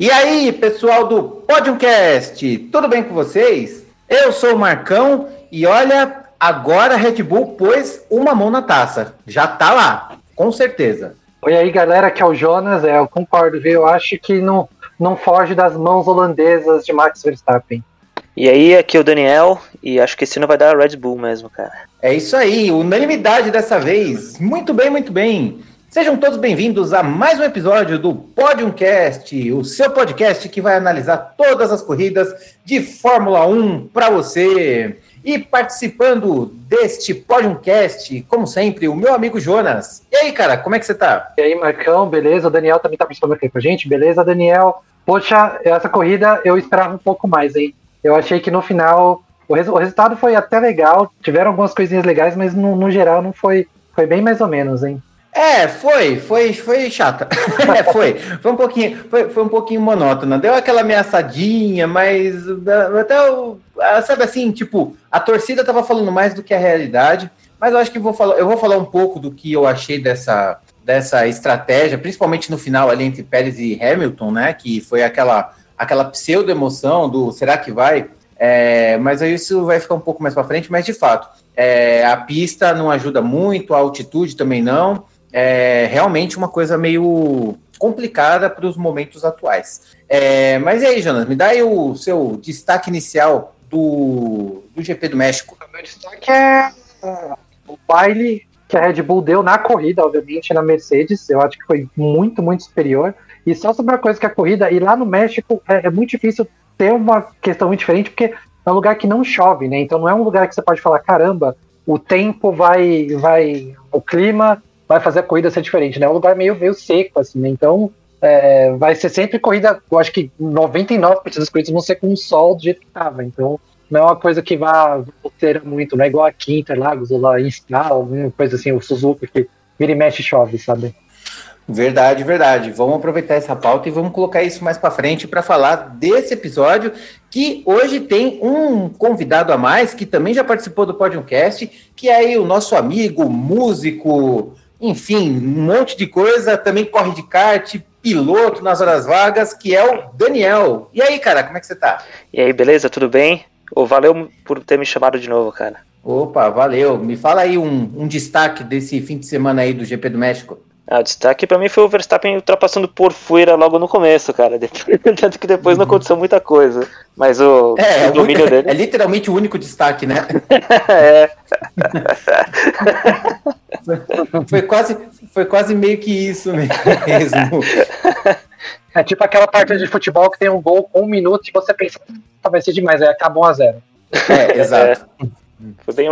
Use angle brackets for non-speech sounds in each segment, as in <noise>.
E aí, pessoal do Podiumcast, tudo bem com vocês? Eu sou o Marcão e olha, agora a Red Bull pôs uma mão na taça. Já tá lá, com certeza. Oi aí, galera, aqui é o Jonas. É, eu concordo, viu? Eu acho que não, não foge das mãos holandesas de Max Verstappen. E aí, aqui é o Daniel, e acho que esse não vai dar Red Bull mesmo, cara. É isso aí, unanimidade dessa vez. Muito bem, muito bem. Sejam todos bem-vindos a mais um episódio do Podiumcast, o seu podcast que vai analisar todas as corridas de Fórmula 1 para você. E participando deste Podiumcast, como sempre, o meu amigo Jonas. E aí, cara, como é que você tá? E aí, Marcão, beleza? O Daniel também tá participando aqui com a gente, beleza, Daniel? Poxa, essa corrida eu esperava um pouco mais, hein? Eu achei que no final o, res, o resultado foi até legal, tiveram algumas coisinhas legais, mas no, no geral não foi, foi bem mais ou menos, hein? É, foi, foi, foi chata. <laughs> é, foi, foi um pouquinho, foi, foi um pouquinho monótona. Deu aquela ameaçadinha, mas até o, sabe assim, tipo, a torcida tava falando mais do que a realidade. Mas eu acho que vou falar, eu vou falar um pouco do que eu achei dessa, dessa estratégia, principalmente no final ali entre Pérez e Hamilton, né? Que foi aquela, aquela pseudo emoção do será que vai? É, mas isso vai ficar um pouco mais para frente, mas de fato, é, a pista não ajuda muito, a altitude também não é realmente uma coisa meio complicada para os momentos atuais. É, mas e aí, Jonas, me dá aí o seu destaque inicial do, do GP do México. O meu destaque é o baile que a Red Bull deu na corrida, obviamente, na Mercedes. Eu acho que foi muito, muito superior. E só sobre uma coisa que a corrida, e lá no México é, é muito difícil ter uma questão muito diferente, porque é um lugar que não chove, né? Então não é um lugar que você pode falar, caramba, o tempo vai, vai, o clima vai fazer a corrida ser diferente, né? É um lugar meio, meio seco, assim, né? Então é, vai ser sempre corrida, eu acho que 99% das corridas vão ser com o sol do jeito que tava, então não é uma coisa que vá ter muito, não é igual aqui em Interlagos ou lá em Spa, alguma coisa assim, o Suzuka que vira e mexe chove, sabe? Verdade, verdade. Vamos aproveitar essa pauta e vamos colocar isso mais para frente para falar desse episódio que hoje tem um convidado a mais que também já participou do Podiumcast, que é aí o nosso amigo, músico, enfim, um monte de coisa, também corre de kart, piloto nas horas vagas, que é o Daniel. E aí, cara, como é que você tá? E aí, beleza? Tudo bem? Oh, valeu por ter me chamado de novo, cara. Opa, valeu. Me fala aí um, um destaque desse fim de semana aí do GP do México. Ah, o destaque para mim foi o Verstappen ultrapassando por fora logo no começo, cara. <laughs> Tanto que depois não uhum. aconteceu muita coisa. Mas o, é, o é domínio é, dele. É literalmente o único destaque, né? <laughs> é. <laughs> <laughs> foi, quase, foi quase meio que isso mesmo. <laughs> É tipo aquela partida de futebol que tem um gol com um minuto e você pensa, ah, vai ser demais, aí acabou 1 a 0 É, <laughs> exato. É.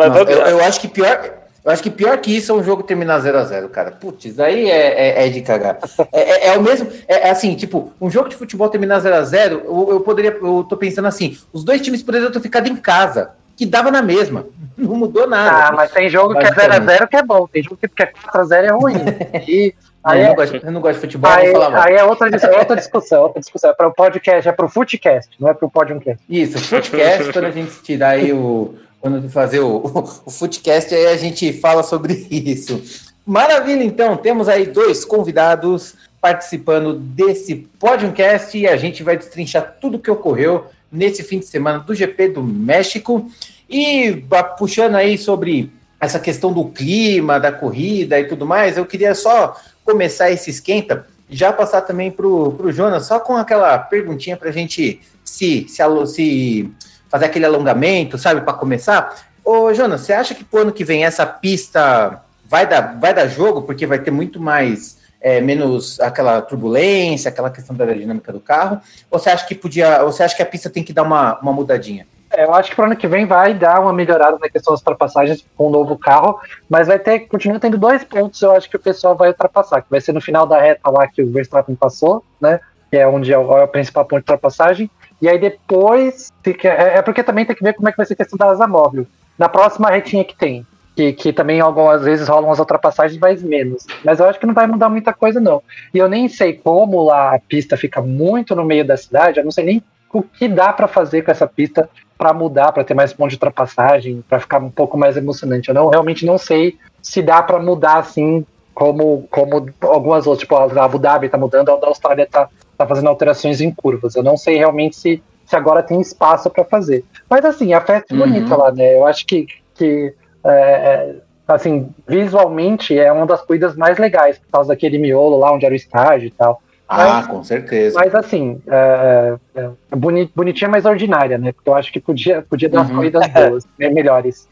Nossa, eu, eu acho que pior eu acho que pior que isso é um jogo terminar 0 a 0 cara. Putz, aí é, é, é de cagar. É, é, é, o mesmo. É, é, assim, tipo, um jogo de futebol terminar 0 a 0 eu, eu, poderia. Eu tô pensando assim: os dois times poderiam ter ficado em casa, que dava na mesma. Não mudou nada. Ah, mas tem jogo que é 0x0 que é bom, tem jogo que é 4x0 é ruim. <laughs> E. Aí eu, não gosto, eu não gosto de futebol, aí, aí é outra, outra discussão, outra discussão. É para o podcast, é para o Footcast, não é para o Podiumcast. Isso, Footcast, quando a gente tirar aí o, quando fazer o, o, o Footcast, aí a gente fala sobre isso. Maravilha, então, temos aí dois convidados participando desse podcast e a gente vai destrinchar tudo o que ocorreu nesse fim de semana do GP do México. E puxando aí sobre essa questão do clima, da corrida e tudo mais, eu queria só começar esse esquenta, já passar também para o Jonas, só com aquela perguntinha para a gente se, se, se fazer aquele alongamento, sabe, para começar. Ô, Jonas, você acha que pro ano que vem essa pista vai dar, vai dar jogo, porque vai ter muito mais, é, menos aquela turbulência, aquela questão da aerodinâmica do carro? Ou você acha que podia, você acha que a pista tem que dar uma, uma mudadinha? É, eu acho que pro ano que vem vai dar uma melhorada na questão das ultrapassagens com o novo carro, mas vai ter, continua tendo dois pontos, eu acho que o pessoal vai ultrapassar, que vai ser no final da reta lá que o Verstappen passou, né? Que é onde é o, é o principal ponto de ultrapassagem, e aí depois. Fica, é, é, porque também tem que ver como é que vai ser a questão da asa móvel. Na próxima retinha que tem. Que, que também algumas vezes rolam as ultrapassagens, mais menos. Mas eu acho que não vai mudar muita coisa, não. E eu nem sei como lá a pista fica muito no meio da cidade, eu não sei nem o que dá para fazer com essa pista para mudar, para ter mais ponto de ultrapassagem, para ficar um pouco mais emocionante. Eu não realmente não sei se dá para mudar assim como, como algumas outras, tipo a Abu Dhabi tá mudando, a da Austrália tá, tá fazendo alterações em curvas. Eu não sei realmente se, se agora tem espaço para fazer. Mas assim, a festa é bonita uhum. lá, né? Eu acho que, que é, é, assim, visualmente é uma das corridas mais legais, por causa daquele miolo lá onde era o estágio e tal. Ah, mas, com certeza. Mas assim, é, é, é bonitinha, mas ordinária, né? Porque eu acho que podia, podia dar uhum. umas corridas boas, <laughs> né, melhores.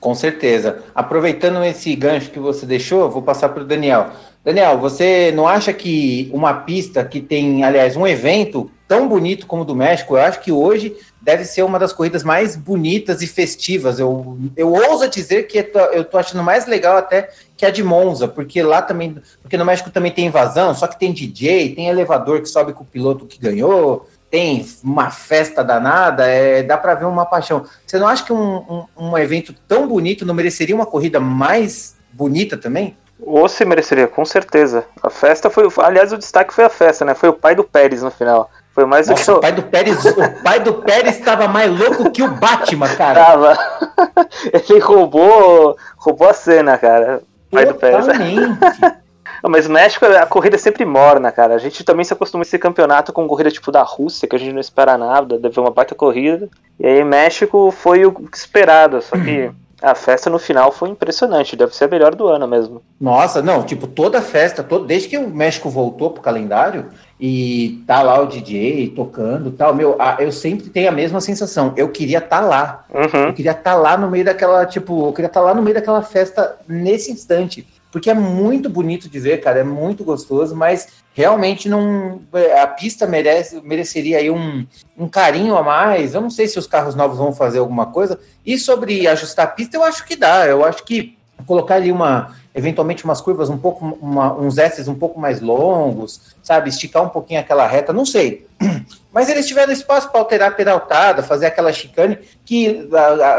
Com certeza. Aproveitando esse gancho que você deixou, vou passar para o Daniel. Daniel, você não acha que uma pista que tem, aliás, um evento tão bonito como o do México, eu acho que hoje deve ser uma das corridas mais bonitas e festivas. Eu, eu ouso dizer que eu tô achando mais legal até que a de Monza, porque lá também, porque no México também tem invasão, só que tem DJ, tem elevador que sobe com o piloto que ganhou, tem uma festa danada, é, dá para ver uma paixão. Você não acha que um, um, um evento tão bonito não mereceria uma corrida mais bonita também? Ou se mereceria, com certeza. A festa foi. Aliás, o destaque foi a festa, né? Foi o pai do Pérez no final. Foi mais Nossa, o que o pai do Pérez, o pai do Pérez estava mais louco que o Batman, cara. Tava. <laughs> Ele roubou, roubou a cena, cara. O pai Totalmente. do Pérez. <laughs> Mas o México, a corrida é sempre morna, cara. A gente também se acostuma a esse campeonato com corrida tipo da Rússia, que a gente não espera nada, deve uma baita corrida. E aí México foi o esperado, só que a festa no final foi impressionante, deve ser a melhor do ano mesmo. Nossa, não, tipo, toda a festa, todo, desde que o México voltou pro calendário e tá lá o DJ tocando tal, meu, eu sempre tenho a mesma sensação. Eu queria estar tá lá. Uhum. Eu queria estar tá lá no meio daquela, tipo, eu queria estar tá lá no meio daquela festa nesse instante porque é muito bonito de ver, cara, é muito gostoso, mas realmente não. A pista merece, mereceria aí um, um carinho a mais. Eu não sei se os carros novos vão fazer alguma coisa. E sobre ajustar a pista, eu acho que dá. Eu acho que colocar ali uma. Eventualmente umas curvas um pouco, uma, uns S's um pouco mais longos, sabe? Esticar um pouquinho aquela reta, não sei. <clears throat> Mas eles tiveram espaço para alterar a peraltada, fazer aquela chicane, que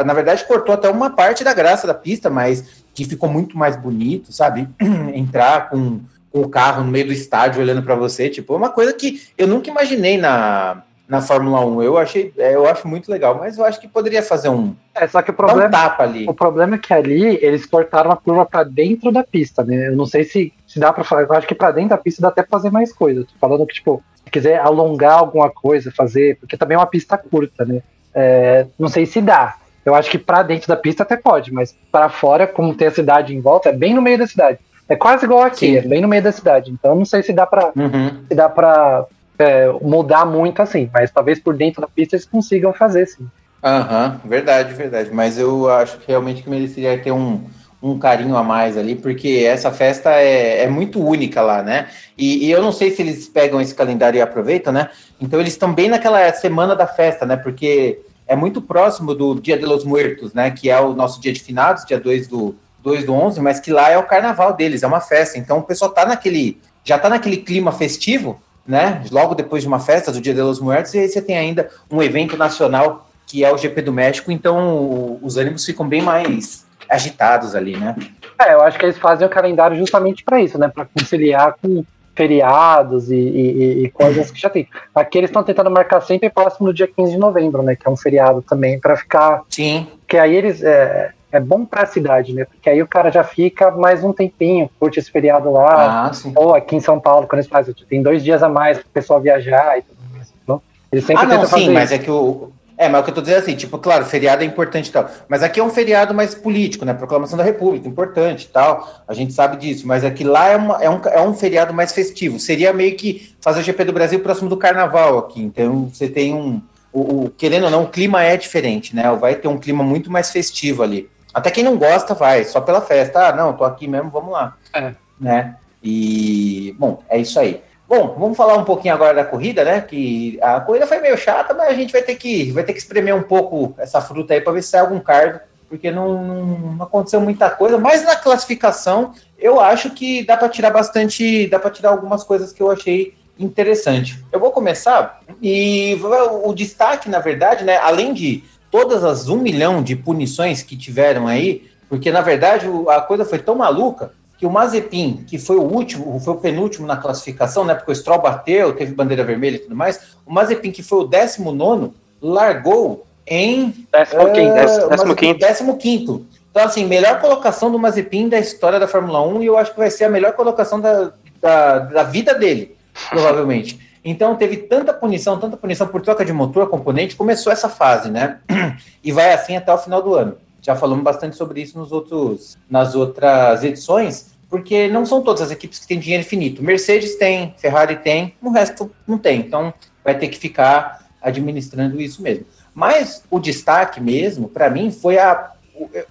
na verdade cortou até uma parte da graça da pista, mas que ficou muito mais bonito, sabe? <clears throat> Entrar com, com, o carro no meio do estádio olhando para você, tipo, é uma coisa que eu nunca imaginei na, na Fórmula 1. Eu achei, é, eu acho muito legal, mas eu acho que poderia fazer um, é, só que o problema, um tapa ali. O problema é que ali eles cortaram a curva para dentro da pista, né? Eu não sei se, se dá para fazer, eu acho que para dentro da pista dá até pra fazer mais coisa. Tô falando que, tipo, se quiser alongar alguma coisa, fazer, porque também é uma pista curta, né? É, não sei se dá. Eu acho que para dentro da pista até pode, mas para fora, como tem a cidade em volta, é bem no meio da cidade. É quase igual aqui, Sim. é bem no meio da cidade. Então não sei se dá para uhum. se dá para é, mudar muito assim, mas talvez por dentro da pista eles consigam fazer sim. Aham, uhum, verdade, verdade. Mas eu acho que realmente que mereceria ter um, um carinho a mais ali, porque essa festa é, é muito única lá, né? E, e, eu não sei se eles pegam esse calendário e aproveitam, né? Então eles estão bem naquela semana da festa, né? Porque é muito próximo do Dia de los Muertos, né? Que é o nosso dia de finados, dia 2 do, 2 do 11, mas que lá é o carnaval deles, é uma festa. Então o pessoal tá naquele, já tá naquele clima festivo, né? Logo depois de uma festa do Dia de los Muertos, e aí você tem ainda um evento nacional que é o GP do México, então os ânimos ficam bem mais agitados ali, né? É, eu acho que eles fazem o calendário justamente para isso, né? Para conciliar com feriados e, e, e, coisas que já tem. Aqui eles estão tentando marcar sempre próximo do dia 15 de novembro, né? Que é um feriado também, para ficar. Sim. Que aí eles. É, é bom para a cidade, né? Porque aí o cara já fica mais um tempinho, curte esse feriado lá. Ah, ou aqui em São Paulo, quando eles fazem, tem dois dias a mais para o pessoal viajar e tudo mais. Então, eles sempre ah, não, sim, mas isso. é que o, é, mas o que eu tô dizendo é assim, tipo, claro, feriado é importante e tal. Mas aqui é um feriado mais político, né? Proclamação da República, importante e tal. A gente sabe disso. Mas aqui lá é, uma, é, um, é um feriado mais festivo. Seria meio que fazer o GP do Brasil próximo do carnaval aqui. Então você tem um. O, o, querendo ou não, o clima é diferente, né? Vai ter um clima muito mais festivo ali. Até quem não gosta vai, só pela festa. Ah, não, tô aqui mesmo, vamos lá. É. Né? E, bom, é isso aí. Bom, vamos falar um pouquinho agora da corrida, né? Que a corrida foi meio chata, mas a gente vai ter que, vai ter que espremer um pouco essa fruta aí para ver se sai algum cargo, porque não, não, aconteceu muita coisa. Mas na classificação, eu acho que dá para tirar bastante, dá para tirar algumas coisas que eu achei interessante. Eu vou começar e o destaque, na verdade, né? Além de todas as um milhão de punições que tiveram aí, porque na verdade a coisa foi tão maluca que o Mazepin, que foi o último, foi o penúltimo na classificação, né? Porque o Stroll bateu, teve bandeira vermelha e tudo mais. O Mazepin, que foi o 19 largou em 15 quinto. Então, assim, melhor colocação do Mazepin da história da Fórmula 1 e eu acho que vai ser a melhor colocação da, da, da vida dele, <laughs> provavelmente. Então teve tanta punição, tanta punição por troca de motor, componente, começou essa fase, né? E vai assim até o final do ano. Já falamos bastante sobre isso nos outros, nas outras edições, porque não são todas as equipes que têm dinheiro infinito. Mercedes tem, Ferrari tem, o resto não tem. Então vai ter que ficar administrando isso mesmo. Mas o destaque mesmo, para mim, foi a.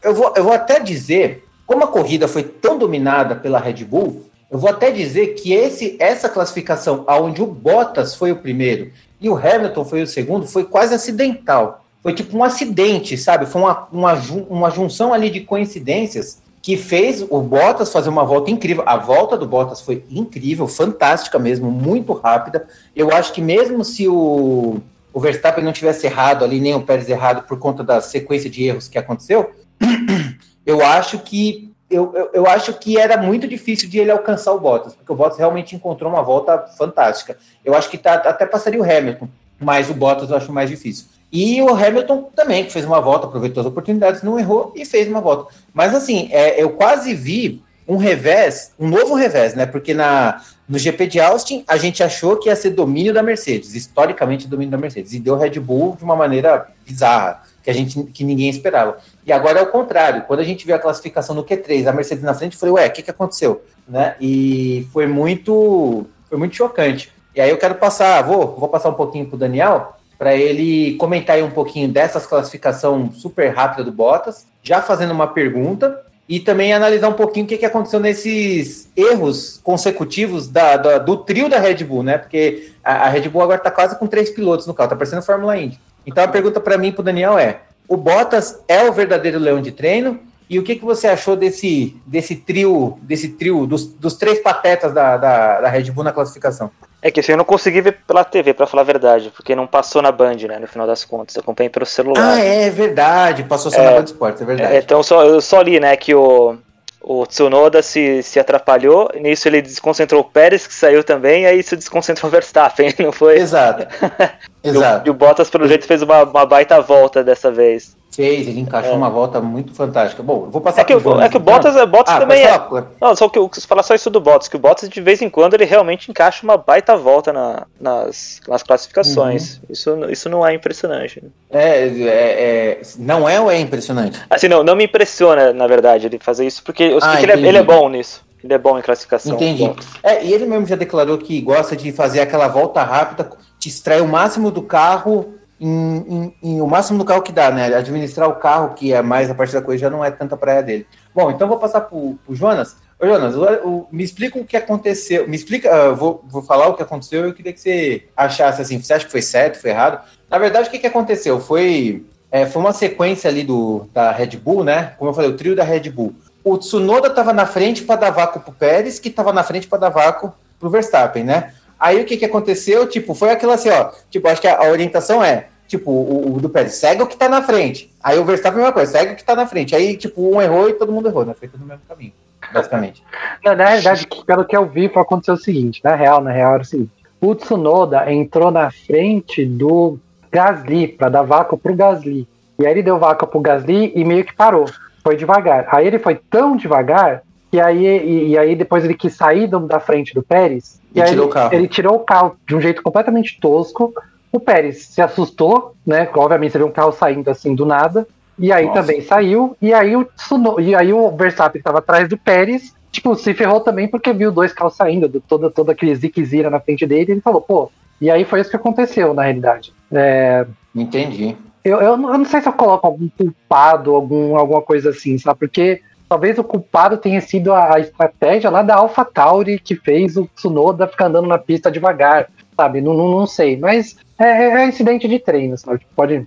Eu vou, eu vou até dizer, como a corrida foi tão dominada pela Red Bull, eu vou até dizer que esse, essa classificação, onde o Bottas foi o primeiro e o Hamilton foi o segundo, foi quase acidental. Foi tipo um acidente, sabe? Foi uma, uma, uma junção ali de coincidências que fez o Bottas fazer uma volta incrível. A volta do Bottas foi incrível, fantástica mesmo, muito rápida. Eu acho que mesmo se o, o Verstappen não tivesse errado ali, nem o Pérez errado por conta da sequência de erros que aconteceu, <clears throat> eu acho que eu, eu, eu, acho que era muito difícil de ele alcançar o Bottas, porque o Bottas realmente encontrou uma volta fantástica. Eu acho que tá, até passaria o Hamilton, mas o Bottas eu acho mais difícil. E o Hamilton também, que fez uma volta, aproveitou as oportunidades, não errou e fez uma volta. Mas assim, é, eu quase vi um revés, um novo revés, né? Porque na, no GP de Austin a gente achou que ia ser domínio da Mercedes, historicamente domínio da Mercedes, e deu Red Bull de uma maneira bizarra que a gente que ninguém esperava. E agora é o contrário. Quando a gente viu a classificação no Q3, a Mercedes na frente, eu falei, ué, o que, que aconteceu? Né? E foi muito foi muito chocante. E aí eu quero passar, vou, vou passar um pouquinho para o Daniel, para ele comentar aí um pouquinho dessas classificação super rápida do Bottas, já fazendo uma pergunta, e também analisar um pouquinho o que, que aconteceu nesses erros consecutivos da, da, do trio da Red Bull, né? Porque a, a Red Bull agora está quase com três pilotos no carro, tá parecendo Fórmula Indy. Então a pergunta para mim e para o Daniel é: o Bottas é o verdadeiro leão de treino? E o que, que você achou desse, desse trio, desse trio, dos, dos três patetas da, da, da Red Bull na classificação? É que assim, eu não consegui ver pela TV, para falar a verdade, porque não passou na Band, né, no final das contas. Eu acompanhei pelo celular. Ah, é verdade, passou só é, na Band Esportes, é verdade. É, então só, eu só li, né, que o, o Tsunoda se, se atrapalhou, nisso ele desconcentrou o Pérez, que saiu também, e aí se desconcentrou <laughs> o Verstappen, não foi? Exato. <laughs> Exato. E o, Bottas, pelo jeito, fez uma, uma baita volta dessa vez. Fez, ele encaixou é. uma volta muito fantástica. Bom, eu vou passar é que, o, é que o Bottas, então. Bottas ah, também é. Não, só que eu falar só isso do Bottas, que o Bottas de vez em quando ele realmente encaixa uma baita volta na, nas, nas classificações. Uhum. Isso, isso não é impressionante. É, é, é, não é ou é impressionante? Assim, não, não me impressiona, na verdade, ele fazer isso, porque eu sei ah, que ele é, ele é bom nisso. Ele é bom em classificação. Entendi. É, e ele mesmo já declarou que gosta de fazer aquela volta rápida, te extrair o máximo do carro em, em, em, o máximo do carro que dá, né? Administrar o carro, que é mais a parte da coisa, já não é tanta praia dele. Bom, então vou passar para o Jonas. Ô, Jonas, o, o, me explica o que aconteceu. Me explica, uh, vou, vou falar o que aconteceu. Eu queria que você achasse assim. Você acha que foi certo, foi errado? Na verdade, o que, que aconteceu? Foi, é, foi uma sequência ali do, da Red Bull, né? Como eu falei, o trio da Red Bull. O Tsunoda estava na frente para dar vácuo para o Pérez, que estava na frente para dar vácuo para o Verstappen, né? Aí o que, que aconteceu? Tipo, foi aquilo assim, ó. Tipo, acho que a, a orientação é tipo, o, o, do Pérez, segue o que tá na frente. Aí o Verstappen é a mesma coisa, segue o que tá na frente. Aí, tipo, um errou e todo mundo errou, né? Foi tudo no mesmo caminho, basicamente. <laughs> Não, na realidade, pelo que eu vi, foi acontecer o seguinte, na real, na real era o seguinte. O Tsunoda entrou na frente do Gasly, para dar vácuo pro Gasly. E aí ele deu vácuo pro Gasly e meio que parou. Foi devagar. Aí ele foi tão devagar que aí, e, e aí depois ele quis sair da frente do Pérez. E, e tirou ele, o carro. Ele tirou o carro de um jeito completamente tosco o Pérez se assustou, né? Obviamente você viu um carro saindo assim do nada. E aí Nossa. também saiu. E aí o Tsuno, e aí o Verstappen estava atrás do Pérez, tipo, se ferrou também porque viu dois carros saindo, do, todo, todo aquele ziquezira na frente dele, e ele falou, pô. E aí foi isso que aconteceu, na realidade. É... Entendi. Eu, eu, eu, não sei se eu coloco algum culpado, algum, alguma coisa assim, sabe? Porque talvez o culpado tenha sido a, a estratégia lá da AlphaTauri que fez o Tsunoda ficar andando na pista devagar, sabe? Não, não, não sei. Mas é, é, é incidente de treino, sabe? Tipo, pode.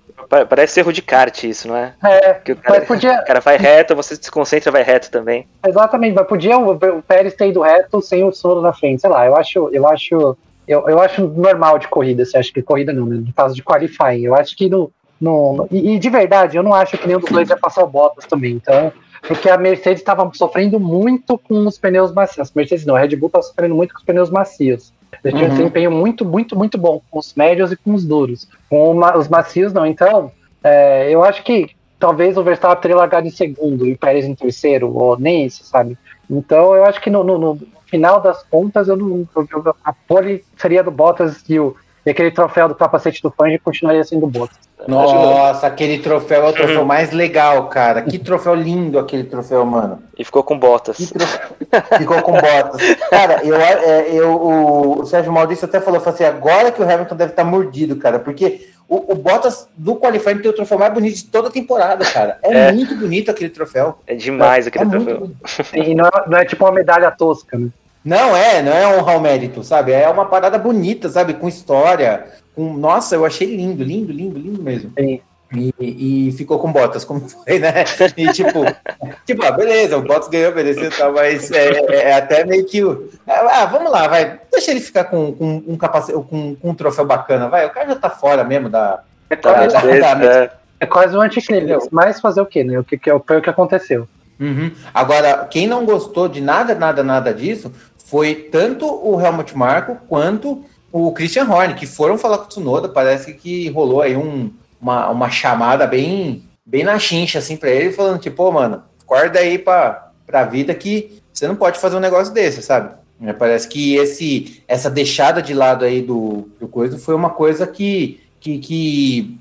Parece erro de kart isso, não é? É. Que o cara, podia... <laughs> o cara vai reto, você se concentra vai reto também. Exatamente, mas podia o, o Pérez ter ido reto sem o solo na frente, sei lá, eu acho, eu acho. Eu, eu acho normal de corrida, você acha que corrida não, né? No caso de qualifying. Eu acho que no. no, e, e, de verdade, eu não acho que nenhum dos dois ia passar o Bottas também. Então, porque a Mercedes estava sofrendo muito com os pneus macios. Mercedes não, a Red Bull estava sofrendo muito com os pneus macios. Ele tinha uhum. um desempenho muito, muito, muito bom com os médios e com os duros. Com os macios, não. Então, é, eu acho que talvez o Verstappen teria largado em segundo e o Pérez em terceiro, ou nem isso, sabe? Então, eu acho que no, no, no final das contas, eu não, eu, a pole seria do Bottas e, o, e aquele troféu do capacete do Fangio continuaria sendo Bottas. Nossa, aquele troféu é o troféu uhum. mais legal, cara. Que troféu lindo aquele troféu, mano. E ficou com botas. Ficou com botas. Cara, eu, é, eu, o Sérgio Maurício até falou, falou assim, agora que o Hamilton deve estar tá mordido, cara, porque o, o Bottas do qualifying tem o troféu mais bonito de toda a temporada, cara. É, é. muito bonito aquele troféu. É demais aquele é troféu. E não é, não é, tipo uma medalha tosca, né? Não é, não é honrar o mérito, sabe? É uma parada bonita, sabe? Com história. Com... Nossa, eu achei lindo, lindo, lindo, lindo mesmo. Sim. E, e, ficou com Bottas, como <laughs> foi, né? E tipo, tipo ah, beleza, o Bottas ganhou, mereceu tal, mas é, é, é, até meio que. Ah, vamos lá, vai. Deixa ele ficar com, com um capacete, com, com, um troféu bacana, vai. O cara já tá fora mesmo da. É, da, da, da, é. é quase um anticlímax, mas fazer o quê, né? O que, que é foi o que aconteceu. Uhum. Agora, quem não gostou de nada, nada, nada disso foi tanto o Helmut Marko quanto o Christian Horner, que foram falar com o Tsunoda. Parece que rolou aí um uma, uma chamada bem, bem na chincha, assim, para ele, falando, tipo, mano, acorda aí pra, pra vida que você não pode fazer um negócio desse, sabe? É, parece que esse, essa deixada de lado aí do, do coisa foi uma coisa que, que, que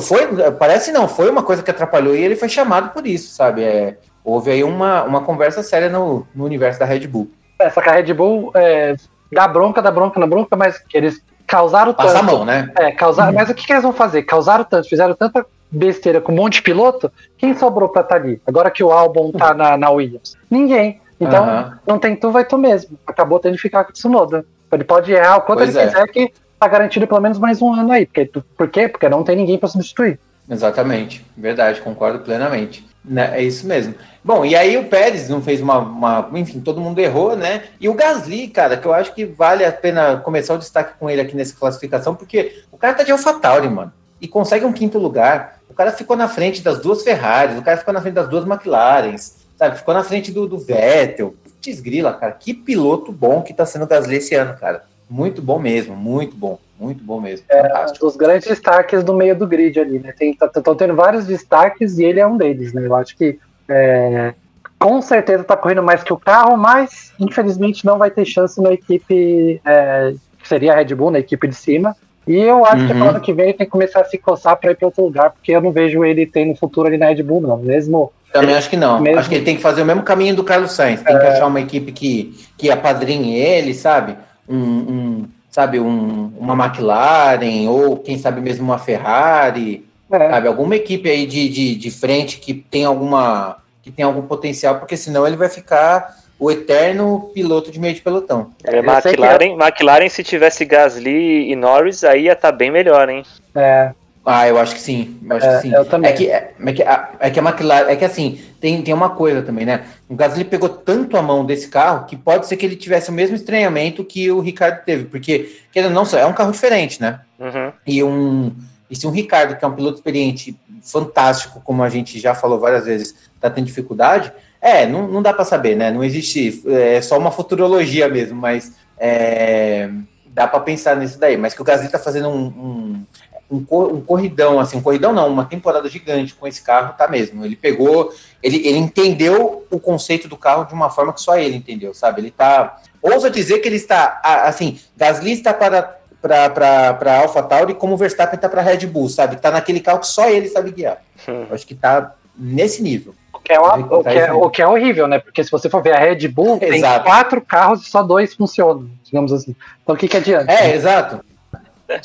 foi, parece não, foi uma coisa que atrapalhou e ele foi chamado por isso, sabe? É, houve aí uma, uma conversa séria no, no universo da Red Bull. Essa que a Red Bull é, dá bronca, dá bronca, na bronca, mas que eles causaram Passa tanto. a mão, né? É, causaram, uhum. mas o que, que, eles vão fazer? Causaram tanto, fizeram tanta besteira com um monte de piloto, quem sobrou pra estar tá ali? Agora que o álbum tá na, na Williams? Ninguém. Então, uhum. não tem tu, vai tu mesmo. Acabou tendo que ficar com o Tsunoda. Ele pode errar o quanto pois ele é. quiser, que tá garantido pelo menos mais um ano aí. Porque, por quê? Porque não tem ninguém para substituir. Exatamente, verdade, concordo plenamente. Né, é isso mesmo. Bom, e aí o Pérez não fez uma, uma, Enfim, todo mundo errou, né? E o Gasly, cara, que eu acho que vale a pena começar o destaque com ele aqui nessa classificação, porque o cara tá de AlphaTauri, mano, e consegue um quinto lugar. O cara ficou na frente das duas Ferraris, o cara ficou na frente das duas McLarens, sabe? Ficou na frente do, do Vettel. Desgrila, cara, que piloto bom que tá sendo o Gasly esse ano, cara. Muito bom mesmo, muito bom. Muito bom mesmo. É, os grandes destaques do meio do grid ali, né? Estão tá, tendo vários destaques e ele é um deles, né? Eu acho que é, com certeza está correndo mais que o carro, mas infelizmente não vai ter chance na equipe é, que seria a Red Bull, na equipe de cima. E eu acho uhum. que no ano que vem ele tem que começar a se coçar para ir para outro lugar, porque eu não vejo ele tendo futuro ali na Red Bull, não. Mesmo. Também acho que não. Mesmo... Acho que ele tem que fazer o mesmo caminho do Carlos Sainz. Tem é... que achar uma equipe que, que apadrinhe ele, sabe? Um, um sabe, um, uma McLaren, ou quem sabe mesmo uma Ferrari, é. sabe, alguma equipe aí de, de, de frente que tem alguma que tem algum potencial, porque senão ele vai ficar o eterno piloto de meio de pelotão. É, McLaren, é... McLaren, se tivesse Gasly e Norris, aí ia estar tá bem melhor, hein? É, ah, eu acho que sim. Eu acho é, que sim. Eu também. É que, é, é, que, a, é que a McLaren. É que assim, tem, tem uma coisa também, né? O Gasly pegou tanto a mão desse carro que pode ser que ele tivesse o mesmo estranhamento que o Ricardo teve. Porque, querendo não, é um carro diferente, né? Uhum. E um. E se um Ricardo, que é um piloto experiente fantástico, como a gente já falou várias vezes, tá tendo dificuldade, é, não, não dá para saber, né? Não existe. É só uma futurologia mesmo, mas. É, dá para pensar nisso daí, mas que o Gasly tá fazendo um, um, um, um, corridão, assim, um corridão não, uma temporada gigante com esse carro, tá mesmo. Ele pegou, ele, ele entendeu o conceito do carro de uma forma que só ele entendeu, sabe? Ele tá. Ousa dizer que ele está, assim, Gasly está para para AlphaTauri como o Verstappen está para Red Bull, sabe? Tá naquele carro que só ele sabe guiar. Hum. Acho que tá nesse nível. O que, é uma, o, que é, o que é horrível, né? Porque se você for ver a Red Bull, exato. tem quatro carros e só dois funcionam, digamos assim. Então o que, que adianta? É, exato.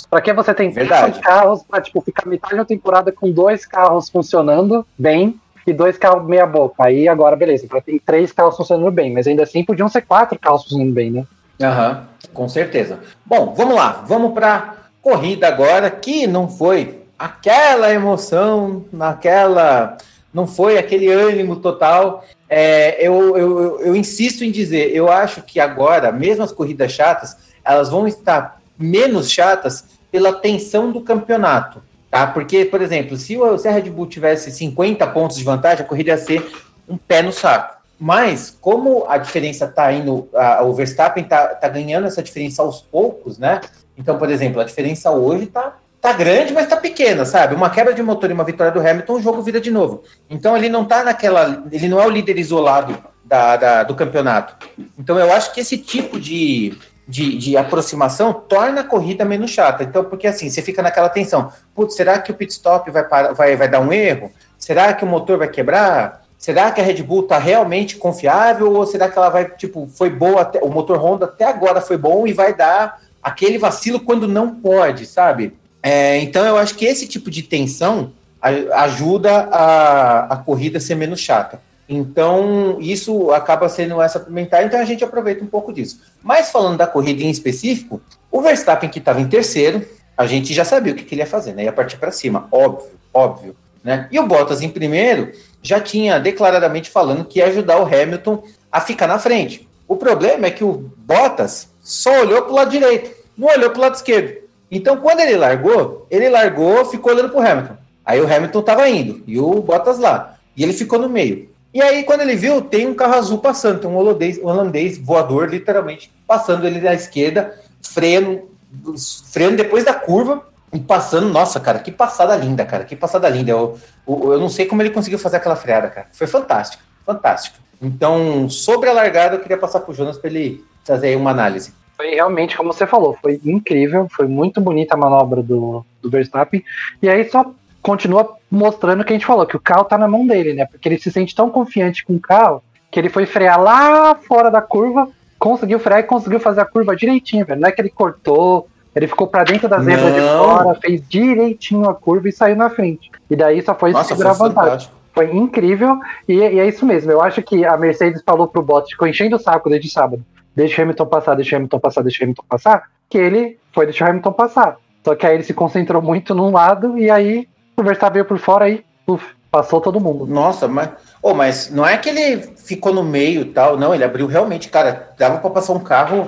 Pra que você tem Verdade. carros pra tipo, ficar metade da temporada com dois carros funcionando bem e dois carros meia boca? Aí agora, beleza, pra tem três carros funcionando bem, mas ainda assim podiam ser quatro carros funcionando bem, né? Aham, uhum, com certeza. Bom, vamos lá, vamos pra corrida agora, que não foi aquela emoção, naquela. Não foi aquele ânimo total. É, eu, eu, eu, insisto em dizer, eu acho que agora, mesmo as corridas chatas, elas vão estar menos chatas pela tensão do campeonato. Tá? Porque, por exemplo, se, o, Red Bull tivesse 50 pontos de vantagem, a corrida ia ser um pé no saco. Mas, como a diferença está indo, a, o Verstappen está tá ganhando essa diferença aos poucos, né? Então, por exemplo, a diferença hoje está tá grande, mas tá pequena, sabe? Uma quebra de motor e uma vitória do Hamilton, o jogo vira de novo. Então ele não tá naquela. Ele não é o líder isolado da, da, do campeonato. Então eu acho que esse tipo de, de, de, aproximação torna a corrida menos chata. Então, porque assim, você fica naquela tensão. Putz, será que o pit stop vai, vai, vai dar um erro? Será que o motor vai quebrar? Será que a Red Bull tá realmente confiável? Ou será que ela vai, tipo, foi boa, até, o motor Honda até agora foi bom e vai dar aquele vacilo quando não pode, sabe? É, então eu acho que esse tipo de tensão ajuda a, a corrida ser menos chata. Então, isso acaba sendo essa pimentar, então a gente aproveita um pouco disso. Mas falando da corrida em específico, o Verstappen que estava em terceiro, a gente já sabia o que, que ele ia fazer, né? Ia partir para cima, óbvio, óbvio. Né? E o Bottas em primeiro já tinha declaradamente falando que ia ajudar o Hamilton a ficar na frente. O problema é que o Bottas só olhou para o lado direito, não olhou para o lado esquerdo. Então, quando ele largou, ele largou, ficou olhando para o Hamilton. Aí o Hamilton estava indo e o Bottas lá. E ele ficou no meio. E aí, quando ele viu, tem um carro azul passando, tem um holandês, holandês voador, literalmente, passando ele na esquerda, freando, freando depois da curva e passando. Nossa, cara, que passada linda, cara, que passada linda. Eu, eu, eu não sei como ele conseguiu fazer aquela freada, cara. Foi fantástico, fantástico. Então, sobre a largada, eu queria passar para o Jonas para ele trazer aí uma análise. Foi realmente, como você falou, foi incrível, foi muito bonita a manobra do, do Verstappen. E aí, só continua mostrando o que a gente falou, que o carro tá na mão dele, né? Porque ele se sente tão confiante com o carro que ele foi frear lá fora da curva, conseguiu frear e conseguiu fazer a curva direitinho, velho. Não é que ele cortou, ele ficou para dentro da zebra de fora, fez direitinho a curva e saiu na frente. E daí só foi Nossa, segurar a vantagem. Foi incrível e, e, é isso mesmo. Eu acho que a Mercedes falou pro Bottas, ficou enchendo o saco desde sábado. Deixa o Hamilton passar, deixa o Hamilton passar, deixa o Hamilton passar. Que ele foi deixar o Hamilton passar. Só que aí ele se concentrou muito num lado e aí o Verstappen veio por fora aí, uf, passou todo mundo. Nossa, mas, oh, mas não é que ele ficou no meio tal, não, ele abriu realmente, cara, dava para passar um carro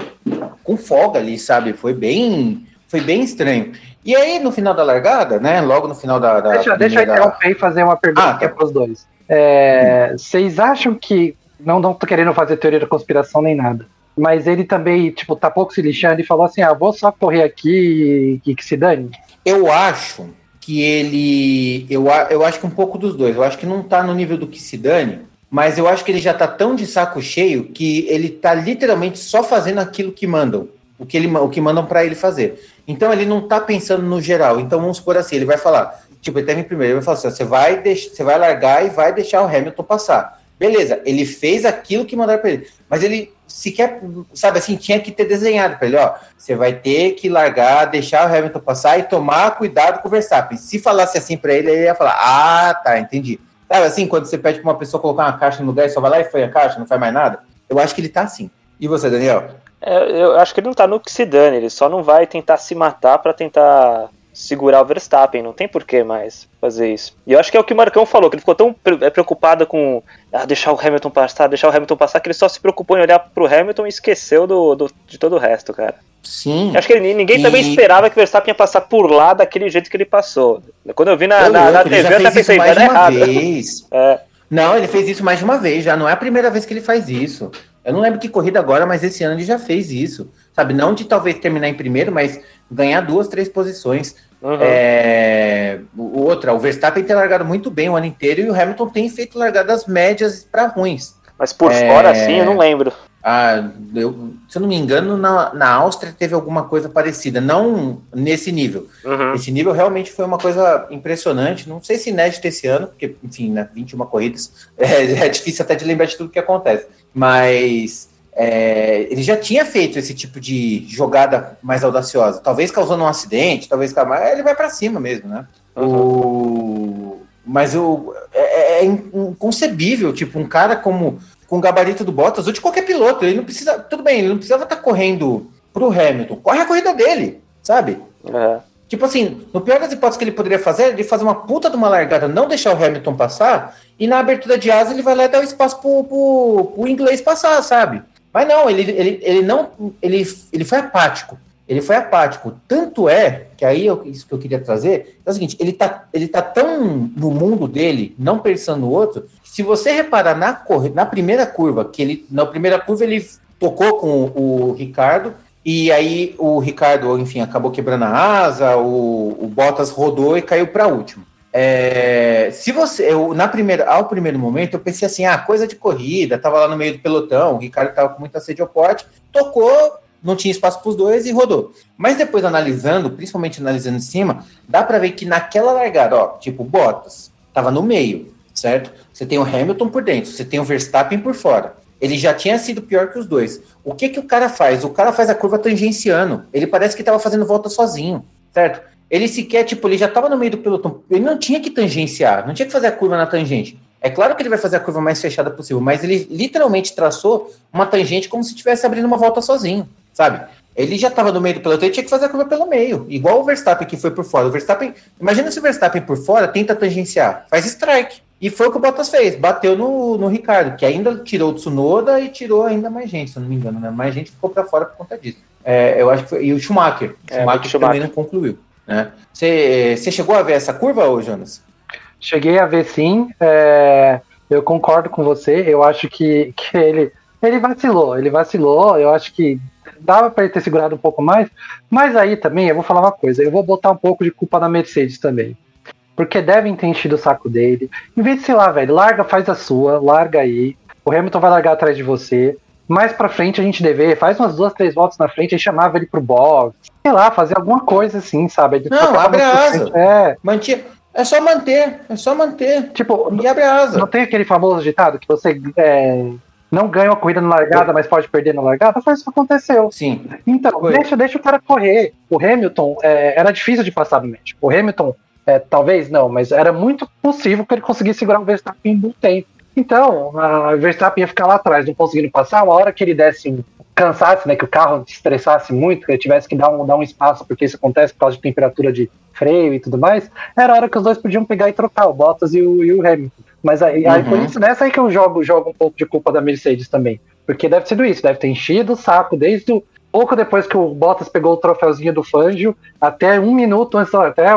com folga ali, sabe? Foi bem, foi bem estranho. E aí, no final da largada, né? Logo no final da. da deixa, deixa eu interromper e fazer uma pergunta ah, tá. para os dois. É, vocês acham que. Não, não tô querendo fazer teoria da conspiração nem nada. Mas ele também, tipo, tá pouco se lixando e falou assim: ah, vou só correr aqui e que se dane? Eu acho que ele. Eu, eu acho que um pouco dos dois. Eu acho que não tá no nível do que se dane, mas eu acho que ele já tá tão de saco cheio que ele tá literalmente só fazendo aquilo que mandam. O que, ele, o que mandam para ele fazer. Então ele não tá pensando no geral. Então vamos supor assim, ele vai falar, tipo, ele teve primeiro, ele vai falar assim, você vai, você vai largar e vai deixar o Hamilton passar. Beleza, ele fez aquilo que mandaram para ele, mas ele sequer, sabe assim, tinha que ter desenhado para ele, ó, você vai ter que largar, deixar o Hamilton passar e tomar cuidado com o Verstappen. Se falasse assim para ele, ele ia falar, ah, tá, entendi. Sabe assim, quando você pede para uma pessoa colocar uma caixa no lugar e só vai lá e foi a caixa, não faz mais nada? Eu acho que ele tá assim. E você, Daniel? É, eu acho que ele não tá no que se dane, ele só não vai tentar se matar para tentar segurar o Verstappen, não tem porquê mais fazer isso. E eu acho que é o que o Marcão falou, que ele ficou tão é, preocupado com ah, deixar o Hamilton passar, deixar o Hamilton passar, que ele só se preocupou em olhar pro Hamilton e esqueceu do, do de todo o resto, cara. Sim. Eu acho que ele, ninguém e... também esperava que o Verstappen ia passar por lá daquele jeito que ele passou. Quando eu vi na, eu na, na TV, eu até pensei, vai dar errado. Vez. <laughs> É. Não, ele fez isso mais de uma vez, já não é a primeira vez que ele faz isso. Eu não lembro que corrida agora, mas esse ano ele já fez isso. Sabe, não de talvez terminar em primeiro, mas ganhar duas, três posições. Uhum. É, outra, o Verstappen tem largado muito bem o ano inteiro e o Hamilton tem feito largadas médias para ruins. Mas por é, fora, assim, eu não lembro. Ah, eu, se eu não me engano, na, na Áustria teve alguma coisa parecida, não nesse nível. Uhum. Esse nível realmente foi uma coisa impressionante. Não sei se inédito esse ano, porque, enfim, né, 21 corridas, <laughs> é, é difícil até de lembrar de tudo que acontece. Mas é, ele já tinha feito esse tipo de jogada mais audaciosa, talvez causando um acidente, talvez ele vai para cima mesmo, né? Uhum. O, mas o, é, é, inconcebível, tipo, um cara como com o gabarito do Bottas ou de qualquer piloto, ele não precisa, tudo bem, ele não precisava estar tá correndo pro Hamilton, corre a corrida dele, sabe? É. Tipo assim, no pior das hipóteses que ele poderia fazer, ele fazer uma puta de uma largada, não deixar o Hamilton passar, e na abertura de asa ele vai lá e dar o espaço pro, pro, pro inglês passar, sabe? Mas não, ele, ele, ele não. Ele, ele foi apático. Ele foi apático. Tanto é que aí eu, isso que eu queria trazer é o seguinte: ele tá, ele tá tão no mundo dele, não pensando no outro, se você reparar na, na primeira curva, que ele. Na primeira curva ele tocou com o Ricardo, e aí o Ricardo, enfim, acabou quebrando a asa, o, o Bottas rodou e caiu para último. É, se você, eu, na primeira, ao primeiro momento, eu pensei assim, ah, coisa de corrida, tava lá no meio do pelotão, o Ricardo tava com muita sede ao pote, tocou, não tinha espaço para os dois e rodou. Mas depois analisando, principalmente analisando em cima, dá para ver que naquela largada, ó, tipo Bottas, tava no meio, certo? Você tem o Hamilton por dentro, você tem o Verstappen por fora. Ele já tinha sido pior que os dois. O que que o cara faz? O cara faz a curva tangenciando. Ele parece que estava fazendo volta sozinho, certo? Ele sequer, tipo, ele já estava no meio do pelotão. Ele não tinha que tangenciar, não tinha que fazer a curva na tangente. É claro que ele vai fazer a curva mais fechada possível, mas ele literalmente traçou uma tangente como se estivesse abrindo uma volta sozinho, sabe? Ele já estava no meio do pelotão e tinha que fazer a curva pelo meio, igual o Verstappen que foi por fora. O Verstappen, imagina se o Verstappen por fora tenta tangenciar, faz strike. E foi o que o Bottas fez, bateu no, no Ricardo, que ainda tirou o Tsunoda e tirou ainda mais gente, se eu não me engano, né? Mais gente ficou para fora por conta disso. É, eu acho que foi, e o Schumacher, o é, Schumacher, Schumacher, também não concluiu. Né? Você, você chegou a ver essa curva, ô Jonas? Cheguei a ver sim. É, eu concordo com você. Eu acho que, que ele, ele vacilou. Ele vacilou. Eu acho que dava para ele ter segurado um pouco mais. Mas aí também, eu vou falar uma coisa. Eu vou botar um pouco de culpa na Mercedes também. Porque devem ter enchido o saco dele. Em vez de, sei lá, velho, larga, faz a sua, larga aí. O Hamilton vai largar atrás de você. Mais pra frente a gente dever, faz umas duas, três voltas na frente e chamava ele pro box. Sei lá, fazer alguma coisa assim, sabe? Não, abre a asa. É. Mantinha. É só manter, é só manter. Tipo, e abre a asa. Não tem aquele famoso ditado que você é, não ganha uma corrida na largada, mas pode perder na largada? Foi isso que aconteceu. Sim. Então, deixa, deixa o cara correr. O Hamilton é, era difícil de passar no médico. O Hamilton é, talvez não, mas era muito possível que ele conseguisse segurar o Verstappen um tempo. Então, a Verstappen ia ficar lá atrás, não conseguindo passar. Uma hora que ele desse, cansasse, né, que o carro estressasse muito, que ele tivesse que dar um, dar um espaço, porque isso acontece por causa de temperatura de freio e tudo mais, era a hora que os dois podiam pegar e trocar, o Bottas e o, e o Hamilton. Mas aí, uhum. aí, por isso, nessa aí que eu jogo, jogo um pouco de culpa da Mercedes também. Porque deve ser isso, deve ter enchido o saco desde o, pouco depois que o Bottas pegou o troféuzinho do Fangio, até um minuto antes, até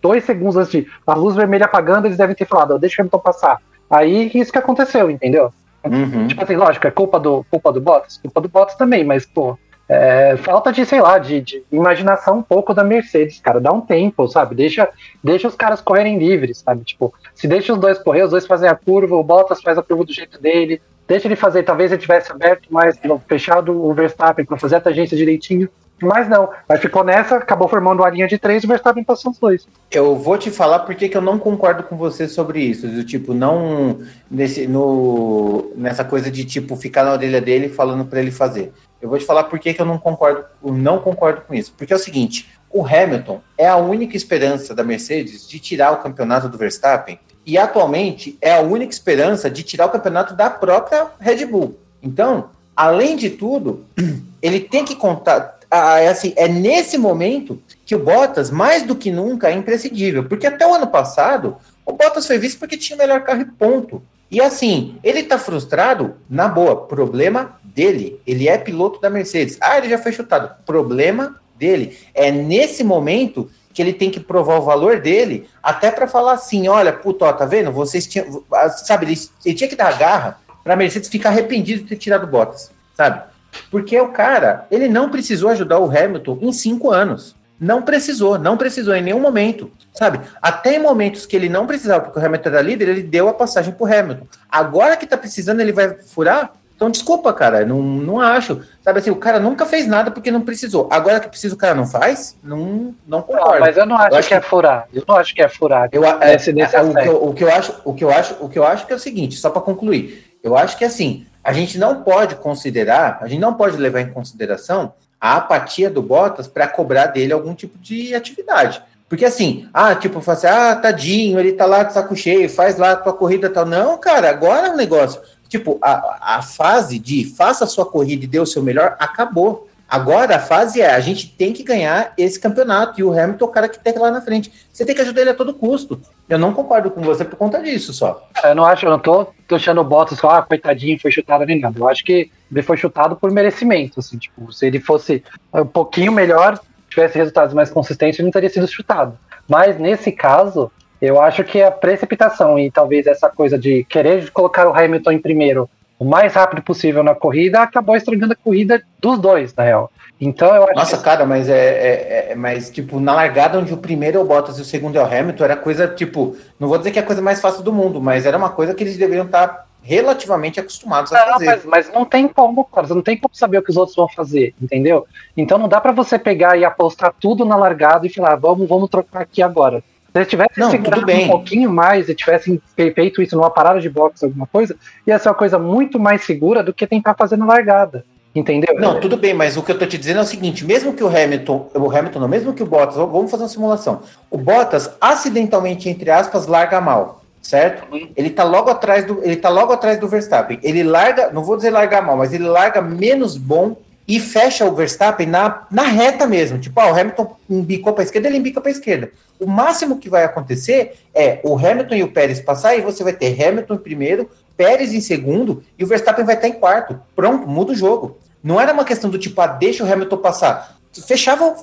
dois segundos antes de a luz vermelha apagando, eles devem ter falado, deixa o Hamilton passar. Aí isso que aconteceu, entendeu? Uhum. Tipo assim, lógico, é culpa do, culpa do Bottas, culpa do Bottas também, mas, pô, é, falta de, sei lá, de, de, imaginação um pouco da Mercedes, cara. Dá um tempo, sabe? Deixa, deixa os caras correrem livres, sabe? Tipo, se deixa os dois correr, os dois fazem a curva, o Bottas faz a curva do jeito dele, Deixa ele fazer, talvez ele tivesse aberto mais, fechado o Verstappen para fazer a tangência direitinho. Mas não, mas ficou nessa, acabou formando uma linha de três e o Verstappen passou os dois. Eu vou te falar porque que eu não concordo com você sobre isso. Do tipo, não nesse, no, nessa coisa de tipo ficar na orelha dele falando para ele fazer. Eu vou te falar por que, eu não concordo, não concordo com isso. Porque é o seguinte: o Hamilton é a única esperança da Mercedes de tirar o campeonato do Verstappen e atualmente é a única esperança de tirar o campeonato da própria Red Bull. Então, além de tudo, <clears throat> ele tem que contar. Assim, é nesse momento que o Bottas, mais do que nunca, é imprescindível. Porque até o ano passado, o Bottas foi visto porque tinha o melhor carro e ponto. E assim, ele tá frustrado, na boa, problema dele. Ele é piloto da Mercedes. Ah, ele já foi chutado. Problema dele. É nesse momento que ele tem que provar o valor dele, até para falar assim, olha, puto, ó, tá vendo? Vocês tinham, sabe, ele, ele tinha que dar a garra para Mercedes ficar arrependido de ter tirado Bottas, sabe? Porque o cara, ele não precisou ajudar o Hamilton em cinco anos. Não precisou, não precisou em nenhum momento, sabe? Até em momentos que ele não precisava, porque o Hamilton era líder, ele deu a passagem pro Hamilton. Agora que tá precisando, ele vai furar? Então, desculpa, cara, não, não acho. Sabe assim, o cara nunca fez nada porque não precisou. Agora que precisa, o cara não faz? Não, não concordo. Não, mas eu não acho, eu acho que, é furar. Eu não acho que é furar. Eu, é, nesse, nesse é, o, que eu, o, que eu, acho, o que eu acho, o que eu acho que é o seguinte, só para concluir. Eu acho que assim, a gente não pode considerar, a gente não pode levar em consideração a apatia do Bottas para cobrar dele algum tipo de atividade. Porque assim, ah, tipo, assim, ah, tadinho, ele tá lá de saco cheio, faz lá a tua corrida e tal. Não, cara, agora é um negócio. Tipo, a, a fase de faça a sua corrida e dê o seu melhor acabou. Agora a fase é a gente tem que ganhar esse campeonato e o Hamilton é o cara que tem lá na frente. Você tem que ajudar ele a todo custo. Eu não concordo com você por conta disso só. Eu não acho, eu não tô, achando o Bottas só, ah, coitadinho, foi chutado nem nada. Eu acho que ele foi chutado por merecimento, assim, tipo, se ele fosse um pouquinho melhor, tivesse resultados mais consistentes, ele não teria sido chutado. Mas nesse caso, eu acho que a precipitação e talvez essa coisa de querer colocar o Hamilton em primeiro o mais rápido possível na corrida, acabou estragando a corrida dos dois, na real. Então eu acho Nossa, que... cara, mas é, é, é, Mas, tipo, na largada, onde o primeiro é o Bottas e o segundo é o Hamilton, era coisa, tipo, não vou dizer que é a coisa mais fácil do mundo, mas era uma coisa que eles deveriam estar relativamente acostumados a fazer. Mas, mas, não tem como, cara, você não tem como saber o que os outros vão fazer, entendeu? Então não dá para você pegar e apostar tudo na largada e falar, vamos, vamos trocar aqui agora. Se eles tivessem não, segurado um pouquinho mais e tivessem feito isso numa parada de boxe, alguma coisa, ia ser uma coisa muito mais segura do que tentar fazer na largada. Entendeu? Não, tudo bem, mas o que eu tô te dizendo é o seguinte: mesmo que o Hamilton, o Hamilton não, mesmo que o Bottas, vamos fazer uma simulação. O Bottas, acidentalmente, entre aspas, larga mal, certo? Uhum. Ele tá logo atrás do. Ele tá logo atrás do Verstappen. Ele larga, não vou dizer largar mal, mas ele larga menos bom e fecha o Verstappen na, na reta mesmo. Tipo, ah, o Hamilton embicou para a esquerda, ele embica para a esquerda. O máximo que vai acontecer é o Hamilton e o Pérez passar e você vai ter Hamilton em primeiro, Pérez em segundo e o Verstappen vai estar em quarto. Pronto, muda o jogo. Não era uma questão do tipo, ah, deixa o Hamilton passar. Fechava,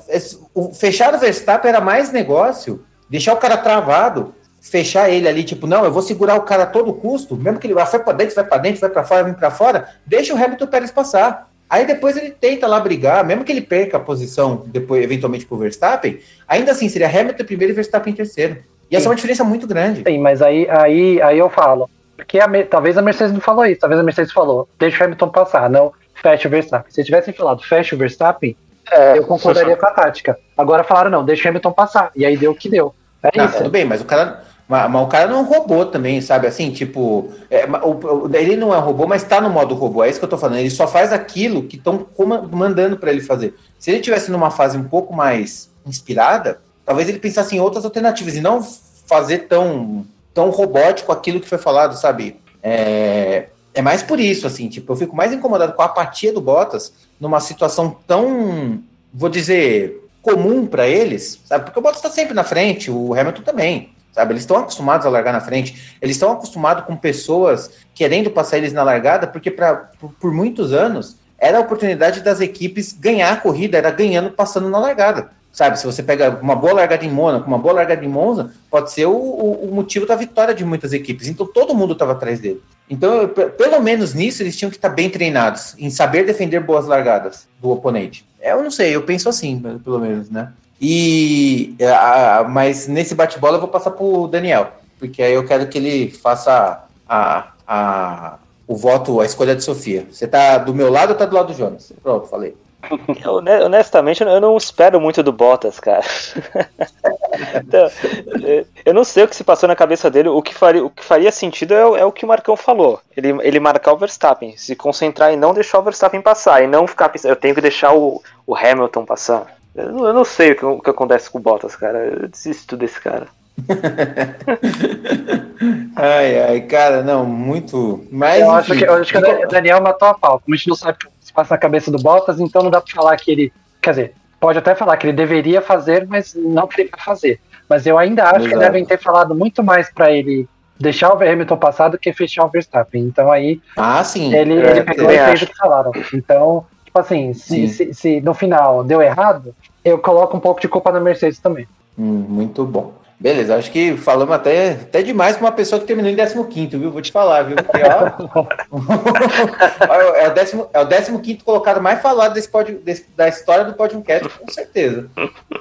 o, fechar o Verstappen era mais negócio, deixar o cara travado, fechar ele ali, tipo, não, eu vou segurar o cara a todo custo, mesmo que ele vá, para dentro, vai para dentro, vai para fora, vem para fora, deixa o Hamilton Pérez passar. Aí depois ele tenta lá brigar, mesmo que ele perca a posição depois, eventualmente, pro Verstappen, ainda assim seria Hamilton primeiro e Verstappen terceiro. Ia ser uma diferença muito grande. Sim, mas aí, aí, aí eu falo. Porque a, talvez a Mercedes não falou isso, talvez a Mercedes falou, deixa o Hamilton passar, não fecha o Verstappen. Se tivessem falado fecha o Verstappen, é, eu concordaria com a tática. Agora falaram, não, deixa o Hamilton passar. E aí deu o que deu. É não, isso. Tudo bem, mas o cara mas, mas, o cara não é um robô também, sabe? Assim, tipo, é, o, ele não é um robô, mas tá no modo robô. É isso que eu tô falando. Ele só faz aquilo que estão mandando para ele fazer. Se ele tivesse numa fase um pouco mais inspirada, talvez ele pensasse em outras alternativas e não fazer tão, tão robótico aquilo que foi falado, sabe? É, é mais por isso, assim, tipo, eu fico mais incomodado com a apatia do Bottas numa situação tão, vou dizer, comum para eles, sabe? Porque o Bottas tá sempre na frente, o Hamilton também sabe? Eles estão acostumados a largar na frente, eles estão acostumados com pessoas querendo passar eles na largada, porque pra, por, por, muitos anos era a oportunidade das equipes ganhar a corrida, era ganhando passando na largada. Sabe, se você pega uma boa largada em Mônaco, uma boa largada em Monza, pode ser o, o, o motivo da vitória de muitas equipes. Então todo mundo estava atrás dele. Então, pelo menos nisso, eles tinham que estar bem treinados, em saber defender boas largadas do oponente. É, eu não sei, eu penso assim, pelo menos, né? E a, mas nesse bate-bola eu vou passar pro Daniel, porque aí eu quero que ele faça a, a, o voto, a escolha de Sofia. Você tá do meu lado ou tá do lado do Jonas? Pronto, falei. Honestamente, eu não espero muito do Bottas, cara. <laughs> então, eu não sei o que se passou na cabeça dele. O que faria, o que faria sentido é, é, o que o Marcão falou. Ele, ele marcar o Verstappen, se concentrar em não deixar o Verstappen passar, e não ficar pensando, eu tenho que deixar o, o Hamilton passar. Eu não, eu não sei o que, o que, acontece com o Bottas, cara. Eu desisto desse cara. <laughs> ai, ai, cara, não, muito. Mas, eu, acho que, eu acho que o Daniel matou a pau. Como a gente não sabe o que se passa na cabeça do Bottas, então não dá pra falar que ele. Quer dizer, pode até falar que ele deveria fazer, mas não que ele vai fazer. Mas eu ainda acho Exato. que devem ter falado muito mais para ele deixar o Hamilton passar do que fechar o Verstappen. Então aí. Ah, sim. Ele, é, ele pegou e fez o que falaram. Então, tipo assim, se, se, se, no final deu errado, eu coloco um pouco de culpa na Mercedes também. Hum, muito bom. Beleza, acho que falamos até, até demais para uma pessoa que terminou em 15, viu? Vou te falar, viu? Porque, ó, <laughs> é, o décimo, é o 15 colocado mais falado desse pod, desse, da história do podcast, com certeza.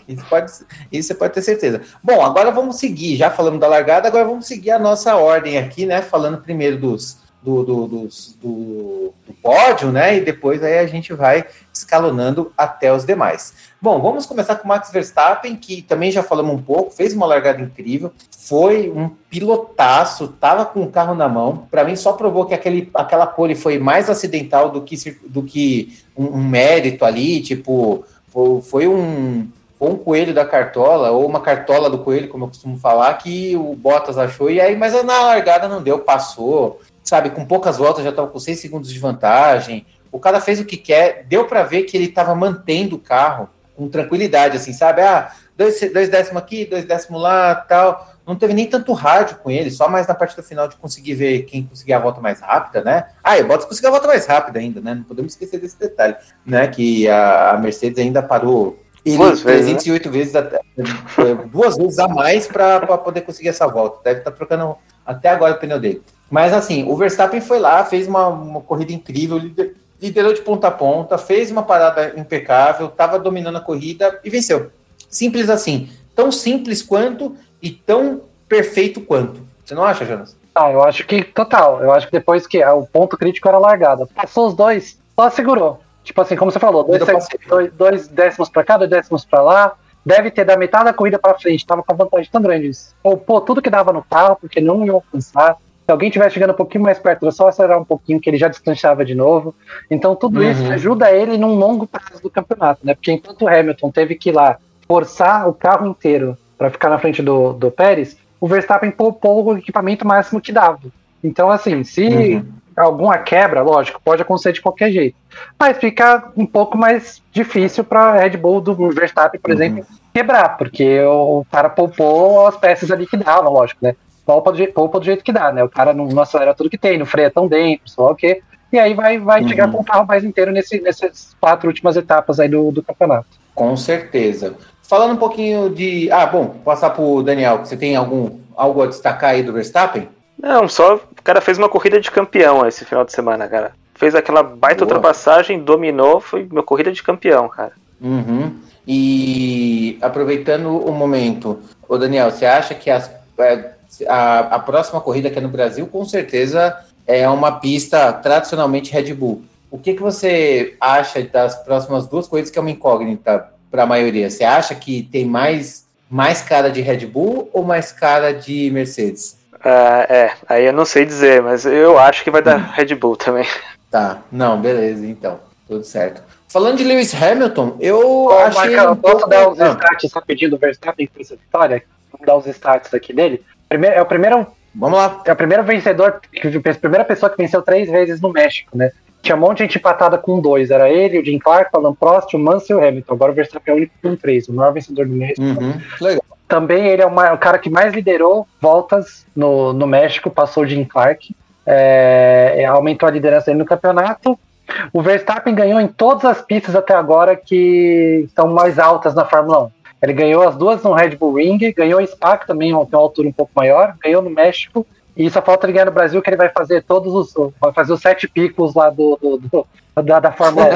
Isso, pode, isso você pode ter certeza. Bom, agora vamos seguir. Já falamos da largada, agora vamos seguir a nossa ordem aqui, né? Falando primeiro dos, do, do, do, do, do pódio, né? E depois aí a gente vai escalonando até os demais. Bom, vamos começar com o Max Verstappen, que também já falamos um pouco, fez uma largada incrível, foi um pilotaço, tava com o carro na mão. Para mim, só provou que aquele, aquela pole foi mais acidental do que, do que um, um mérito ali, tipo, foi um foi um coelho da cartola, ou uma cartola do coelho, como eu costumo falar, que o Bottas achou, e aí, mas na largada não deu, passou, sabe, com poucas voltas já estava com seis segundos de vantagem. O cara fez o que quer, deu para ver que ele estava mantendo o carro com tranquilidade, assim, sabe? Ah, dois, dois décimos aqui, dois décimos lá, tal. Não teve nem tanto rádio com ele, só mais na parte do final de conseguir ver quem conseguia a volta mais rápida, né? Ah, e o Bottas conseguiu a volta mais rápida ainda, né? Não podemos esquecer desse detalhe, né? Que a, a Mercedes ainda parou ele duas 308 vezes, né? vezes duas vezes a mais para poder conseguir essa volta. Deve estar tá trocando até agora o pneu dele. Mas assim, o Verstappen foi lá, fez uma, uma corrida incrível, liderou de ponta a ponta, fez uma parada impecável, estava dominando a corrida e venceu. Simples assim. Tão simples quanto e tão perfeito quanto. Você não acha, Jonas? Ah, eu acho que total. Eu acho que depois que ah, o ponto crítico era largada, passou os dois, só segurou. Tipo assim, como você falou, dois, dois, dois décimos para cá, dois décimos para lá. Deve ter da metade da corrida para frente, tava com a vantagem tão grande. Ou, pô, tudo que dava no carro, porque não ia alcançar. Se alguém estiver chegando um pouquinho mais perto, era só acelerar um pouquinho, que ele já descanchava de novo. Então, tudo uhum. isso ajuda ele num longo prazo do campeonato, né? Porque enquanto o Hamilton teve que ir lá forçar o carro inteiro para ficar na frente do, do Pérez, o Verstappen poupou o equipamento máximo que dava. Então, assim, se uhum. alguma quebra, lógico, pode acontecer de qualquer jeito. Mas fica um pouco mais difícil para a Red Bull do Verstappen, por uhum. exemplo, quebrar, porque o cara poupou as peças ali que dava, lógico, né? Poupa do, jeito, poupa do jeito que dá, né? O cara não, não acelera tudo que tem, não freia tão dentro, só o quê. E aí vai, vai uhum. chegar com o carro mais inteiro nesse, nessas quatro últimas etapas aí do, do campeonato. Com certeza. Falando um pouquinho de. Ah, bom, passar para o Daniel. Você tem algum algo a destacar aí do Verstappen? Não, só o cara fez uma corrida de campeão esse final de semana, cara. Fez aquela baita Boa. ultrapassagem, dominou, foi uma corrida de campeão, cara. Uhum. E aproveitando o momento, o Daniel, você acha que as, é, a, a próxima corrida que é no Brasil, com certeza é uma pista tradicionalmente Red Bull. O que, que você acha das próximas duas corridas que é uma incógnita para a maioria? Você acha que tem mais, mais cara de Red Bull ou mais cara de Mercedes? Uh, é, aí eu não sei dizer, mas eu acho que vai dar hum. Red Bull também. Tá, não, beleza, então, tudo certo. Falando de Lewis Hamilton, eu Ô, achei. Um posso dar os ah. stats rapidinho do Verstappen com essa vitória? Vamos dar os stats aqui dele. Primeiro, é o primeiro. Vamos lá. É o primeiro vencedor, a primeira pessoa que venceu três vezes no México, né? Tinha um monte de gente empatada com dois. Era ele, o Jim Clark, o Alan Prost, o Mansell e o Hamilton. Agora o Verstappen é o único com três, o maior vencedor do México. Uhum, legal. Também ele é uma, o cara que mais liderou voltas no, no México, passou o Jim Clark. É, é, aumentou a liderança dele no campeonato. O Verstappen ganhou em todas as pistas até agora que estão mais altas na Fórmula 1. Ele ganhou as duas no Red Bull Ring, ganhou em Spa, que também tem uma altura um pouco maior, ganhou no México e só falta ele ganhar no Brasil, que ele vai fazer todos os. Vai fazer os sete picos lá do, do, do da, da Fórmula 1.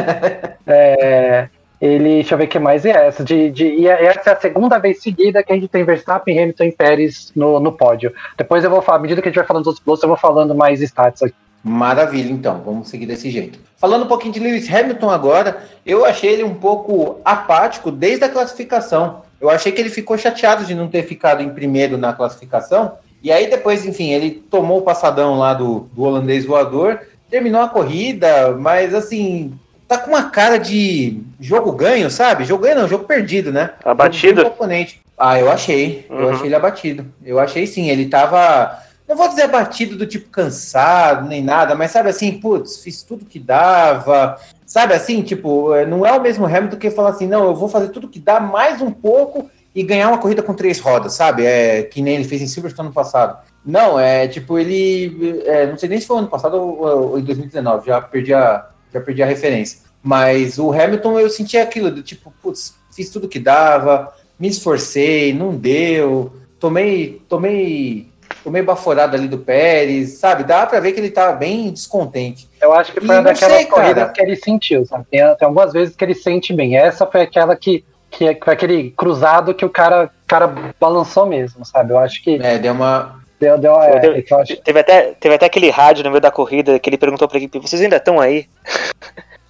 <laughs> é, ele, deixa eu ver o que mais é essa. De, de, e é, essa é a segunda vez seguida que a gente tem Verstappen, Hamilton e Pérez no, no pódio. Depois eu vou falar, à medida que a gente vai falando dos outros pilotos, eu vou falando mais status aqui. Maravilha, então, vamos seguir desse jeito. Falando um pouquinho de Lewis Hamilton agora, eu achei ele um pouco apático desde a classificação. Eu achei que ele ficou chateado de não ter ficado em primeiro na classificação, e aí depois, enfim, ele tomou o passadão lá do, do holandês voador, terminou a corrida, mas assim, tá com uma cara de jogo ganho, sabe? Jogo ganho não, jogo perdido, né? Abatido? Oponente. Ah, eu achei. Uhum. Eu achei ele abatido. Eu achei sim, ele tava. Não vou dizer abatido do tipo cansado, nem nada, mas sabe assim, putz, fiz tudo que dava. Sabe assim, tipo, não é o mesmo Hamilton que falar assim, não, eu vou fazer tudo que dá mais um pouco e ganhar uma corrida com três rodas, sabe? É que nem ele fez em Silverstone no passado. Não, é tipo, ele. É, não sei nem se foi ano passado ou, ou, em 2019, já perdi, a, já perdi a referência. Mas o Hamilton eu senti aquilo, do tipo, putz, fiz tudo que dava, me esforcei, não deu, tomei, tomei, tomei baforada ali do Pérez, sabe? Dá pra ver que ele tava bem descontente. Eu acho que foi uma daquelas corridas que ele sentiu, sabe? Tem, tem algumas vezes que ele sente bem. Essa foi aquela que que é, foi aquele cruzado que o cara, cara balançou mesmo, sabe? Eu acho que. É, deu uma. Deu, deu, é, teve, é acho... teve, até, teve até aquele rádio no meio da corrida que ele perguntou pra equipe: vocês ainda estão aí?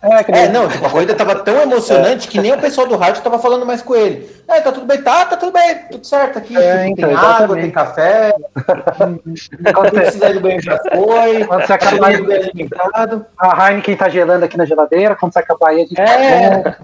É, é, não, tipo, a corrida tava tão <laughs> emocionante é. que nem o pessoal do rádio tava falando mais com ele. É, tá tudo bem, tá, tá tudo bem, tudo certo aqui. É, tipo, então, tem exatamente. água, tem café. <laughs> Quando precisar do banho já foi. Quando você acabar de alimentado. A Heineken tá gelando aqui na geladeira, quando você acabar aí a gente é. Tá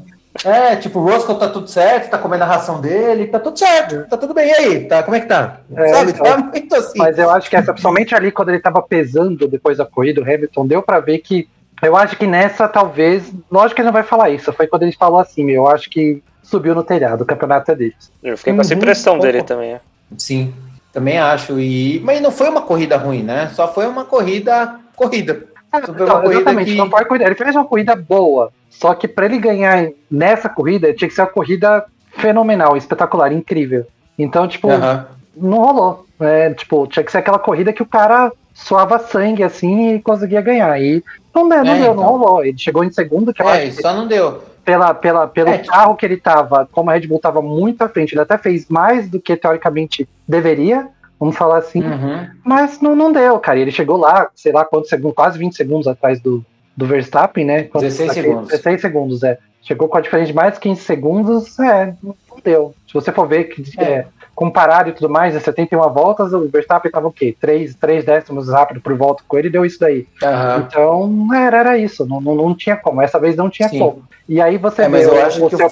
é, tipo, o Roscoe tá tudo certo, tá comendo a ração dele, tá tudo certo, tá tudo bem. E aí, tá, como é que tá? É, Sabe, então, tá muito assim. Mas eu acho que essa, principalmente ali quando ele tava pesando depois da corrida, o Hamilton deu para ver que. Eu acho que nessa, talvez. Lógico que ele não vai falar isso, foi quando ele falou assim, eu acho que subiu no telhado, o campeonato é deles. Eu fiquei com essa uhum. impressão dele também. É. Sim, também acho. E... Mas não foi uma corrida ruim, né? Só foi uma corrida. Corrida. Ah, não, exatamente, que... não foi corrida. Ele fez uma corrida boa. Só que para ele ganhar nessa corrida, tinha que ser uma corrida fenomenal, espetacular, incrível. Então, tipo, uhum. não rolou. É, tipo, tinha que ser aquela corrida que o cara suava sangue assim e conseguia ganhar. E não, não, é, deu, então... não rolou. Ele chegou em segundo, que é, só não deu. Pela, pela, pelo é. carro que ele tava, como a Red Bull tava muito à frente, ele até fez mais do que teoricamente deveria, vamos falar assim. Uhum. Mas não, não deu, cara. Ele chegou lá, sei lá quantos segundos, quase 20 segundos atrás do, do Verstappen, né? 16 segundos. 16 segundos, é. Chegou com a diferença de mais de 15 segundos, é, não deu. Se você for ver que é. É, comparado e tudo mais, em 71 voltas, o Verstappen estava o quê? 3, 3 décimos rápido por volta com ele e deu isso daí. Uhum. Então, era, era isso, não, não, não tinha como. Essa vez não tinha Sim. como. E aí você é, vê. o, seu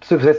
Você vê,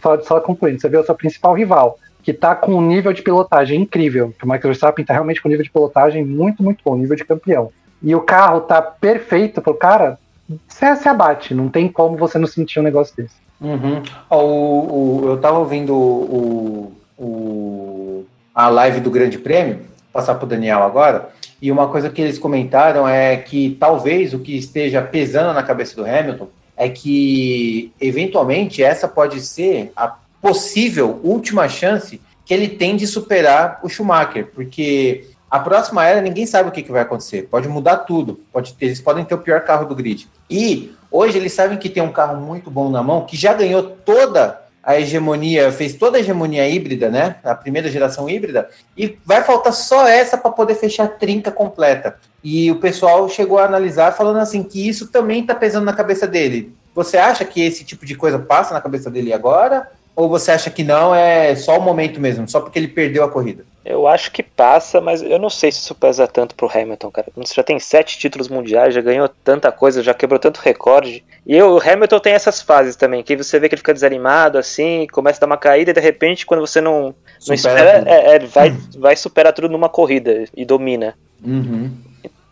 só, só concluindo, você vê o seu principal rival, que tá com um nível de pilotagem incrível. Que o Michael Verstappen tá realmente com um nível de pilotagem muito, muito bom, nível de campeão. E o carro tá perfeito pro cara, você se abate, não tem como você não sentir um negócio desse. Uhum. o, o, eu tava ouvindo o, o, a live do Grande Prêmio, passar para o Daniel agora, e uma coisa que eles comentaram é que talvez o que esteja pesando na cabeça do Hamilton é que, eventualmente, essa pode ser a possível última chance que ele tem de superar o Schumacher, porque a próxima era ninguém sabe o que, que vai acontecer, pode mudar tudo, pode ter, eles podem ter o pior carro do grid. E hoje eles sabem que tem um carro muito bom na mão, que já ganhou toda a hegemonia, fez toda a hegemonia híbrida, né? A primeira geração híbrida, e vai faltar só essa para poder fechar a trinca completa. E o pessoal chegou a analisar falando assim que isso também está pesando na cabeça dele. Você acha que esse tipo de coisa passa na cabeça dele agora? Ou você acha que não, é só o momento mesmo, só porque ele perdeu a corrida? Eu acho que passa, mas eu não sei se isso pesa tanto pro Hamilton, cara. Você já tem sete títulos mundiais, já ganhou tanta coisa, já quebrou tanto recorde. E eu, o Hamilton tem essas fases também, que você vê que ele fica desanimado, assim, começa a dar uma caída e de repente, quando você não, não espera, é, é, vai, vai superar tudo numa corrida e domina. Uhum.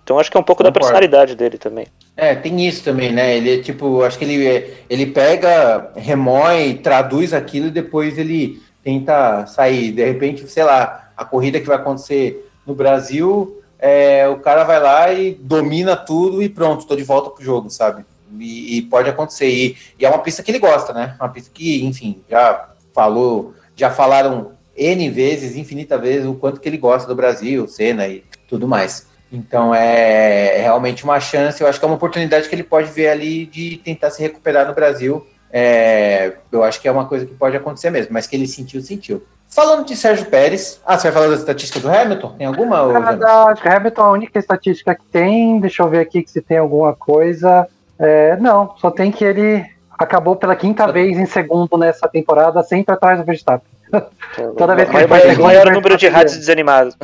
Então acho que é um pouco Concordo. da personalidade dele também. É, tem isso também, né? Ele, tipo, acho que ele, ele pega, remói, traduz aquilo e depois ele tenta sair. De repente, sei lá, a corrida que vai acontecer no Brasil, é, o cara vai lá e domina tudo e pronto, estou de volta pro jogo, sabe? E, e pode acontecer. E, e, é uma pista que ele gosta, né? Uma pista que, enfim, já falou, já falaram N vezes, infinita vezes, o quanto que ele gosta do Brasil, cena e tudo mais. Então é, é, realmente uma chance, eu acho que é uma oportunidade que ele pode ver ali de tentar se recuperar no Brasil. É, eu acho que é uma coisa que pode acontecer mesmo, mas que ele sentiu, sentiu. Falando de Sérgio Pérez, ah, você vai falar da estatística do Hamilton? Tem alguma? É acho que Hamilton é a única estatística que tem. Deixa eu ver aqui se tem alguma coisa. É, não, só tem que ele acabou pela quinta só... vez em segundo nessa temporada, sempre atrás do Verstappen. Toda vez que vai maior o número de rádios desanimados.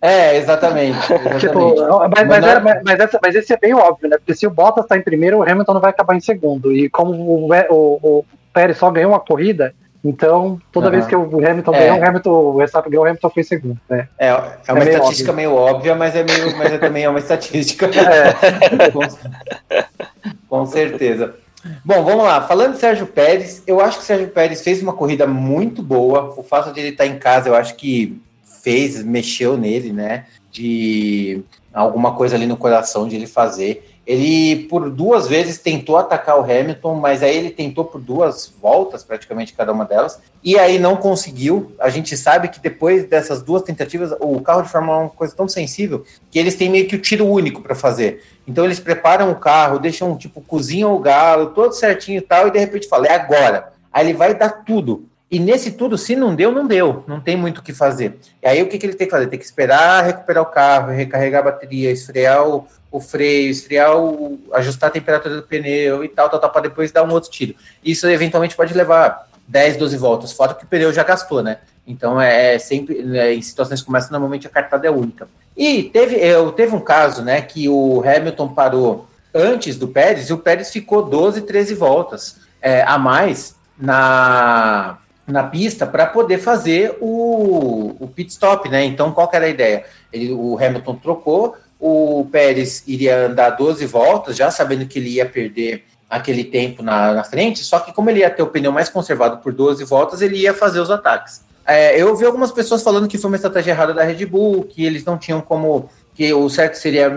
É, é exatamente. <laughs> exatamente. Tipo, mas, mas, era, mas, essa, mas, esse é bem óbvio, né? Porque se o Bottas está em primeiro, o Hamilton não vai acabar em segundo. E como o, o, o Pérez só ganhou uma corrida, então toda uhum. vez que o Hamilton é. ganhou, o Hamilton, o Verstappen ganhou, o Hamilton foi em segundo. Né? É, é uma é estatística óbvio. meio óbvia, mas, é meio, mas é também é uma estatística. <laughs> É. com, <laughs> com certeza. Bom, vamos lá. Falando de Sérgio Pérez, eu acho que o Sérgio Pérez fez uma corrida muito boa. O fato de ele estar em casa, eu acho que fez, mexeu nele, né? De alguma coisa ali no coração de ele fazer. Ele, por duas vezes, tentou atacar o Hamilton, mas aí ele tentou por duas voltas, praticamente cada uma delas, e aí não conseguiu. A gente sabe que depois dessas duas tentativas, o carro de Fórmula 1 é uma coisa tão sensível que eles têm meio que o tiro único para fazer. Então eles preparam o carro, deixam, tipo, cozinham o galo, todo certinho e tal, e de repente fala, é agora. Aí ele vai dar tudo. E nesse tudo, se não deu, não deu. Não tem muito o que fazer. E aí o que, que ele tem que fazer? Tem que esperar recuperar o carro, recarregar a bateria, esfriar o, o freio, esfriar o. ajustar a temperatura do pneu e tal, tal, tal, para depois dar um outro tiro. Isso eventualmente pode levar 10, 12 voltas, fora que o pneu já gastou, né? Então é, é sempre. É, em situações como essa, normalmente a cartada é única. E teve, eu, teve um caso, né, que o Hamilton parou antes do Pérez e o Pérez ficou 12, 13 voltas é, a mais na na pista para poder fazer o, o pit stop, né? Então, qual era a ideia? Ele, o Hamilton trocou, o Pérez iria andar 12 voltas, já sabendo que ele ia perder aquele tempo na, na frente, só que como ele ia ter o pneu mais conservado por 12 voltas, ele ia fazer os ataques. É, eu vi algumas pessoas falando que foi uma estratégia errada da Red Bull, que eles não tinham como, que o certo seria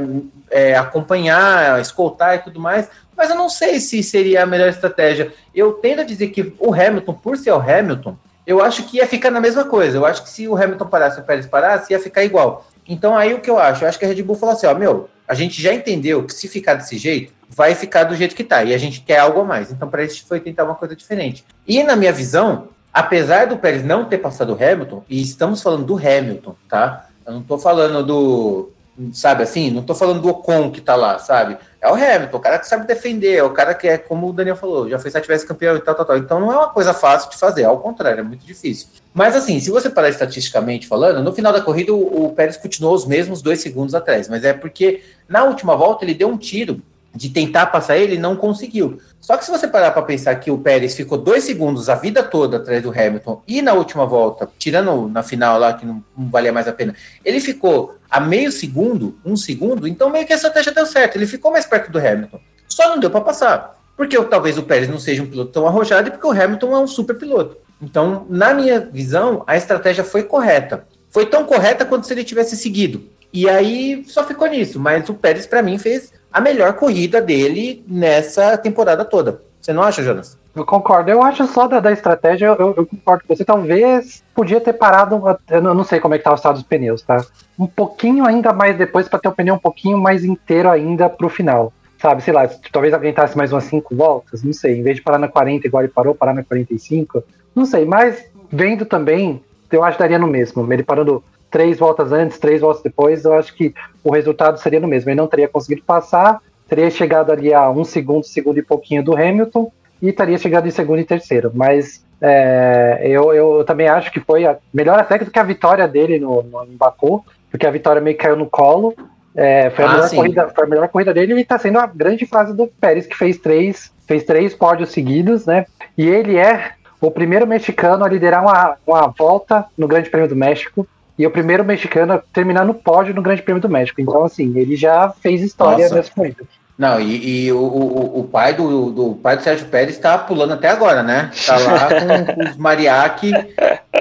é, acompanhar, escoltar e tudo mais, mas eu não sei se seria a melhor estratégia. Eu tendo a dizer que o Hamilton, por ser o Hamilton, eu acho que ia ficar na mesma coisa. Eu acho que se o Hamilton parasse e o Pérez parasse, ia ficar igual. Então aí o que eu acho? Eu acho que a Red Bull falou assim, ó, meu, a gente já entendeu que se ficar desse jeito, vai ficar do jeito que tá, e a gente quer algo a mais. Então para isso foi tentar uma coisa diferente. E na minha visão, apesar do Pérez não ter passado o Hamilton, e estamos falando do Hamilton, tá? Eu não tô falando do, sabe assim, não tô falando do Ocon que tá lá, sabe? É o Hamilton, o cara que sabe defender, é o cara que é, como o Daniel falou, já foi sete vezes campeão e tal, tal, tal. Então não é uma coisa fácil de fazer, ao contrário, é muito difícil. Mas assim, se você parar estatisticamente falando, no final da corrida o, o Pérez continuou os mesmos dois segundos atrás, mas é porque na última volta ele deu um tiro de tentar passar ele não conseguiu. Só que se você parar para pensar que o Pérez ficou dois segundos a vida toda atrás do Hamilton e na última volta, tirando na final lá que não, não, valia mais a pena, ele ficou a meio segundo, um segundo, então meio que a estratégia deu certo. Ele ficou mais perto do Hamilton. Só não deu para passar. Porque talvez o Pérez não seja um piloto tão arrojado e porque o Hamilton é um super piloto. Então, na minha visão, a estratégia foi correta. Foi tão correta quanto se ele tivesse seguido. E aí só ficou nisso. Mas o Pérez, para mim, fez a melhor corrida dele nessa temporada toda. Você não acha, Jonas? Eu concordo. Eu acho só da, da estratégia, eu, eu, concordo com você. Talvez podia ter parado, eu não sei como é que tá o estado dos pneus, tá? Um pouquinho ainda mais depois para ter o pneu um pouquinho mais inteiro ainda pro final. Sabe, sei lá, talvez aguentasse mais umas 5 voltas, não sei. Em vez de parar na 40 igual ele parou, parar na 45, não sei. Mas vendo também, eu acho que daria no mesmo. Ele parando três voltas antes, três voltas depois, eu acho que o resultado seria no mesmo. Ele não teria conseguido passar, teria chegado ali a um segundo, segundo e pouquinho do Hamilton, e estaria chegado em segundo e terceiro. Mas é, eu, eu também acho que foi a melhor até do que a vitória dele no, no em Baku, porque a vitória meio que caiu no colo. É, foi, a ah, melhor corrida, foi a melhor corrida dele e está sendo a grande fase do Pérez, que fez três, fez três pódios seguidos, né? E ele é o primeiro mexicano a liderar uma, uma volta no Grande Prêmio do México e o primeiro mexicano a terminar no pódio no Grande Prêmio do México. Então, assim, ele já fez história Nossa. nessa corrida. Não, e, e o, o, o, pai do, do pai do Sérgio Pérez está pulando até agora, né? Tá lá <laughs> com, com os mariachi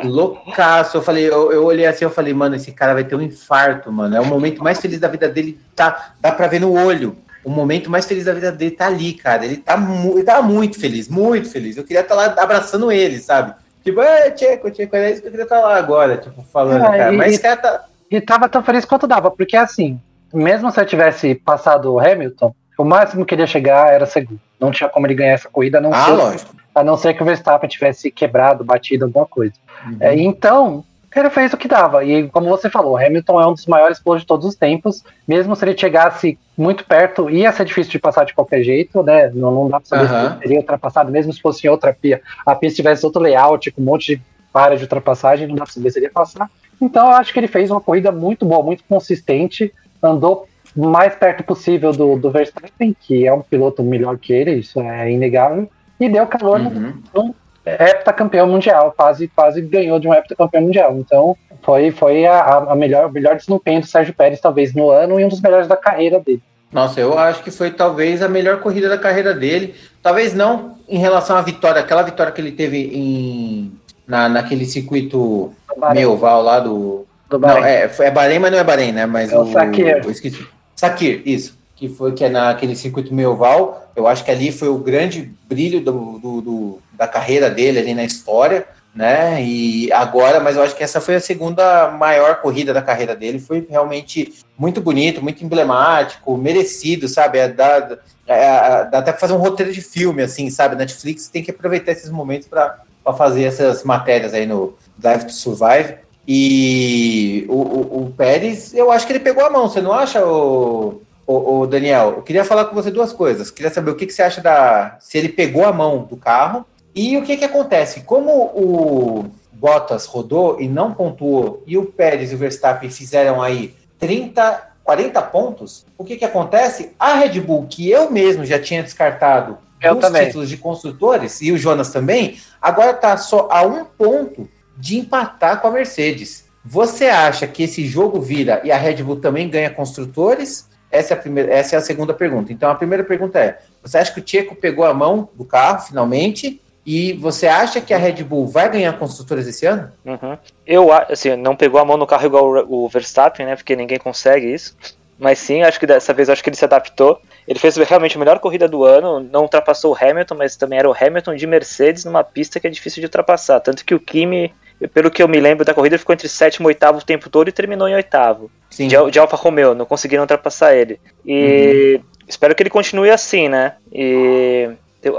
loucaço. Eu falei, eu, eu, olhei assim, eu falei, mano, esse cara vai ter um infarto, mano. É o momento mais feliz da vida dele, tá, dá pra ver no olho. O momento mais feliz da vida dele tá ali, cara. Ele tá, ele tá muito feliz, muito feliz. Eu queria estar tá lá abraçando ele, sabe? Tipo, é, Tcheco, Tcheco, é isso que eu queria estar lá agora, tipo, falando, é, cara. Mas e, cara tá. E tava tão feliz quanto dava, porque assim, mesmo se eu tivesse passado o Hamilton, o máximo que ele ia chegar era segundo. Não tinha como ele ganhar essa corrida, a não, ah, ser, lógico. a não ser que o Verstappen tivesse quebrado, batido, alguma coisa. Uhum. É, então, ele fez o que dava. E como você falou, Hamilton é um dos maiores pilotos de todos os tempos. Mesmo se ele chegasse muito perto, ia ser difícil de passar de qualquer jeito, né? Não, não dá pra saber uhum. se ele teria ultrapassado, mesmo se fosse em outra pia. A pista tivesse outro layout, com um monte de área de ultrapassagem, não dá pra saber se ele ia passar. Então eu acho que ele fez uma corrida muito boa, muito consistente, andou mais perto possível do, do Verstappen, que é um piloto melhor que ele, isso é inegável, e deu calor uhum. no heptacampeão mundial, quase, quase ganhou de um heptacampeão mundial. Então, foi, foi a, a melhor, o melhor desempenho do Sérgio Pérez, talvez, no ano, e um dos melhores da carreira dele. Nossa, eu acho que foi talvez a melhor corrida da carreira dele. Talvez não em relação à vitória, aquela vitória que ele teve em, na, naquele circuito meu, Val, lá do. do não, é, é Bahrein, mas não é Bahrein, né? Mas é o, o Sakir. Esqueci. Sakir, isso. Que foi que é naquele circuito meu, Val. Eu acho que ali foi o grande brilho do, do, do da carreira dele ali na história, né? E agora, mas eu acho que essa foi a segunda maior corrida da carreira dele. Foi realmente muito bonito, muito emblemático, merecido, sabe? É, dá, é, é dá até pra fazer um roteiro de filme, assim, sabe? Netflix tem que aproveitar esses momentos para fazer essas matérias aí no Drive to Survive. E o, o, o, Pérez, eu acho que ele pegou a mão, você não acha, o, o, o Daniel? Eu queria falar com você duas coisas. Queria saber o que, que você acha da. Se ele pegou a mão do carro e o que, que acontece? Como o Bottas rodou e não pontuou, e o Pérez e o Verstappen fizeram aí 30, 40 pontos, o que, que acontece? A Red Bull, que eu mesmo já tinha descartado eu os títulos de construtores, e o Jonas também, agora está só a um ponto de empatar com a Mercedes. Você acha que esse jogo vira e a Red Bull também ganha construtores? Essa é a, primeira, essa é a segunda pergunta. Então, a primeira pergunta é: você acha que o Tcheco pegou a mão do carro finalmente? E você acha que a Red Bull vai ganhar construtores esse ano? Uhum. Eu, assim, não pegou a mão no carro igual o Verstappen, né? Porque ninguém consegue isso. Mas sim, acho que dessa vez acho que ele se adaptou. Ele fez realmente a melhor corrida do ano, não ultrapassou o Hamilton, mas também era o Hamilton de Mercedes numa pista que é difícil de ultrapassar. Tanto que o Kimi pelo que eu me lembro da corrida, ele ficou entre sétimo e oitavo o tempo todo e terminou em oitavo. Sim. De, de Alfa Romeo, não conseguiram ultrapassar ele. E espero que ele continue assim, né? E.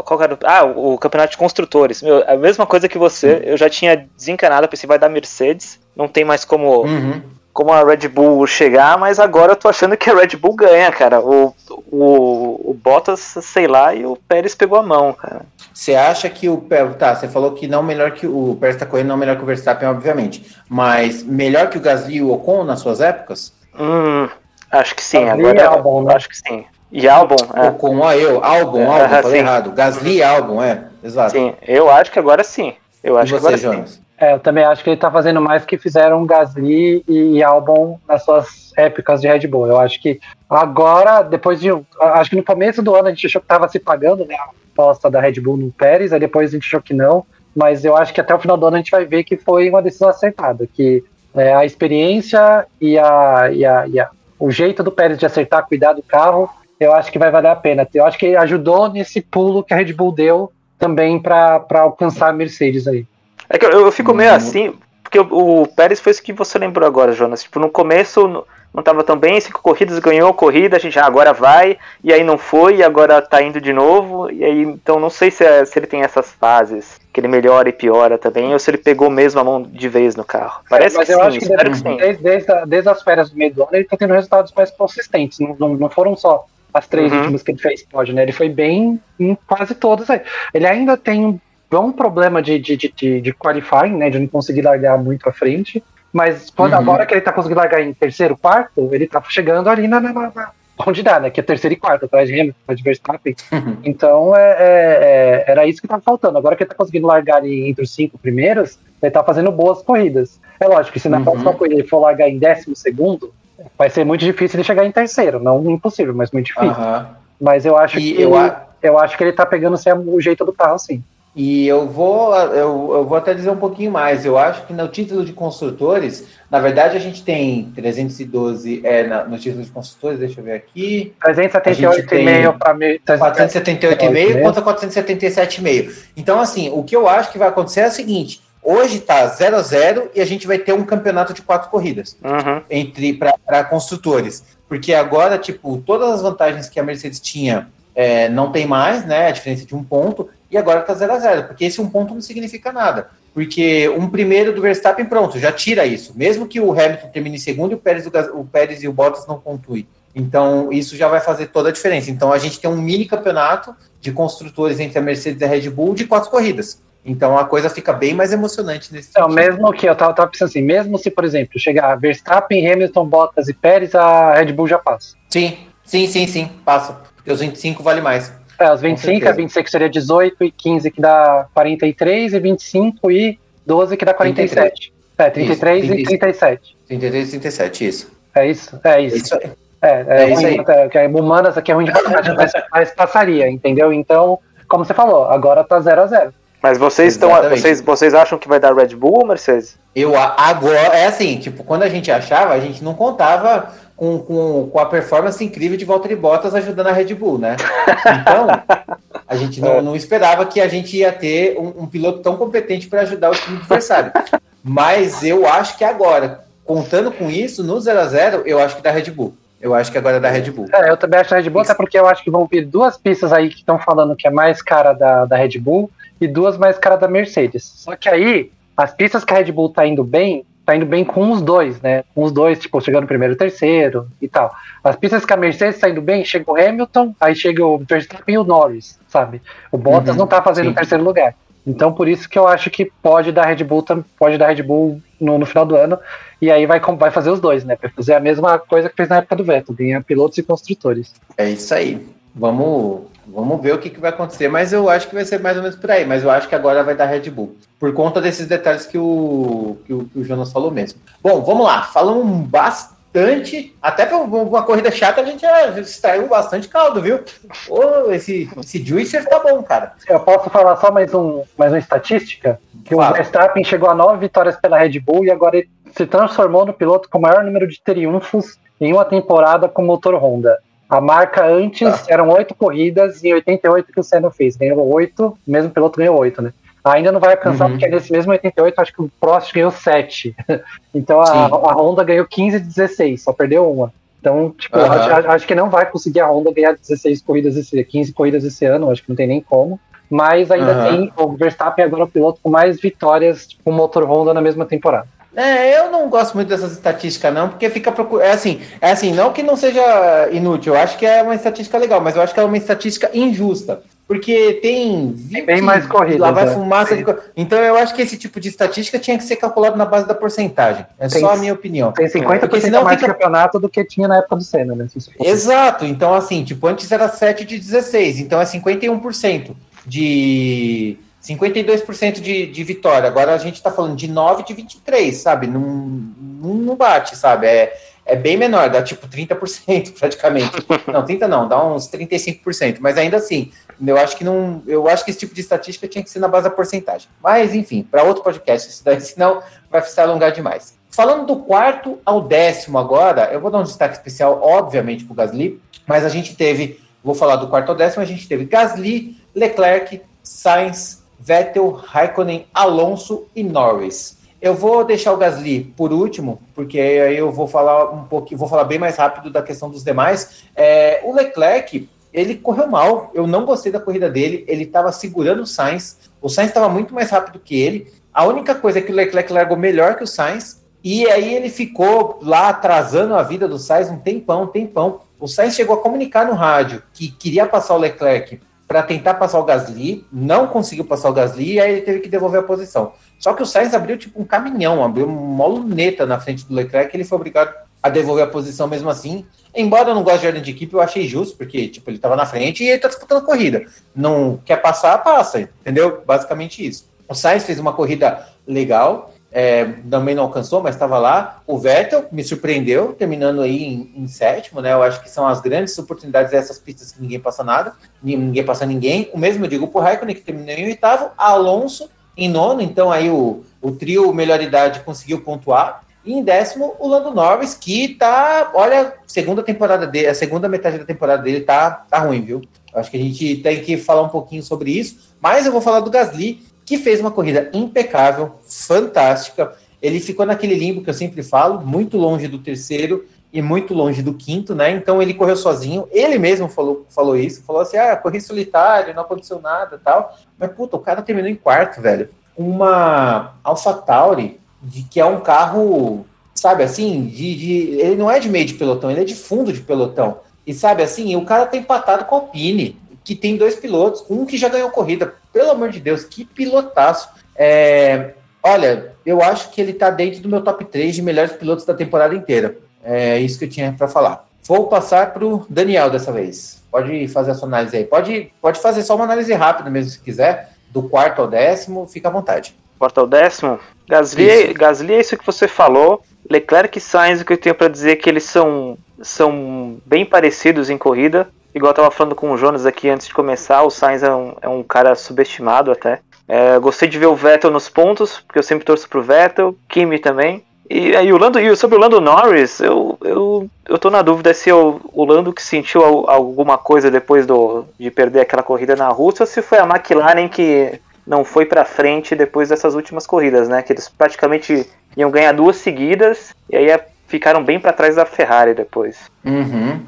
Qual era o- Ah, o, campeonato de construtores. Meu, a mesma coisa que você, eu já tinha desencanado, pensei, vai dar Mercedes. Não tem mais como Uhum. Como a Red Bull chegar, mas agora eu tô achando que a Red Bull ganha, cara. O, o, o Bottas, sei lá, e o Pérez pegou a mão, cara. Você acha que o tá? Você falou que não melhor que o Pérez está correndo não melhor que o Verstappen, obviamente, mas melhor que o Gasly e o Ocon nas suas épocas? Hum, acho que sim, Gasly agora e Albon, né? acho que sim. E Albon, é, Ocon, ó, eu, Albon, É, Albon, ah, falei sim. errado. Gasly e Albon, é, exato. sim, eu acho que agora sim. Eu E acho que você, agora sim. É, eu também acho que ele tá fazendo mais que fizeram Gasly e Albon nas suas épocas de Red Bull. Eu acho que agora, depois de. Acho que no começo do ano a gente achou que tava se pagando, né? A aposta da Red Bull no Pérez, aí depois a gente achou que não. Mas eu acho que até o final do ano a gente vai ver que foi uma decisão acertada. Que é, a experiência e, a, e, a, e a- o jeito do Pérez de acertar, cuidar do carro, eu acho que vai valer a pena. Eu acho que ajudou nesse pulo que a Red Bull deu também para alcançar a Mercedes aí. É que eu, eu fico meio Hum. assim, porque o, o Pérez foi isso que você lembrou agora, Jonas. Tipo, no começo não, não tava tão bem, cinco corridas, ganhou a corrida, a gente ah, agora vai, e aí não foi, e agora tá indo de novo, e aí, então não sei se, é- se ele tem essas fases, que ele melhora e piora também, ou se ele pegou mesmo a mão de vez no carro. Parece mas que eu sim, acho que, espero que desde, sim. desde, desde, a- desde as férias do meio do ano ele tá tendo resultados mais consistentes. Não, não, não foram só as três Uhum. últimas que ele fez pódio, né? Ele foi bem em quase todas aí. Ele ainda tem um bom problema de, de, de, de, qualifying, né? De não conseguir largar muito à frente. Mas quando Uhum. agora que ele tá conseguindo largar em terceiro, quarto, ele tá chegando ali na, na, na- onde dá, né? Que é terceiro e quarto, atrás de Hamilton, atrás de Verstappen. Uhum. Então é, é- é- era isso que tava faltando. Agora que ele tá conseguindo largar ali entre os cinco primeiros, ele tá fazendo boas corridas. É lógico que se na Uhum. próxima corrida ele for largar em décimo segundo, vai ser muito difícil ele chegar em terceiro. Não impossível, mas muito difícil. Mas eu acho E que eu eu acho que ele tá pegando assim, o jeito do carro, sim. E eu vou, eu, eu vou até dizer um pouquinho mais. Eu acho que no título de construtores, na verdade, a gente tem 312 é, na- no título de construtores, deixa eu ver aqui. 378,5 para mim. 478,5 contra 477,5. Então, assim, o que eu acho que vai acontecer é o seguinte: hoje tá 0 a 0 e a gente vai ter um campeonato de quatro corridas Uhum. entre para construtores. Porque agora, tipo, todas as vantagens que a Mercedes tinha é, não tem mais, né? A diferença de um ponto, e agora tá 0 a 0 porque esse um ponto não significa nada. Porque um primeiro do Verstappen, pronto, já tira isso. Mesmo que o Hamilton termine em segundo e o Pérez, o Pérez e o Bottas não pontuem. Então, isso já vai fazer toda a diferença. Então, a gente tem um mini campeonato de construtores entre a Mercedes e a Red Bull de quatro corridas. Então, a coisa fica bem mais emocionante nesse Então, sentido. mesmo que eu tava, tava pensando assim, mesmo se, por exemplo, chegar Verstappen, Hamilton, Bottas e Pérez, a Red Bull já passa. Sim, sim, sim, sim, passa. Porque os 25 vale mais. É, os 25, certeza. a 26 seria 18, e 15 que dá 43, e 25 e 12 que dá 47. É, 33 Isso, e 37. 33 e 37, isso. É isso? É É isso. isso aí. É, é, É isso ruim, aí. é, que é humanas aqui é ruim de matemática, mas, mas passaria, entendeu? Então, como você falou, agora tá 0 a 0 Mas vocês estão. Exatamente. Vocês, vocês acham que vai dar Red Bull ou Mercedes? Eu agora, é assim, tipo, quando a gente achava, a gente não contava com, com, com a performance incrível de Valtteri Bottas ajudando a Red Bull, né? Então, a gente não, <laughs> não esperava que a gente ia ter um, um piloto tão competente para ajudar o time adversário. Mas eu acho que agora, contando com isso, no 0 a 0 eu acho que dá Red Bull. Eu acho que agora dá Red Bull. É, eu também acho a Red Bull, até porque eu acho que vão vir duas pistas aí que estão falando que é mais cara da, da Red Bull e duas mais cara da Mercedes. Só que aí, as pistas que a Red Bull tá indo bem, tá indo bem com os dois, né? Com os dois, tipo, chegando primeiro, terceiro e tal. As pistas que a Mercedes tá indo bem, chega o Hamilton, aí chega o Verstappen e o Norris, sabe? O Bottas Uhum, não tá fazendo sim. o terceiro lugar. Então, por isso que eu acho que pode dar Red Bull, pode dar Red Bull no, no final do ano. E aí vai, vai fazer os dois, né? Vai fazer a mesma coisa que fez na época do Vettel, ganhar pilotos e construtores. É isso aí. Vamos, vamos ver o que, que vai acontecer, mas eu acho que vai ser mais ou menos por aí. Mas eu acho que agora vai dar Red Bull. Por conta desses detalhes que o, que o, que o Jonas falou mesmo. Bom, vamos lá. Falamos bastante. Até para uma corrida chata, a gente já extraiu bastante caldo, viu? Ô, esse, esse Juicer tá bom, cara. Eu posso falar só mais, um, mais uma estatística? Que Fala. o Verstappen chegou a nove vitórias pela Red Bull e agora ele se transformou no piloto com o maior número de triunfos em uma temporada com motor Honda. A marca antes Tá. eram oito corridas e 88 que o Senna fez. Ganhou oito, o mesmo piloto ganhou oito, né? Ainda não vai alcançar, uhum. porque nesse mesmo 88, acho que o Prost ganhou 7. <laughs> então a, a, Honda ganhou 15 de 16, só perdeu uma. Então, tipo, uhum. acho, acho, que não vai conseguir a Honda ganhar 16 corridas esse 15 corridas esse ano, acho que não tem nem como. Mas ainda uhum. tem o Verstappen agora é o piloto com mais vitórias com tipo, motor Honda na mesma temporada. É, eu não gosto muito dessas estatísticas, não, porque fica procurando. É assim, é assim, não que não seja inútil, eu acho que é uma estatística legal, mas eu acho que é uma estatística injusta. Porque tem 20, bem mais corridas. Lá vai é. fumaça. De... Então eu acho que esse tipo de estatística tinha que ser calculado na base da porcentagem. É tem, só a minha opinião. Tem 50% porque senão mais fica... campeonato do que tinha na época do Senna, né? Exato. Então, assim, tipo, antes era 7 de 16, então é 51% de 52% de, de vitória. Agora a gente está falando de 9 de 23, sabe? Não, não bate, sabe? É, é bem menor, dá tipo 30% <laughs> praticamente. Não, 30 não, dá uns 35%, mas ainda assim, eu acho que não, eu acho que esse tipo de estatística tinha que ser na base da porcentagem. Mas enfim, para outro podcast, isso daí <laughs> senão vai se alongar demais. Falando do quarto ao décimo agora, eu vou dar um destaque especial, obviamente, para o Gasly, mas a gente teve, vou falar do quarto ao décimo, a gente teve Gasly, Leclerc, Sainz, Vettel, Raikkonen, Alonso e Norris. Eu vou deixar o Gasly por último, porque aí eu vou falar um pouquinho, vou falar bem mais rápido da questão dos demais. É, o Leclerc, ele correu mal. Eu não gostei da corrida dele. Ele estava segurando o Sainz. O Sainz estava muito mais rápido que ele. A única coisa é que o Leclerc largou melhor que o Sainz. E aí ele ficou lá atrasando a vida do Sainz um tempão, um tempão. O Sainz chegou a comunicar no rádio que queria passar o Leclerc para tentar passar o Gasly, não conseguiu passar o Gasly, e aí ele teve que devolver a posição. Só que o Sainz abriu tipo um caminhão, abriu uma luneta na frente do Leclerc, e ele foi obrigado a devolver a posição mesmo assim. Embora eu não goste de ordem de equipe, eu achei justo, porque tipo, ele estava na frente e ele está disputando corrida. Não quer passar, passa, entendeu? Basicamente isso. O Sainz fez uma corrida legal, é, também não alcançou, mas estava lá. O Vettel me surpreendeu, terminando aí em, em, sétimo, né? Eu acho que são as grandes oportunidades dessas pistas que ninguém passa nada, ninguém passa ninguém. O mesmo eu digo para o Raikkonen, que terminou em oitavo, Alonso em nono, então aí o, o trio melhor idade conseguiu pontuar. E em décimo, o Lando Norris, que tá, olha, segunda temporada dele, a segunda metade da temporada dele tá, tá ruim, viu? Acho que a gente tem que falar um pouquinho sobre isso, mas eu vou falar do Gasly, que fez uma corrida impecável, fantástica. Ele ficou naquele limbo que eu sempre falo, muito longe do terceiro e muito longe do quinto, né? Então ele correu sozinho. Ele mesmo falou, falou isso, falou assim: ah, corri solitário, não aconteceu nada tal. Mas, puta, o cara terminou em quarto, velho. Uma AlphaTauri, de, que é um carro, sabe assim, de, de, ele não é de meio de pelotão, ele é de fundo de pelotão. E sabe assim, o cara tá empatado com a Alpine, que tem dois pilotos, um que já ganhou corrida pelo amor de Deus, que pilotaço. É, olha, eu acho que ele está dentro do meu top 3 de melhores pilotos da temporada inteira. É isso que eu tinha para falar. Vou passar para o Daniel dessa vez. Pode fazer a sua análise aí. Pode, pode fazer só uma análise rápida mesmo, se quiser. Do quarto ao décimo, fica à vontade. Quarto ao décimo? Gasly, Gasly é isso que você falou. Leclerc e Sainz, o que eu tenho para dizer é que eles são, são bem parecidos em corrida igual eu tava falando com o Jonas aqui antes de começar, o Sainz é um, é um cara subestimado até. É, gostei de ver o Vettel nos pontos, porque eu sempre torço pro Vettel, Kimi também. E aí o Lando, e sobre o Lando Norris, eu, eu, eu tô na dúvida se o, o Lando que sentiu alguma coisa depois do, de perder aquela corrida na Rússia, ou se foi a McLaren que não foi para frente depois dessas últimas corridas, né? Que eles praticamente iam ganhar duas seguidas e aí ficaram bem para trás da Ferrari depois. Uhum.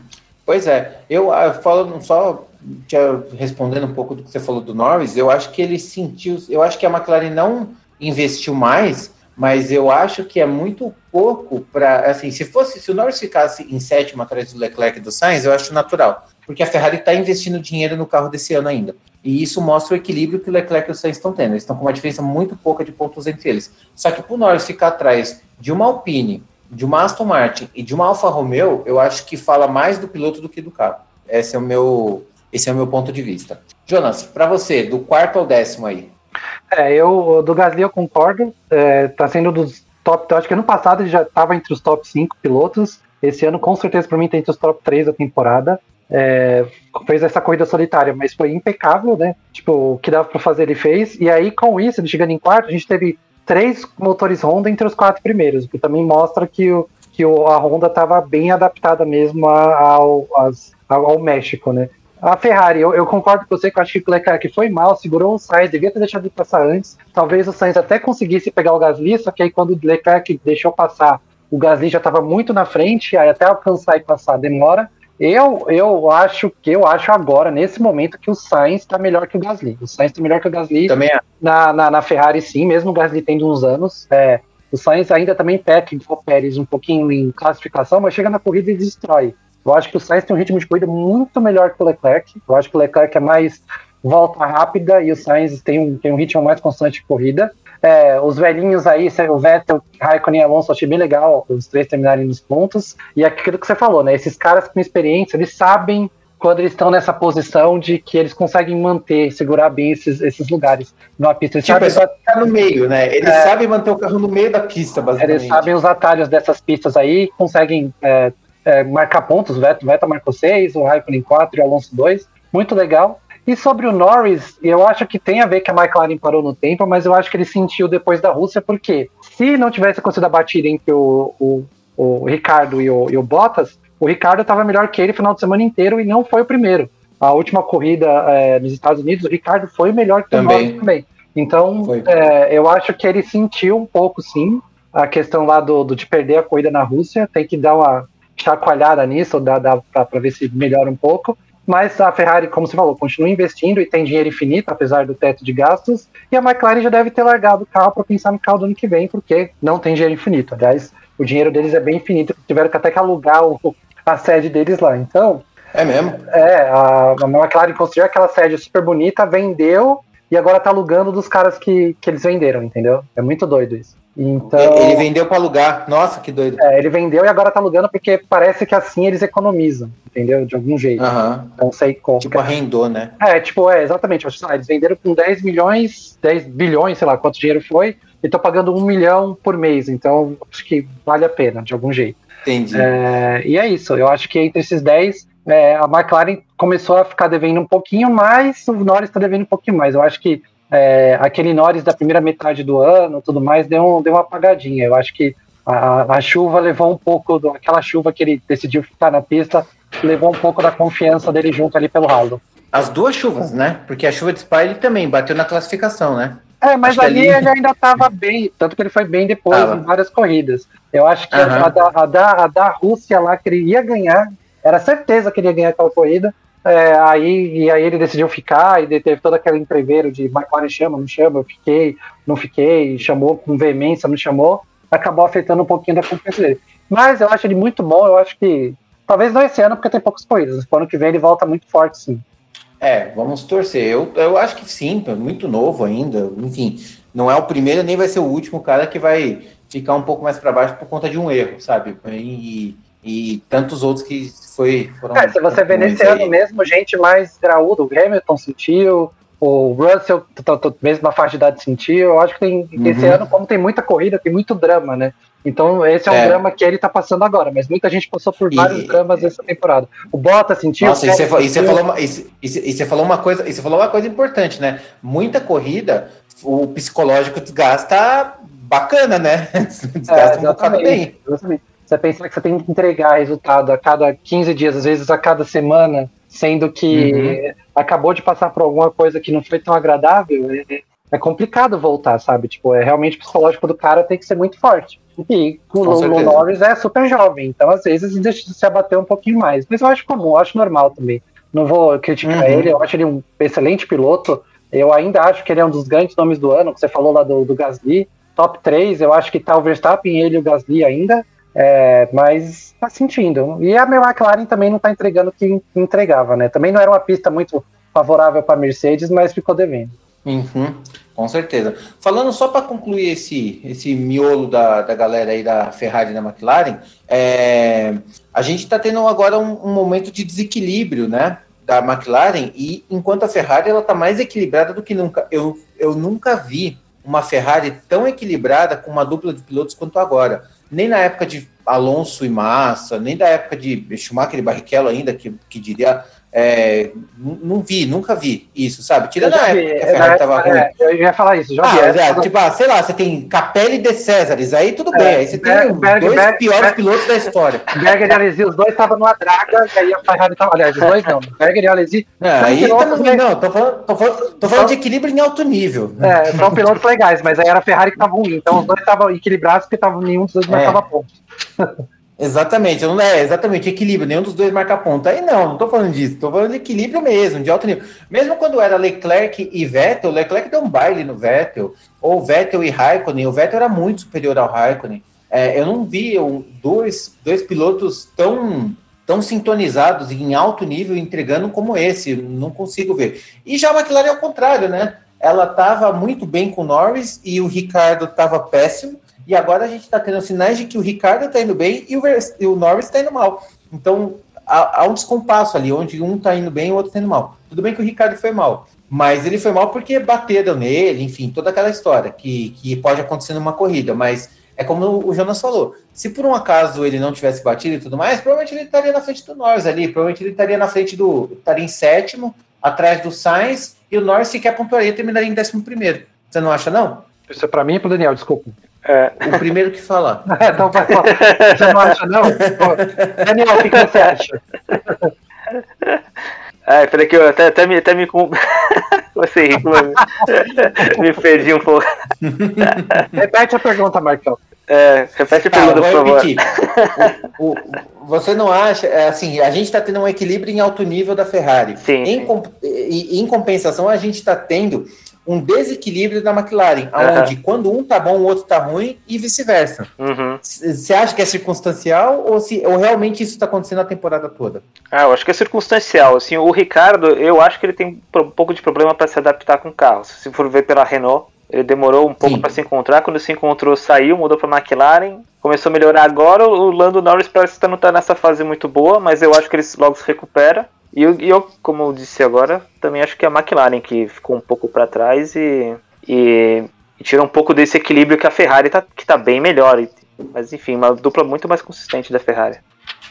Pois é, eu, eu falo só te respondendo um pouco do que você falou do Norris, eu acho que ele sentiu, eu acho que a McLaren não investiu mais, mas eu acho que é muito pouco para, assim, se fosse, se o Norris ficasse em sétimo atrás do Leclerc e do Sainz, eu acho natural, porque a Ferrari está investindo dinheiro no carro desse ano ainda. E isso mostra o equilíbrio que o Leclerc e o Sainz estão tendo. Eles estão com uma diferença muito pouca de pontos entre eles. Só que para o Norris ficar atrás de uma Alpine, de uma Aston Martin e de uma Alfa Romeo, eu acho que fala mais do piloto do que do carro. Esse é o meu, esse é o meu ponto de vista. Jonas, para você, do quarto ao décimo aí. É, eu do Gasly eu concordo. É, tá sendo dos top. Acho que ano passado ele já estava entre os top 5 pilotos. Esse ano, com certeza, para mim, tá entre os top 3 da temporada. É, fez essa corrida solitária, mas foi impecável, né? Tipo, o que dava para fazer ele fez. E aí, com isso, ele chegando em quarto, a gente teve três motores Honda entre os quatro primeiros, que também mostra que, o, que o, a Honda estava bem adaptada mesmo ao, ao, ao México, né? a Ferrari, eu, eu, concordo com você que eu acho que o Leclerc foi mal, segurou o Sainz, devia ter deixado ele passar antes. Talvez o Sainz até conseguisse pegar o Gasly, só que aí quando o Leclerc deixou passar, o Gasly já estava muito na frente, aí até alcançar e passar demora. Eu, eu acho que eu acho agora, nesse momento, que o Sainz está melhor que o Gasly. O Sainz está melhor que o Gasly Também é. na, na, na, Ferrari, sim, mesmo o Gasly tendo uns anos. É, o Sainz ainda também peca o Pérez um pouquinho em classificação, mas chega na corrida e destrói. Eu acho que o Sainz tem um ritmo de corrida muito melhor que o Leclerc. Eu acho que o Leclerc é mais volta rápida e o Sainz tem um, tem um ritmo mais constante de corrida. É, os velhinhos aí, o Vettel, Raikkonen e Alonso, achei bem legal os três terminarem nos pontos. E é aquilo que você falou, né? Esses caras com experiência, eles sabem quando eles estão nessa posição de que eles conseguem manter, segurar bem esses, esses lugares numa pista. Eles tipo, sabem, é no meio, né? Eles é, sabem manter o carro no meio da pista, basicamente. Eles sabem os atalhos dessas pistas aí, conseguem é, é, marcar pontos. O Vettel, Vettel marcou 6, o Raikkonen 4 e o Alonso 2. Muito legal. E sobre o Norris, eu acho que tem a ver que a McLaren parou no tempo, mas eu acho que ele sentiu depois da Rússia, porque se não tivesse acontecido a batida entre o, o, o Ricardo e o, e o Bottas, o Ricardo estava melhor que ele o final de semana inteiro e não foi o primeiro. A última corrida é, nos Estados Unidos, o Ricardo foi melhor que também. o Norris também. Então, é, eu acho que ele sentiu um pouco, sim, a questão lá do, do de perder a corrida na Rússia. Tem que dar uma chacoalhada nisso, dá, dá para ver se melhora um pouco. Mas a Ferrari, como você falou, continua investindo e tem dinheiro infinito, apesar do teto de gastos. E a McLaren já deve ter largado o carro para pensar no carro do ano que vem, porque não tem dinheiro infinito. Aliás, o dinheiro deles é bem infinito, tiveram que até que alugar o, a sede deles lá. Então. É mesmo? É, a, a McLaren construiu aquela sede super bonita, vendeu e agora tá alugando dos caras que, que eles venderam, entendeu? É muito doido isso. Então, ele vendeu para alugar. Nossa, que doido. É, ele vendeu e agora tá alugando porque parece que assim eles economizam, entendeu? De algum jeito. Uhum. Não sei como. Tipo, arrendou, né? É, tipo, é, exatamente. Eles venderam com 10 milhões, 10 bilhões, sei lá quanto dinheiro foi, e tô pagando um milhão por mês. Então, acho que vale a pena, de algum jeito. Entendi. É, e é isso. Eu acho que entre esses 10, é, a McLaren começou a ficar devendo um pouquinho mais, o Norris está devendo um pouquinho mais. Eu acho que é, aquele Norris da primeira metade do ano, tudo mais, deu, um, deu uma apagadinha. Eu acho que a, a, chuva levou um pouco, do, aquela chuva que ele decidiu ficar na pista, levou um pouco da confiança dele junto ali pelo ralo. As duas chuvas, né? Porque a chuva de Spa ele também bateu na classificação, né? É, mas ali, ali, ele ainda estava bem, tanto que ele foi bem depois tava. em várias corridas. Eu acho que uhum. a, da, a, da, a da Rússia lá, que ele ia ganhar, era certeza que ele ia ganhar aquela corrida, é, aí, e aí ele decidiu ficar e teve todo aquele entreveiro de McLaren chama, não chama, eu fiquei, não fiquei, chamou com veemência, não chamou, acabou afetando um pouquinho da confiança dele. Mas eu acho ele muito bom, eu acho que talvez não esse ano, porque tem poucas corridas, no ano que vem ele volta muito forte, sim. É, vamos torcer. Eu, eu acho que sim, muito novo ainda. Enfim, não é o primeiro nem vai ser o último cara que vai ficar um pouco mais para baixo por conta de um erro, sabe? E, e tantos outros que foi, foram. É, se você vê nesse aí. ano mesmo, gente mais graúda, o Hamilton sentiu, o Russell, mesmo na faixa de idade, sentiu. Eu acho que tem, uhum. esse ano, como tem muita corrida, tem muito drama, né? Então, esse é um é. drama que ele tá passando agora, mas muita gente passou por vários e... dramas essa temporada. O Bota sentiu. Nossa, e você, falou, uma, e, você falou uma coisa, e você falou uma coisa importante, né? Muita corrida, o psicológico desgasta bacana, né? <laughs> Desgasta é, um bocado bem. Exatamente. Você pensa que você tem que entregar resultado a cada 15 dias, às vezes a cada semana, sendo que uhum. acabou de passar por alguma coisa que não foi tão agradável, é, é, complicado voltar, sabe? Tipo, é realmente psicológico do cara tem que ser muito forte. E o, Norris é super jovem, então às vezes deixa se abater um pouquinho mais. Mas eu acho comum, eu acho normal também. Não vou criticar uhum. ele, eu acho ele um excelente piloto. Eu ainda acho que ele é um dos grandes nomes do ano, que você falou lá do, do Gasly. Top 3, eu acho que tá o Verstappen, ele e o Gasly ainda. É, mas tá sentindo. E a McLaren também não tá entregando o que entregava, né? Também não era uma pista muito favorável para Mercedes, mas ficou devendo. Uhum, com certeza. Falando só para concluir esse, esse miolo da, da galera aí da Ferrari e da McLaren, é, a gente está tendo agora um, um, momento de desequilíbrio, né? Da McLaren, e enquanto a Ferrari ela está mais equilibrada do que nunca. Eu, eu nunca vi uma Ferrari tão equilibrada com uma dupla de pilotos quanto agora nem na época de Alonso e Massa, nem da época de Schumacher e Barrichello ainda, que, que diria É, não vi, nunca vi isso, sabe? Tirando a época que a Ferrari estava ruim. É, eu ia falar isso, já ah, vi. É, tipo, ah, sei lá, você tem Capelli de Césares, aí tudo é, bem. Aí você tem Berg, dois Berg, piores Berg, pilotos da história. <laughs> Berger e Alesi, os dois estavam numa draga, e aí a Ferrari estava. Aliás, os dois não. <laughs> Berger e Alesi. aí tamo, não, tô falando, tô falando, tô falando de equilíbrio em alto nível. É, são pilotos legais, mas aí era a Ferrari que estava ruim. Então os dois estavam equilibrados porque tavam, nenhum dos dois marcava é. <laughs> ponto. Exatamente, não é exatamente equilíbrio, nenhum dos dois marca ponta. Aí não, não tô falando disso, tô falando de equilíbrio mesmo, de alto nível. Mesmo quando era Leclerc e Vettel, Leclerc deu um baile no Vettel, ou Vettel e Raikkonen, o Vettel era muito superior ao Raikkonen. É, eu não vi um, dois, dois pilotos tão, tão sintonizados em alto nível entregando como esse, não consigo ver. E já a McLaren é o contrário, né? Ela estava muito bem com o Norris e o Ricardo estava péssimo e agora a gente está tendo sinais de que o Ricardo está indo bem e o, e o Norris está indo mal. Então há, há, um descompasso ali, onde um está indo bem e o outro está indo mal. Tudo bem que o Ricardo foi mal, mas ele foi mal porque bateram nele, enfim, toda aquela história que, que pode acontecer numa corrida. Mas é como o Jonas falou: se por um acaso ele não tivesse batido e tudo mais, provavelmente ele estaria na frente do Norris ali, provavelmente ele estaria na frente do. estaria em sétimo, atrás do Sainz, e o Norris sequer pontuaria e terminaria em décimo primeiro. Você não acha, não? Isso é para mim e para Daniel, desculpa. É. O primeiro que falar. <laughs> É, então vai falar. Você não acha, não? Daniel, o que, que você acha? <laughs> Ah, peraí que eu até, até me. Até me <laughs> você me perdi um pouco. Repete a pergunta, Marcão. É, repete a tá, pergunta, por favor. O, o, você não acha, é, assim, a gente está tendo um equilíbrio em alto nível da Ferrari. Sim. Em, sim. em compensação, a gente está tendo um desequilíbrio da McLaren, onde uhum. quando um tá bom, o outro tá ruim e vice-versa. Você uhum. acha que é circunstancial ou, se, ou realmente isso está acontecendo a temporada toda? Ah, eu acho que é circunstancial. Assim, o Ricardo, eu acho que ele tem um pouco de problema para se adaptar com o carro. Se for ver pela Renault, ele demorou um pouco para se encontrar. Quando se encontrou, saiu, mudou para McLaren, começou a melhorar agora. O Lando Norris parece que não tá nessa fase muito boa, mas eu acho que ele logo se recupera. E eu, eu, como eu disse agora, também acho que é a McLaren que ficou um pouco para trás e, e, e, tira um pouco desse equilíbrio que a Ferrari tá, que tá bem melhor. Mas enfim, uma dupla muito mais consistente da Ferrari.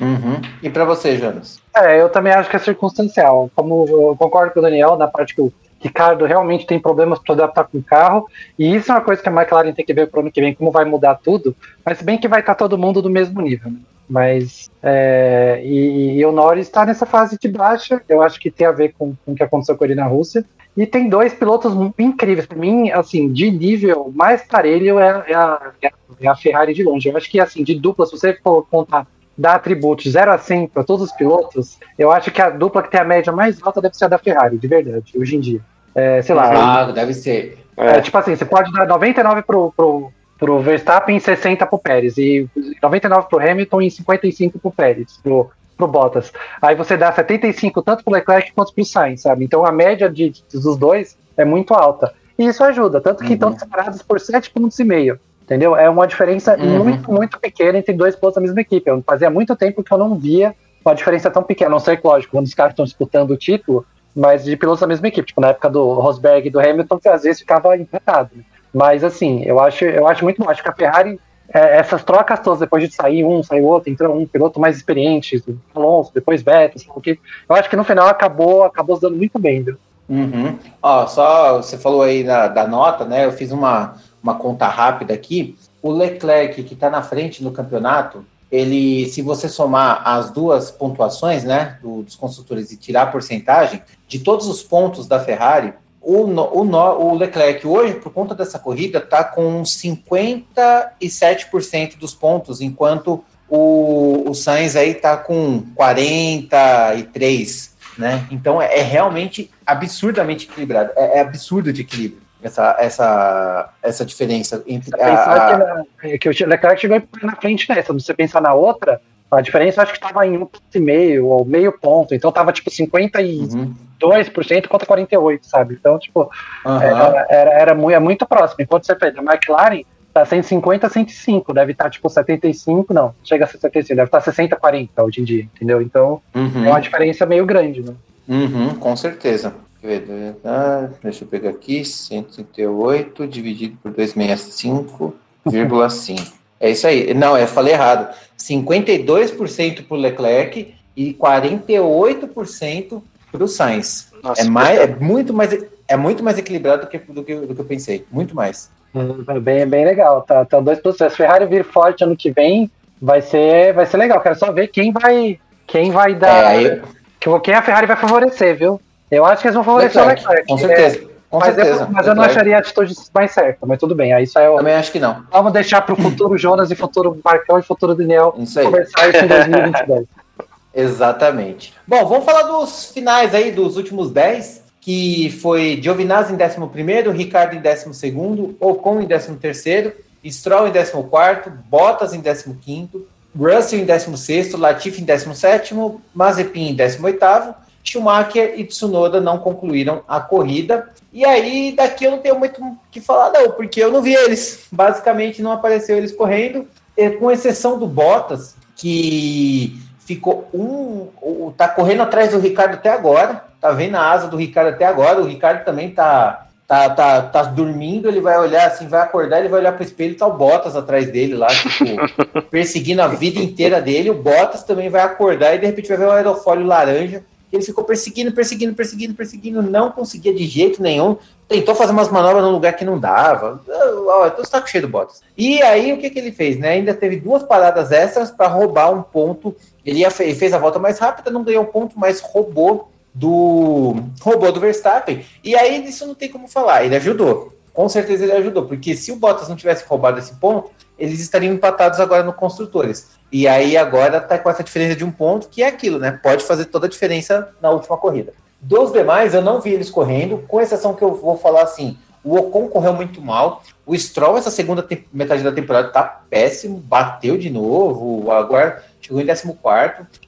Uhum. E para você, Jonas? É, eu também acho que é circunstancial. Como eu concordo com o Daniel na parte que o Ricardo realmente tem problemas para adaptar com o carro, e isso é uma coisa que a McLaren tem que ver para o ano que vem, como vai mudar tudo, mas bem que vai estar tá todo mundo do mesmo nível. Né? Mas é, e, e, o Norris está nessa fase de baixa. Eu acho que tem a ver com, com o que aconteceu com ele na Rússia. E tem dois pilotos incríveis. Para mim, assim, de nível mais parelho é, é, a, é, a, Ferrari de longe. Eu acho que, assim, de dupla, se você for contar, dar atributos 0 a 100 para todos os pilotos, eu acho que a dupla que tem a média mais alta deve ser a da Ferrari, de verdade, hoje em dia. É, sei lá. Ah, deve ser. É, tipo assim, você pode dar 99 pro, pro, pro Verstappen e 60 pro Pérez, e 99 pro Hamilton e 55 pro Pérez, pro, pro Bottas. Aí você dá 75 tanto pro Leclerc quanto pro Sainz, sabe? Então a média de, dos dois é muito alta. E isso ajuda, tanto que uhum. estão separados por 7 pontos e meio. Entendeu? É uma diferença uhum. muito, muito pequena entre dois pilotos da mesma equipe. Eu fazia muito tempo que eu não via uma diferença tão pequena. Não sei, lógico, quando os caras estão disputando o título, mas de pilotos da mesma equipe. Tipo, na época do Rosberg e do Hamilton, que às vezes ficava empatado. Né? Mas assim, eu acho, eu acho muito bom. Acho que a Ferrari, é, essas trocas todas, depois de sair um, sair outro, entrou um piloto mais experiente, Alonso, depois Vettel, que eu acho que no final acabou, acabou se dando muito bem, viu? Uhum. Ó, só você falou aí da, da nota, né? Eu fiz uma, uma conta rápida aqui. O Leclerc, que está na frente no campeonato, ele, se você somar as duas pontuações, né, do, dos construtores e tirar a porcentagem de todos os pontos da Ferrari, o, o, o Leclerc hoje, por conta dessa corrida, está com 57% dos pontos, enquanto o, o Sainz aí está com 43%, né? Então é, é realmente absurdamente equilibrado, é, é, absurdo de equilíbrio essa, essa, essa diferença entre a, a... Que, que o Leclerc chegou na frente nessa, se você pensar na outra, a diferença acho que estava em um ponto e meio, ou meio ponto. Então estava tipo 52% uhum. Contra 48%, sabe? Então, tipo, uhum. era, era, era, muito, é muito próximo. Enquanto você pega a McLaren, tá 150 a 105, deve estar tá, tipo 75, não, chega a 75, deve estar tá 60 a 40 hoje em dia, entendeu? Então uhum. é uma diferença meio grande, né? Uhum, com certeza. Deixa eu pegar aqui, 138 dividido por 265,5. É isso aí. Não, eu falei errado. 52% para o Leclerc e 48% para o Sainz. Nossa, é, mais, é, muito mais, é muito mais equilibrado do que, do que, do que eu pensei. Muito mais. É bem, bem legal. Tá, tá dois processos. Ferrari vir forte ano que vem vai ser, vai ser legal. Quero só ver quem vai, quem vai dar. É, aí... Quem a Ferrari vai favorecer, viu? Eu acho que eles vão favorecer o Leclerc. Com certeza. É, com mas certeza. Eu, mas eu não acharia a atitude mais certa, mas tudo bem. Aí isso é o... Também acho que não. Vamos deixar para o futuro Jonas e futuro Marcão e futuro Daniel isso conversar isso em <laughs> 2022. Exatamente. Bom, vamos falar dos finais aí, dos últimos 10, que foi Giovinazzi em 11º, Ricardo em 12º, Ocon em 13º, Stroll em 14º, Bottas em 15º, Russell em 16º, Latifi em 17º, Mazepin em 18º, Schumacher e Tsunoda não concluíram a corrida. E aí, daqui eu não tenho muito o que falar, não, porque eu não vi eles. Basicamente, não apareceu eles correndo, com exceção do Bottas, que ficou um. tá correndo atrás do Ricardo até agora. Tá vendo a asa do Ricardo até agora. O Ricardo também tá, tá, tá, tá dormindo. Ele vai olhar assim, vai acordar, ele vai olhar pro espelho e tá o Bottas atrás dele lá, tipo, <laughs> perseguindo a vida inteira dele. O Bottas também vai acordar e de repente vai ver o aerofólio laranja. Ele ficou perseguindo, perseguindo, perseguindo, perseguindo, não conseguia de jeito nenhum. Tentou fazer umas manobras num lugar que não dava. Ó, tô saco cheio do Bottas. E aí, o que, que ele fez? Né? Ainda teve duas paradas extras para roubar um ponto ele, ia, fez a volta mais rápida, não ganhou ponto, mas roubou do roubou do Verstappen. E aí isso não tem como falar. Ele ajudou. Com certeza ele ajudou, porque se o Bottas não tivesse roubado esse ponto, eles estariam empatados agora no construtores. E aí agora tá com essa diferença de um ponto, que é aquilo, né? Pode fazer toda a diferença na última corrida. Dos demais, eu não vi eles correndo, com exceção que eu vou falar assim: o Ocon correu muito mal. O Stroll, essa segunda metade da temporada, tá péssimo, bateu de novo. Agora chegou em 14.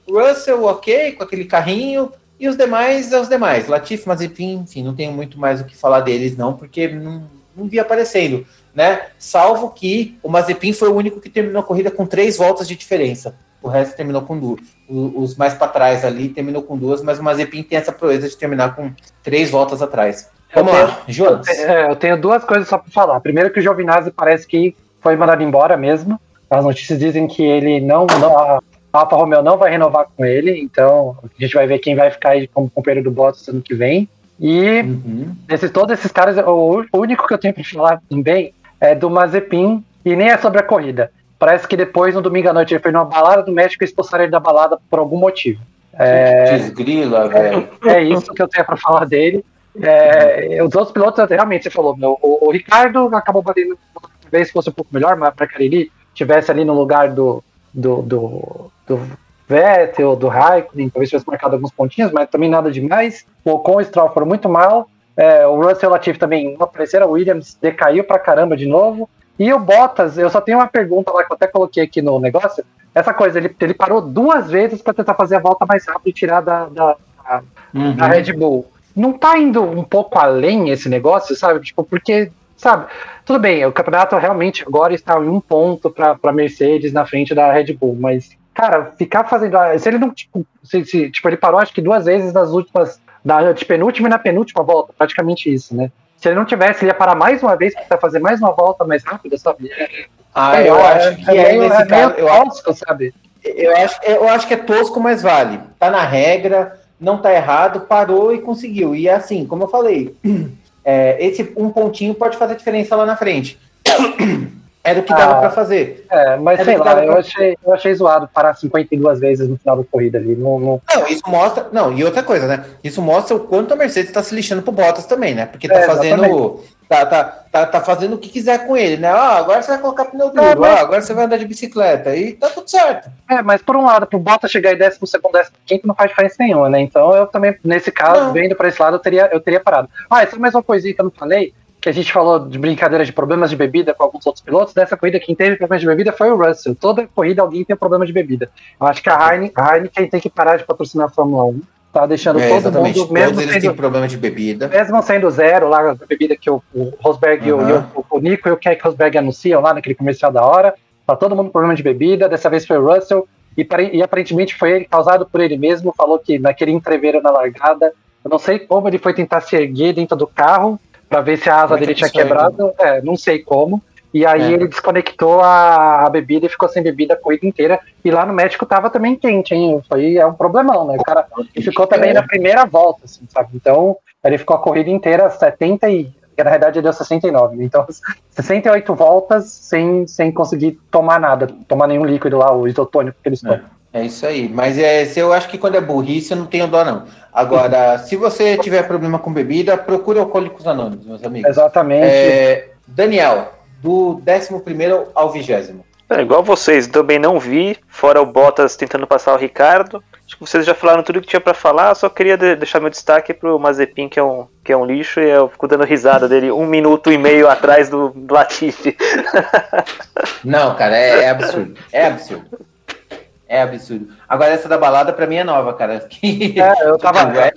Russell, ok, com aquele carrinho. E os demais, é os demais. Latifi, Mazepin, enfim, não tenho muito mais o que falar deles, não, porque não, não vi aparecendo, né? Salvo que o Mazepin foi o único que terminou a corrida com três voltas de diferença. O resto terminou com duas. Os mais para trás ali terminou com duas, mas o Mazepin tem essa proeza de terminar com três voltas atrás. Vamos eu lá, Jonas. É, eu tenho duas coisas só para falar. Primeiro que o Giovinazzi parece que foi mandado embora mesmo. As notícias dizem que ele não, não a Alfa Romeo não vai renovar com ele, então a gente vai ver quem vai ficar aí como companheiro do Bottas ano que vem. E uhum. esses, todos esses caras, o, o único que eu tenho para falar também é do Mazepin, e nem é sobre a corrida. Parece que depois, no domingo à noite, ele foi numa balada do México e expulsaram ele da balada por algum motivo. É, Desgrila, velho. É, é, isso que eu tenho para falar dele. É, os outros pilotos, realmente, você falou, meu, o, o Ricardo acabou batendo, talvez fosse um pouco melhor, mas para ele tivesse ali no lugar do, do, do, do Vettel, do Raikkonen, talvez tivesse marcado alguns pontinhos, mas também nada demais. O Ocon e o Stroll foram muito mal. É, o Russell Latif também apareceram, o Williams decaiu pra caramba de novo. E o Bottas, eu só tenho uma pergunta lá que eu até coloquei aqui no negócio. Essa coisa, ele, ele parou duas vezes para tentar fazer a volta mais rápida e tirar da, da, da, uhum. da Red Bull não tá indo um pouco além esse negócio, sabe? Tipo, porque, sabe? Tudo bem, o campeonato realmente agora está em um ponto para Mercedes na frente da Red Bull, mas, cara, ficar fazendo. Se ele não, tipo, se, se, tipo, ele parou acho que duas vezes nas últimas. Na de penúltima e na penúltima volta, praticamente isso, né? Se ele não tivesse, ele ia parar mais uma vez para fazer mais uma volta mais rápida, sabe? Ah, eu, eu acho que é, é, nesse é caso, eu tosco, acho, sabe? Eu acho, eu acho que é tosco, mas vale. Tá na regra não tá errado, parou e conseguiu. E assim, como eu falei, <clears throat> é, esse um pontinho pode fazer diferença lá na frente. <clears throat> Era o que dava ah, para fazer. É, mas Era sei lá, eu, pra... achei, eu achei zoado parar 52 vezes no final da corrida ali. Não, não... não, isso mostra. Não, e outra coisa, né? Isso mostra o quanto a Mercedes está se lixando pro Bottas também, né? Porque tá é, fazendo. Tá, tá, tá, tá fazendo o que quiser com ele, né? Ah, agora você vai colocar pneu duro, é, mas... ah, agora você vai andar de bicicleta, e tá tudo certo. É, mas por um lado, pro Bottas chegar em décimo segundo, décimo quinto, não faz diferença nenhuma, né? Então eu também, nesse caso, não. vendo para esse lado, eu teria, eu teria parado. Ah, essa é mais uma coisinha que eu não falei, que a gente falou de brincadeira de problemas de bebida com alguns outros pilotos, dessa corrida quem teve problemas de bebida foi o Russell. Toda corrida alguém tem problema de bebida. Eu acho que a Heineken, a Heineken tem que parar de patrocinar a Fórmula 1 tá deixando é, todo exatamente. mundo, mesmo Todos sendo, problema de bebida. Mesmo sendo zero lá, a bebida que o, o Rosberg uhum. e o, o, Nico e o Keck Rosberg anunciam lá naquele comercial da hora, tá todo mundo com problema de bebida, dessa vez foi o Russell, e, e aparentemente foi ele, causado por ele mesmo, falou que naquele entreveiro na largada, eu não sei como ele foi tentar se erguer dentro do carro, para ver se a asa dele tinha quebrado, é, não sei como, E aí é. ele desconectou a, a, bebida e ficou sem bebida a corrida inteira. E lá no México tava também quente, hein? Isso aí é um problemão, né? O cara ficou também na primeira volta, assim, sabe? Então, ele ficou a corrida inteira 70 e. Na verdade, ele deu 69. Então, <laughs> 68 voltas sem, sem conseguir tomar nada, tomar nenhum líquido lá, o isotônico que eles tomam. É. isso aí. Mas é, se eu acho que quando é burrice, eu não tenho dó, não. Agora, se você tiver problema com bebida, procure Alcoólicos Anônimos, meus amigos. Exatamente. É, Daniel, do 11 ao 20. É, igual vocês, também não vi, fora o Bottas tentando passar o Ricardo. Acho que vocês já falaram tudo que tinha para falar, só queria de deixar meu destaque pro Mazepin, que é um, que é um lixo, e eu fico dando risada dele um minuto e meio atrás do Latifi. Não, cara, é, é, absurdo. É absurdo. É absurdo. Agora, essa da balada, pra mim, é nova, cara. <laughs> É, eu tava.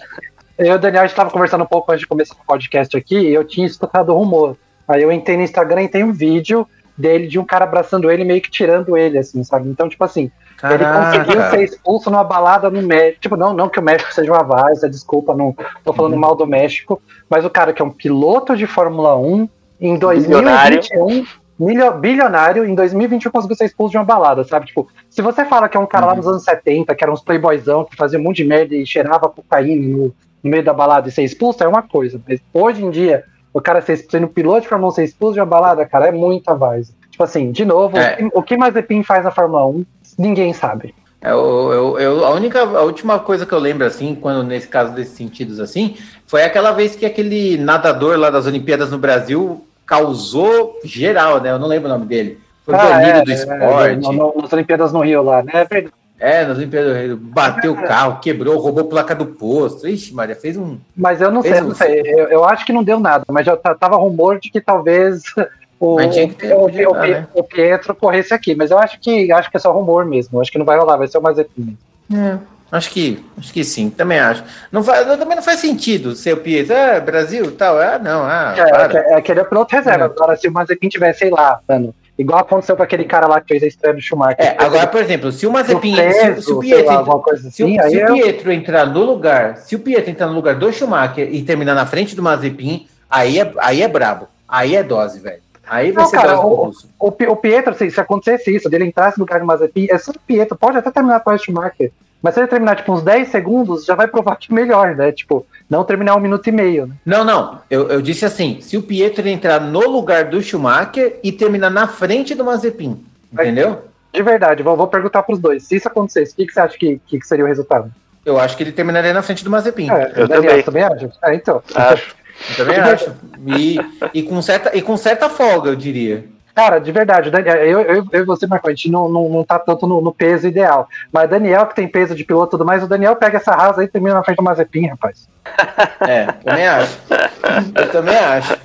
Eu e o Daniel estava conversando um pouco antes de começar o podcast aqui, e eu tinha escutado o rumor Aí eu entrei no Instagram e tem um vídeo dele de um cara abraçando ele, meio que tirando ele, assim, sabe? Então, tipo assim, Caraca. ele conseguiu ser expulso numa balada no México. Tipo, não, não que o México seja uma vaza, desculpa, não tô falando uhum. mal do México, mas o cara que é um piloto de Fórmula 1 em 2021. Milho, bilionário, em 2021 conseguiu ser expulso de uma balada, sabe? Tipo, se você fala que é um cara uhum. lá nos anos 70, que era uns playboyzão, que fazia um monte de merda e cheirava cocaína no, no meio da balada e ser expulso, é uma coisa. Mas hoje em dia, o cara ser sendo piloto de Fórmula 1 ser expulso de uma balada, cara, é muita várzea. Tipo assim, de novo, é. o que Mazepin faz na Fórmula 1, ninguém sabe. É, eu, eu, eu, a única, a última coisa que eu lembro, assim, quando nesse caso desses sentidos, assim, foi aquela vez que aquele nadador lá das Olimpíadas no Brasil causou geral, né? Eu não lembro o nome dele. Foi ah, banido é, do é, esporte. É, no, no, nas Olimpíadas no Rio lá, né? É. É, nas Olimpíadas, bateu o carro, quebrou, roubou a placa do posto. Ixi, Maria, fez um. Mas eu não sei, um... não sei. Eu, eu, acho que não deu nada, mas já tava rumor de que talvez o, ter, o, o, né? o, Pietro corresse aqui. Mas eu acho que acho que é só rumor mesmo. Acho que não vai rolar, vai ser o Mazepin. É, acho que, acho que sim, também acho. Não faz, também não faz sentido ser o Pietro. Ah, Brasil tal. Ah, não. Ah, é, é, é, aquele é piloto reserva. É. Agora, se o Mazepin tiver, sei lá, mano Igual aconteceu com aquele cara lá que fez a estreia do Schumacher. É, agora, por exemplo, se o Mazepin. Se, se, o Pietro, assim, se, o, se o Pietro entrar no lugar, se o Pietro entrar no lugar do Schumacher e terminar na frente do Mazepin, aí é, aí é brabo. Aí é dose, velho. Aí vai não, ser cara, o, o, o, Pietro, se, se acontecesse isso, dele entrasse no lugar do Mazepin, é só o Pietro, pode até terminar atrás do Schumacher. Mas se ele terminar, tipo, uns 10 segundos, já vai provar que melhor, né? Tipo, não terminar um minuto e meio, né? Não, não. Eu, eu disse assim: se o Pietro entrar no lugar do Schumacher e terminar na frente do Mazepin, entendeu? De verdade, vou, vou perguntar para os dois. Se isso acontecesse, o que, que você acha que, que, seria o resultado? Eu acho que ele terminaria na frente do Mazepin. É, eu Daniel, também. também acho. É, então. Acho. Eu também <laughs> acho. E, e, com certa, e com certa folga, eu diria. Cara, de verdade, Daniel, eu, e você, Marco, a gente não, não, não tá tanto no, no, peso ideal. Mas Daniel, que tem peso de piloto e tudo mais, o Daniel pega essa rasa aí e termina na frente do Mazepin, rapaz. É, também acho. Eu também acho.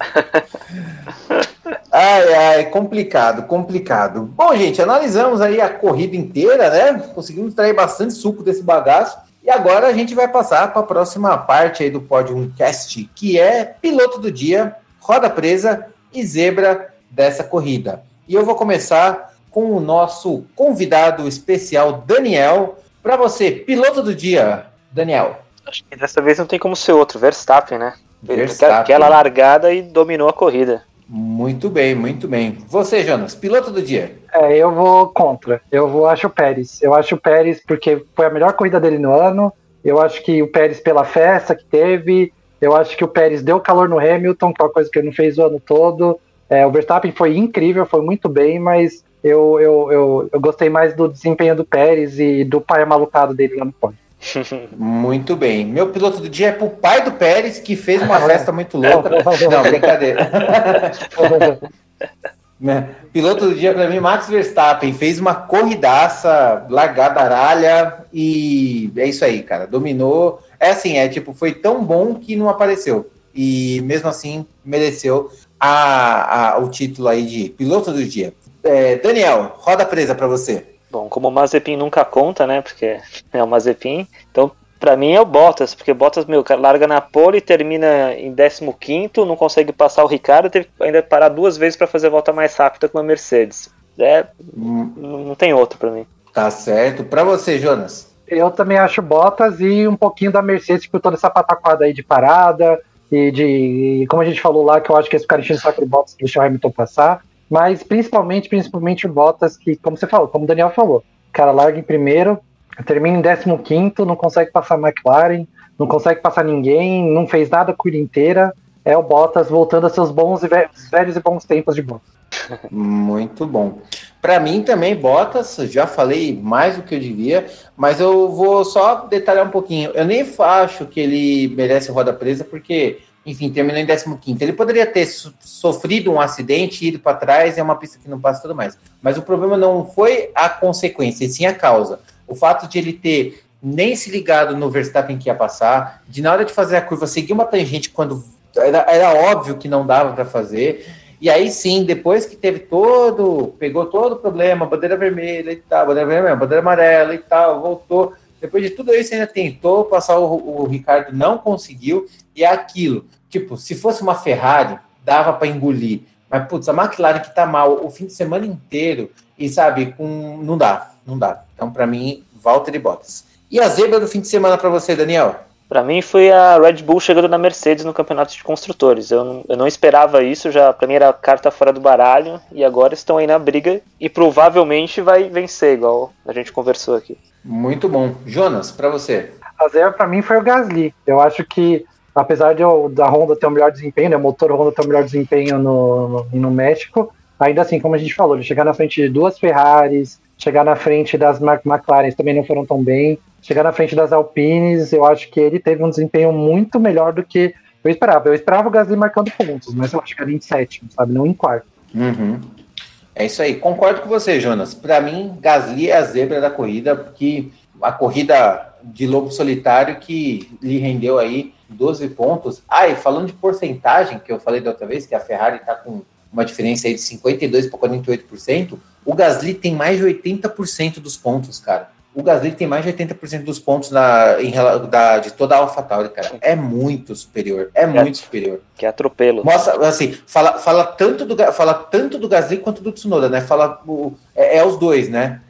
Ai, ai, complicado, complicado. Bom, gente, analisamos aí a corrida inteira, né? Conseguimos extrair bastante suco desse bagaço. E agora a gente vai passar para a próxima parte aí do Podium Cast, que é piloto do dia, roda presa e zebra dessa corrida. E eu vou começar com o nosso convidado especial, Daniel. Para você, piloto do dia, Daniel. Acho que dessa vez não tem como ser outro, Verstappen, né? Verstappen. Aquela largada e dominou a corrida. Muito bem, muito bem. Você, Jonas, piloto do dia. É, eu vou contra. Eu vou acho o Pérez. Eu acho o Pérez porque foi a melhor corrida dele no ano. Eu acho que o Pérez pela festa que teve. Eu acho que o Pérez deu calor no Hamilton, que é uma coisa que ele não fez o ano todo. É, o Verstappen foi incrível, foi muito bem, mas eu, eu, eu, eu, gostei mais do desempenho do Pérez e do pai malucado dele lá no pódio. <laughs> Muito bem. Meu piloto do dia é pro pai do Pérez, que fez uma <laughs> festa muito louca. Não, brincadeira. <laughs> Né? piloto do dia para mim, Max Verstappen, fez uma corridaça, largada aralha e é isso aí, cara. Dominou. É assim, é tipo, foi tão bom que não apareceu. E mesmo assim, mereceu a, a, o título aí de piloto do dia. É, Daniel, roda presa para você. Bom, como o Mazepin nunca conta, né? Porque é o Mazepin. Então, para mim é o Bottas, porque Bottas, meu, larga na pole, termina em 15, não consegue passar o Ricardo, teve ainda parar duas vezes para fazer a volta mais rápida com a Mercedes. É, hum. não tem outro para mim. Tá certo. Para você, Jonas? Eu também acho Bottas e um pouquinho da Mercedes por toda essa pataquada aí de parada, e de. como a gente falou lá, que eu acho que esse cara enchendo o saco do Bottas deixar o Hamilton passar. mas principalmente, principalmente o Bottas, que, como você falou, como o Daniel falou, o cara larga em primeiro, termina em 15, não consegue passar a McLaren, não consegue passar ninguém, não fez nada a corrida inteira. É o Bottas voltando a seus bons e velhos, velhos e bons tempos de Bottas. Muito bom. Para mim também, Bottas, já falei mais do que eu devia, mas eu vou só detalhar um pouquinho. Eu nem acho que ele merece roda presa, porque, enfim, terminou em 15. Ele poderia ter sofrido um acidente, ido para trás, é uma pista que não passa tudo mais. Mas o problema não foi a consequência, e sim a causa. O fato de ele ter nem se ligado no Verstappen que ia passar, de na hora de fazer a curva seguir uma tangente quando era, era óbvio que não dava para fazer. E aí sim, depois que teve todo, pegou todo o problema, bandeira vermelha e tal, bandeira vermelha, bandeira amarela e tal, voltou. Depois de tudo isso, ainda tentou passar o, o Ricardo, não conseguiu. E é aquilo, tipo, se fosse uma Ferrari, dava para engolir. Mas, putz, a McLaren que tá mal o fim de semana inteiro, e sabe, com não dá, não dá. Então, para mim, Walter e Bottas. E a zebra do fim de semana para você, Daniel? Para mim foi a Red Bull chegando na Mercedes no campeonato de construtores. Eu não, eu não esperava isso, já para mim era carta fora do baralho e agora estão aí na briga e provavelmente vai vencer, igual a gente conversou aqui. Muito bom. Jonas, para você? A zebra para mim foi o Gasly. Eu acho que apesar de eu, da Honda ter o melhor desempenho, né, o motor Honda ter o melhor desempenho no, no, no México, ainda assim, como a gente falou, ele chegar na frente de duas Ferraris, chegar na frente das McLaren também não foram tão bem chegar na frente das Alpines, eu acho que ele teve um desempenho muito melhor do que eu esperava. Eu esperava o Gasly marcando pontos, mas eu acho que era em sétimo, sabe? Não em quarto. Uhum. É isso aí. Concordo com você, Jonas. Para mim, Gasly é a zebra da corrida, porque a corrida de lobo solitário que lhe rendeu aí 12 pontos. Ah, e falando de porcentagem, que eu falei da outra vez, que a Ferrari está com uma diferença aí de 52 para 48%, o Gasly tem mais de 80% dos pontos, cara o Gasly tem mais de 80% dos pontos na, em, da, de toda a AlphaTauri, cara. É muito superior. É, é muito superior. Que atropelo. Mostra, assim, fala, fala, tanto do, fala tanto do Gasly quanto do Tsunoda, né? Fala, o, é, é, os dois, né?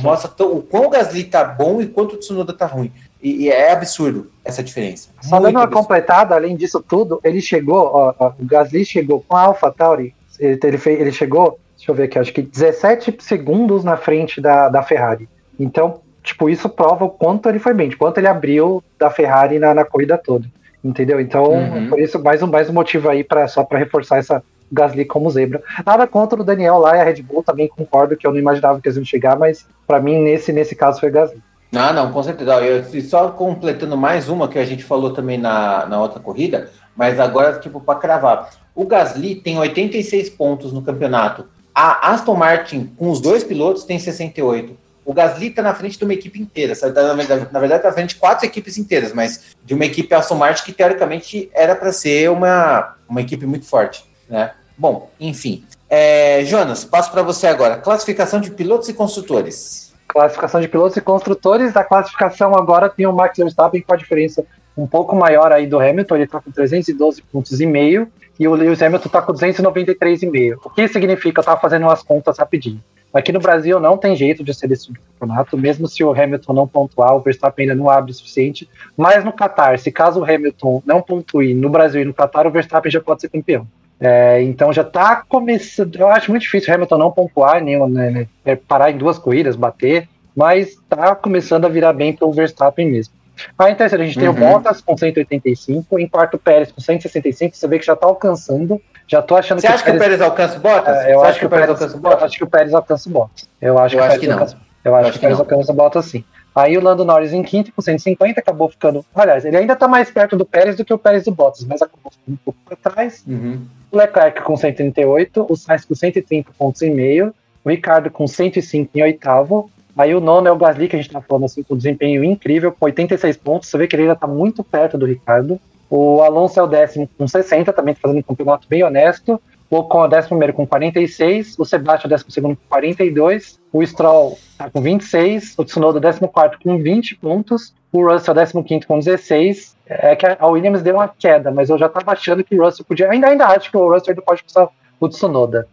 Mostra o quão o Gasly tá bom e quanto o Tsunoda tá ruim. E, e é absurdo essa diferença. Só dando uma completada, além disso tudo, ele chegou, ó, ó, o Gasly chegou com a AlphaTauri, ele, ele, fez, ele chegou, deixa eu ver aqui, acho que 17 segundos na frente da, da Ferrari. Então, tipo, isso prova o quanto ele foi bem, de quanto ele abriu da Ferrari na, na corrida toda. Entendeu? Então, uhum. por isso, mais um, mais um motivo aí para só para reforçar essa Gasly como zebra. Nada contra o Daniel lá e a Red Bull, também concordo que eu não imaginava que eles iam chegar, mas para mim, nesse, nesse caso, foi Gasly. Ah, não, com certeza. Eu, só completando mais uma que a gente falou também na, na outra corrida, mas agora, tipo, para cravar. O Gasly tem 86 pontos no campeonato. A Aston Martin, com os dois pilotos, tem 68 o Gasly está na frente de uma equipe inteira? Tá, na, verdade, na verdade, está na frente de quatro equipes inteiras, mas de uma equipe Aston Martin que teoricamente era para ser uma, uma equipe muito forte, né? Bom, enfim. É, Jonas, passo para você agora. Classificação de pilotos e construtores. Classificação de pilotos e construtores. A classificação agora tem o Max Verstappen com a diferença um pouco maior aí do Hamilton, ele está com 312 pontos e meio, e o Lewis Hamilton está com 293,5. O que significa? Eu estava fazendo umas contas rapidinho. Aqui no Brasil não tem jeito de ser esse campeonato, mesmo se o Hamilton não pontuar, o Verstappen ainda não abre o suficiente. Mas no Qatar, se caso o Hamilton não pontue no Brasil e no Qatar, o Verstappen já pode ser campeão. É, então já está começando. Eu acho muito difícil o Hamilton não pontuar, nem né, né, é, parar em duas corridas, bater, mas está começando a virar bem para o Verstappen mesmo. Aí em terceiro a gente uhum. tem o uhum. Bottas com 185, em quarto o Pérez com 165, você vê que já está alcançando já tô achando Você que acha que o Pérez alcança o Bottas? É, eu acho que o Pérez alcança o Bottas? Acho que o Pérez alcança o Bottas. Eu acho, eu que, acho que não. Alcança, eu acho, que o Pérez alcança o Bottas sim. Aí o Lando Norris em quinto com 150 acabou ficando. Aliás, ele ainda tá mais perto do Pérez do que o Pérez do Bottas, mas acabou ficando um pouco para trás. Uhum. O Leclerc com 138, o Sainz com 130 pontos e meio, o Ricardo com 105 em oitavo. Aí o nono é o Gasly, que a gente tá falando assim, com desempenho incrível, com 86 pontos. Você vê que ele ainda tá muito perto do Ricardo. O Alonso é o décimo com 60, também tá fazendo um campeonato bem honesto. O Ocon é o 11 com 46, o Sebastian é o 12 com 42, o Stroll está com 26, o Tsunoda é o 14 com 20 pontos, o Russell é o 15 com 16. É que a Williams deu uma queda, mas eu já estava achando que o Russell podia. Ainda, ainda acho que o Russell ainda pode passar o Tsunoda.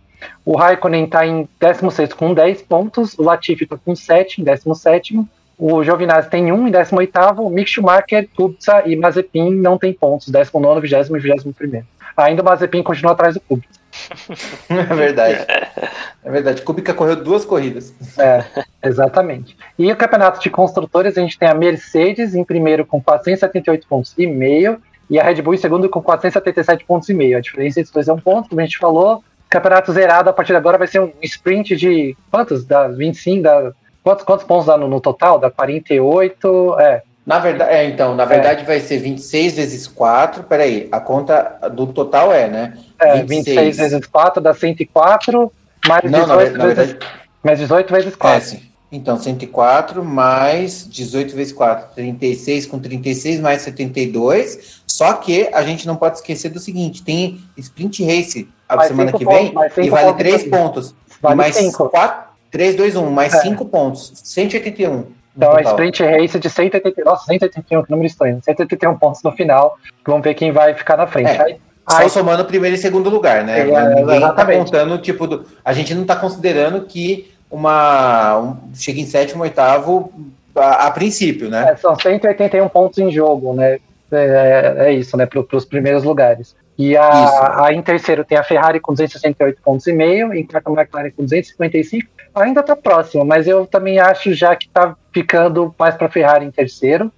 O Raikkonen está em 16 com 10 pontos, o Latifi está com 7 em 17. O Giovinazzi tem 1 em 18. O Mick Schumacher, Kubica e Mazepin não tem pontos, 19, 20 e 21. Ainda o Mazepin continua atrás do Kubica. <laughs> É verdade. É verdade. Kubica correu duas corridas. É, exatamente. E o campeonato de construtores, a gente tem a Mercedes em primeiro com 478 pontos e meio, e a Red Bull em segundo com 477 pontos e meio. A diferença entre os dois é um ponto, como a gente falou. Campeonato zerado a partir de agora vai ser um sprint de quantos? Da 25, da, quantos, quantos pontos dá no, no total? Da 48, é, Na verdade, é, então, na verdade vai ser 26 vezes 4. Peraí, a conta do total é, né? é 26 vezes 4 dá 104, mais Não, 18 na, na vezes, verdade. mais 18 vezes É, 4. sim. Então, 104 mais 18 vezes 4, 36 com 36 mais 72. Só que a gente não pode esquecer do seguinte: tem sprint race a Mais semana que pontos, vem cinco e vale pontos 3 também. pontos. Vale e mais cinco. 4, 3, 2, 1, mais É. 5 pontos. 181. no Então é total. sprint race de 181, nossa, 181, que número estranho, 181 pontos no final. Vamos ver quem vai ficar na frente. É. Aí, Só aí- somando primeiro e segundo lugar, né? É, Ninguém tá contando, tipo, do- a gente não tá considerando que uma um, chega em sétimo, oitavo a, a princípio, né? é, são 181 pontos em jogo, né? É, é isso, né? Para os primeiros lugares. E a, a, em terceiro tem a Ferrari com 268 pontos e meio, em quarto a McLaren com 255. Ainda está próximo, mas eu também acho já que está ficando mais para a Ferrari em terceiro.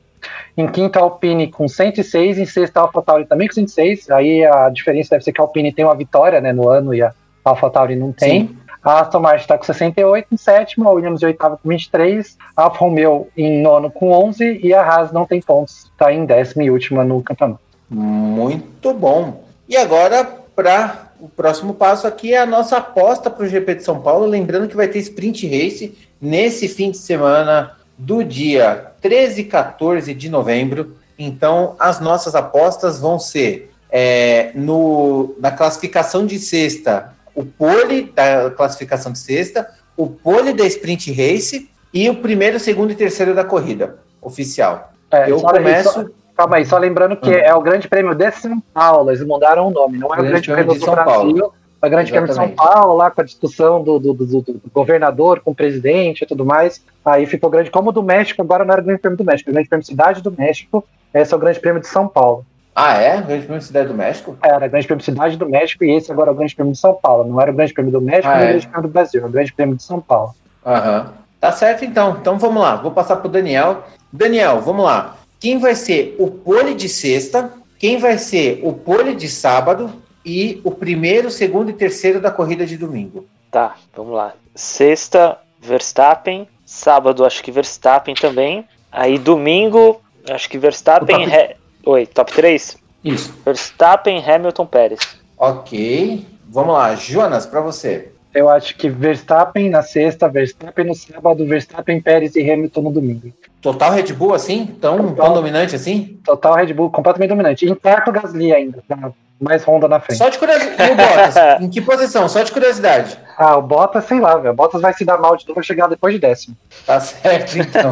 Em quinto, a Alpine com 106. Em sexto, a AlphaTauri também com 106. Aí a diferença deve ser que a Alpine tem uma vitória né, no ano e a AlphaTauri não tem. Sim. A Aston Martin está com 68 em sétimo, a Williams em oitavo com 23, a Alfa Romeo em nono com 11 e a Haas não tem pontos, está em décimo e última no campeonato. Muito bom. E agora, para o próximo passo aqui, é a nossa aposta para o GP de São Paulo. Lembrando que vai ter sprint race nesse fim de semana do dia 13 e 14 de novembro. Então, as nossas apostas vão ser é, no, na classificação de sexta, o pole da classificação de sexta, o pole da sprint race e o primeiro, segundo e terceiro da corrida oficial. É, Eu começo- só- calma aí, só lembrando que Hum. é o Grande Prêmio de São Paulo, eles mudaram o nome, não é o Grande Grande Prêmio do São Brasil, é o Grande Prêmio de São. Paulo, lá com a discussão do, do, do- do- do governador com o presidente e tudo mais. Aí ficou grande, como o do México, agora não era o Grande Prêmio do México, é o Grande Prêmio Cidade do México, esse é o Grande Prêmio de São Paulo. Ah, é? Grande Prêmio Cidade do México? Era o Grande Prêmio Cidade do México e esse agora é o Grande Prêmio de São Paulo. Não era o Grande Prêmio do México, Ah, nem é. o Grande Prêmio do Brasil, é o Grande Prêmio de São Paulo. Aham. Tá certo, então. Então vamos lá. Vou passar pro Daniel. Daniel, vamos lá. Quem vai ser o pole de sexta? Quem vai ser o pole de sábado? E o primeiro, segundo e terceiro da corrida de domingo. Tá, vamos lá. Sexta, Verstappen. Sábado, acho que Verstappen também. Aí domingo, acho que Verstappen. Top- Oi, top 3? Isso. Verstappen, Hamilton, Pérez. Ok. Vamos lá. Jonas, para você. Eu acho que Verstappen na sexta, Verstappen no sábado, Verstappen, Pérez e Hamilton no domingo. Total Red Bull assim? Tão, Total. tão dominante assim? Total Red Bull completamente dominante. Em quarto, Gasly ainda, tá? mais Honda na frente. Só de curiosidade. E o Bottas? <laughs> em que posição? Só de curiosidade. Ah, o Bottas, sei lá, velho. O Bottas vai se dar mal de novo e chegar depois de décimo. Tá certo, então.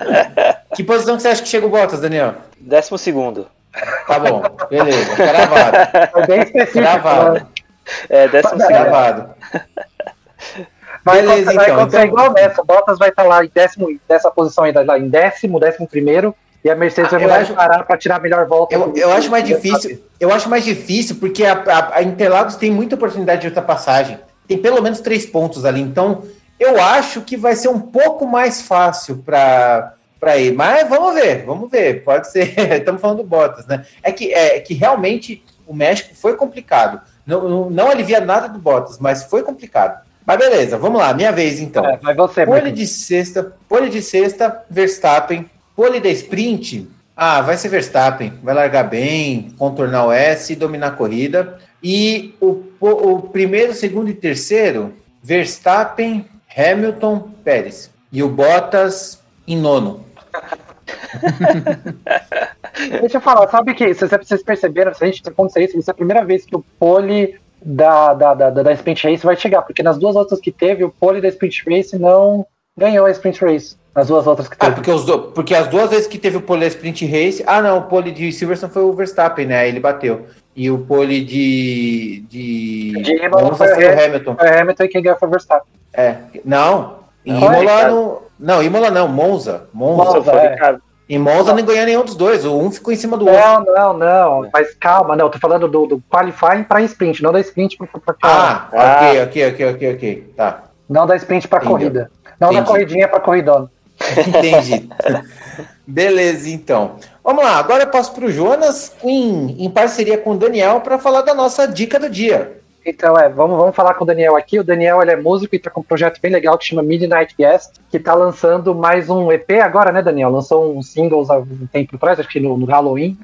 <laughs> que posição que você acha que chega o Bottas, Daniel? Décimo segundo. Tá bom. Beleza. Gravado. É bem específico. Gravado. né? É, décimo Mas- segundo. Gravado. <laughs> Vai, Beleza, vai então. acontecer Então- igual nessa. Bottas vai estar lá em décimo, nessa posição ainda, lá em décimo, décimo primeiro. E a Mercedes Ah, vai acho- parar para tirar a melhor volta. Eu, eu acho mais difícil. Eu acho mais difícil porque a, a- a Interlagos tem muita oportunidade de ultrapassagem. Tem pelo menos três pontos ali. Então, eu acho que vai ser um pouco mais fácil para para ir. Mas vamos ver, vamos ver. Pode ser. <laughs> Estamos falando do Bottas, né? É que, é que realmente o México foi complicado. Não, não, não alivia nada do Bottas, mas foi complicado. Mas beleza, vamos lá, minha vez então. É, vai você, Pole de sexta, pole de sexta, Verstappen. Pole da sprint, ah, vai ser Verstappen. Vai largar bem, contornar o S e dominar a corrida. E o, o primeiro, segundo e terceiro, Verstappen, Hamilton, Pérez. E o Bottas em nono. <laughs> Deixa eu falar, sabe que se vocês perceberam, se a gente acontecer isso, vai ser a primeira vez que o pole da, da, da, da Sprint Race vai chegar, porque nas duas outras que teve, o pole da Sprint Race não ganhou a Sprint Race. Nas duas outras que Ah, teve. porque, os do- porque as duas vezes que teve o pole da sprint race. Ah, não, o pole de Silverstone foi o Verstappen, né? Ele bateu. E o pole de. De, De Imola Monza foi o foi o Ham- Hamilton. Foi Hamilton e quem ganhou foi o Verstappen. É, não. Não, Imola não. Não, Imola não, Monza. Monza. Monza. É. Em Monza não ganhou nenhum dos dois, o um ficou em cima do outro. Não, não, não. Mas calma, não. Tô falando do, do qualifying para sprint, não da sprint para pra Ah, ok, ok, ok, ok, ok. Tá. Não da sprint para corrida. Não Entendi. da corridinha para corridona. Entendi. <laughs> Beleza, então. Vamos lá, agora eu passo para o Jonas em, em parceria com o Daniel para falar da nossa dica do dia. Então, é, vamos, vamos falar com o Daniel aqui. O Daniel ele é músico e está com um projeto bem legal que chama Midnight Guest, que está lançando mais um EP agora, né, Daniel? Lançou uns singles há um tempo atrás, acho que no, no Halloween,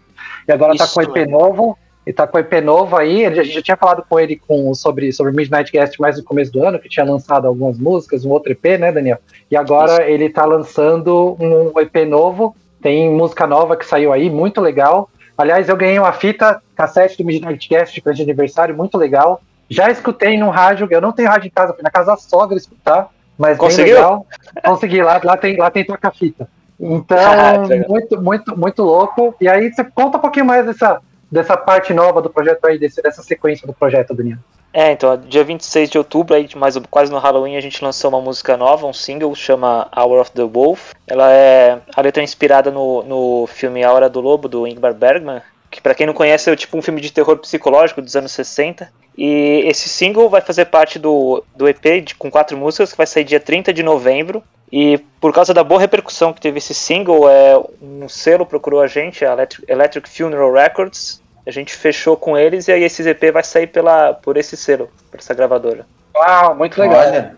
e agora está com o EP é. novo. E tá com o EP novo aí, a gente já tinha falado com ele com, sobre, sobre Midnight Guest mais no começo do ano, que tinha lançado algumas músicas, um outro EP, né, Daniel? E agora Isso. ele tá lançando um EP novo, tem música nova que saiu aí, muito legal. Aliás, eu ganhei uma fita cassete do Midnight Guest de aniversário, muito legal. Já escutei no rádio, eu não tenho rádio em casa, fui na casa da sogra escutar, mas Conseguiu? legal. Consegui, lá, lá tem, lá tem toca-fita. Então, <laughs> muito, muito, muito louco. E aí, você conta um pouquinho mais dessa, dessa parte nova do projeto aí, desse, dessa sequência do projeto, Daniel. É, então, dia 26 de outubro, aí, mais, quase no Halloween, a gente lançou uma música nova, um single, chama Hour of the Wolf. Ela é. A letra é inspirada no, no filme A Hora do Lobo, do Ingmar Bergman, que para quem não conhece é tipo um filme de terror psicológico dos anos 60. E esse single vai fazer parte do, do EP de, com quatro músicas que vai sair dia 30 de novembro. E por causa da boa repercussão que teve esse single, é, um selo procurou a gente, a Electric, Electric Funeral Records. A gente fechou com eles e aí esse EP vai sair pela, por esse selo, por essa gravadora. Uau, muito legal. Olha,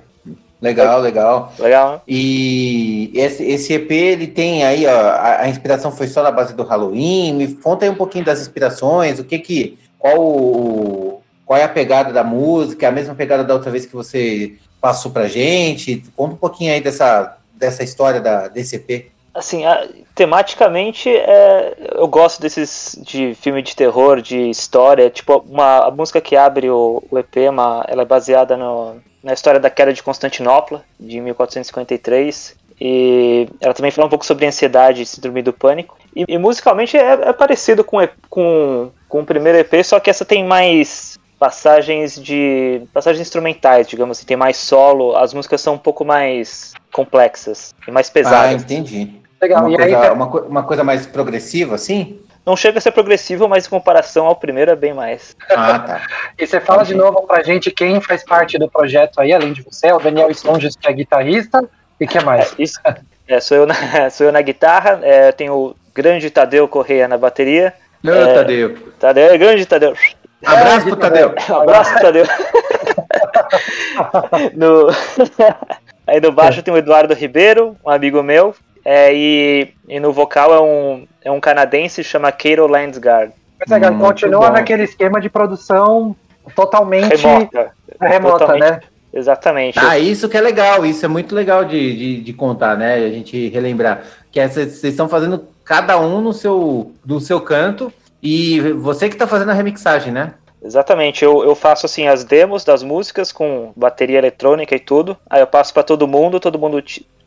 legal, legal. Legal, né? E esse, esse EP, ele tem aí, ó, a, a, inspiração foi só na base do Halloween. Me conta aí um pouquinho das inspirações, o que que. Qual, qual é a pegada da música? É a mesma pegada da outra vez que você passou pra gente? Conta um pouquinho aí dessa, dessa história da, desse EP. Assim, a, tematicamente, é, eu gosto desses de filme de terror, de história. Tipo, uma, a música que abre o, o EP, uma, ela é baseada no, na história da queda de Constantinopla, de 1453. E ela também fala um pouco sobre ansiedade síndrome do pânico. E, e musicalmente é, é, parecido com, com, com o primeiro EP, só que essa tem mais passagens de passagens instrumentais, digamos assim, tem mais solo, as músicas são um pouco mais complexas e mais pesadas. Ah, entendi. Legal. Uma, coisa, aí, uma, uma coisa mais progressiva, assim? Não chega a ser progressivo, mas em comparação ao primeiro é bem mais. Ah, tá. <laughs> e você fala de novo pra gente quem faz parte do projeto aí, além de você, é o Daniel Stonges, que é guitarrista, e que mais? É, isso, é, sou, eu na, <laughs> sou eu na guitarra, é, tenho o grande Tadeu Correia na bateria. Não, é, Tadeu. Tadeu, é grande Tadeu. <laughs> Abraço pro Tadeu. Abraço pro Tadeu. no... Aí no baixo tem o Eduardo Ribeiro, um amigo meu. É, e, e no vocal é um, é um canadense chama Cato Landsgaard. Mas é, hum, continua naquele esquema de produção totalmente remota, remota totalmente, né? Exatamente. Ah, isso que é legal, isso é muito legal de, de, de contar, né? A gente relembrar. Que é, vocês estão fazendo cada um no seu, no seu canto e você que está fazendo a remixagem, né? Exatamente, eu, eu faço assim as demos das músicas com bateria eletrônica e tudo. Aí eu passo para todo mundo, todo mundo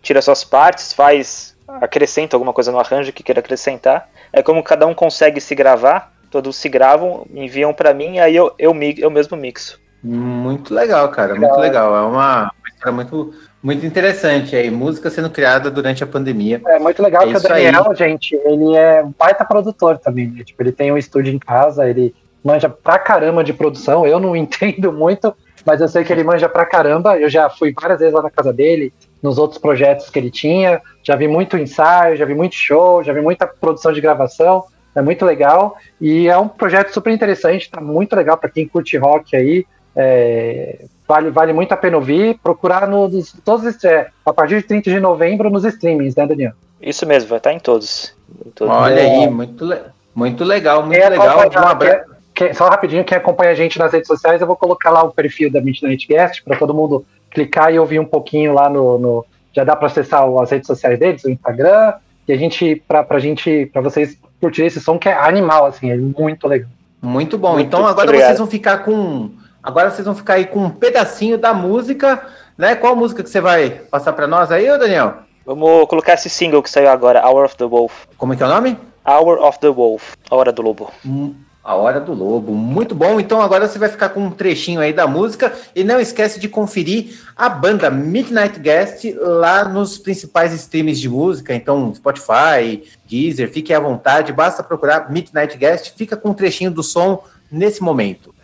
tira suas partes, faz acrescenta alguma coisa no arranjo que queira acrescentar. É como cada um consegue se gravar, todos se gravam, enviam para mim, aí eu, eu, eu mesmo mixo. Muito legal, cara, legal. muito legal. É uma, uma história muito, muito interessante aí, música sendo criada durante a pandemia. É muito legal é que o Daniel, aí. gente, ele é um baita produtor também, né? Tipo, ele tem um estúdio em casa, ele manja pra caramba de produção, eu não <laughs> entendo muito, mas eu sei que ele manja pra caramba, eu já fui várias vezes lá na casa dele, nos outros projetos que ele tinha, já vi muito ensaio, já vi muito show, já vi muita produção de gravação, é muito legal, e é um projeto super interessante, tá muito legal para quem curte rock aí, é, vale, vale muito a pena ouvir, procurar nos, todos, é, a partir de 30 de novembro nos streamings, né, Daniel? Isso mesmo, vai estar em todos. Em todos. Olha aí, muito, muito legal, muito quem legal. Um abraço. Quem, só rapidinho, quem acompanha a gente nas redes sociais, eu vou colocar lá o perfil da Midnight Guest para todo mundo clicar e ouvir um pouquinho lá no. no já dá para acessar as redes sociais deles, o Instagram, e a gente, para pra gente, para vocês curtirem esse som que é animal, assim, é muito legal. Muito bom. Muito então agora obrigado. vocês vão ficar com. Agora vocês vão ficar aí com um pedacinho da música, né? Qual música que você vai passar para nós aí, Daniel? Vamos colocar esse single que saiu agora, Hour of the Wolf. Como é que é o nome? Hour of the Wolf, A Hora do Lobo. Hum, A Hora do Lobo. Muito bom. Então agora você vai ficar com um trechinho aí da música e não esquece de conferir a banda Midnight Guest lá nos principais streams de música, então Spotify, Deezer, fique à vontade, basta procurar Midnight Guest, fica com um trechinho do som nesse momento.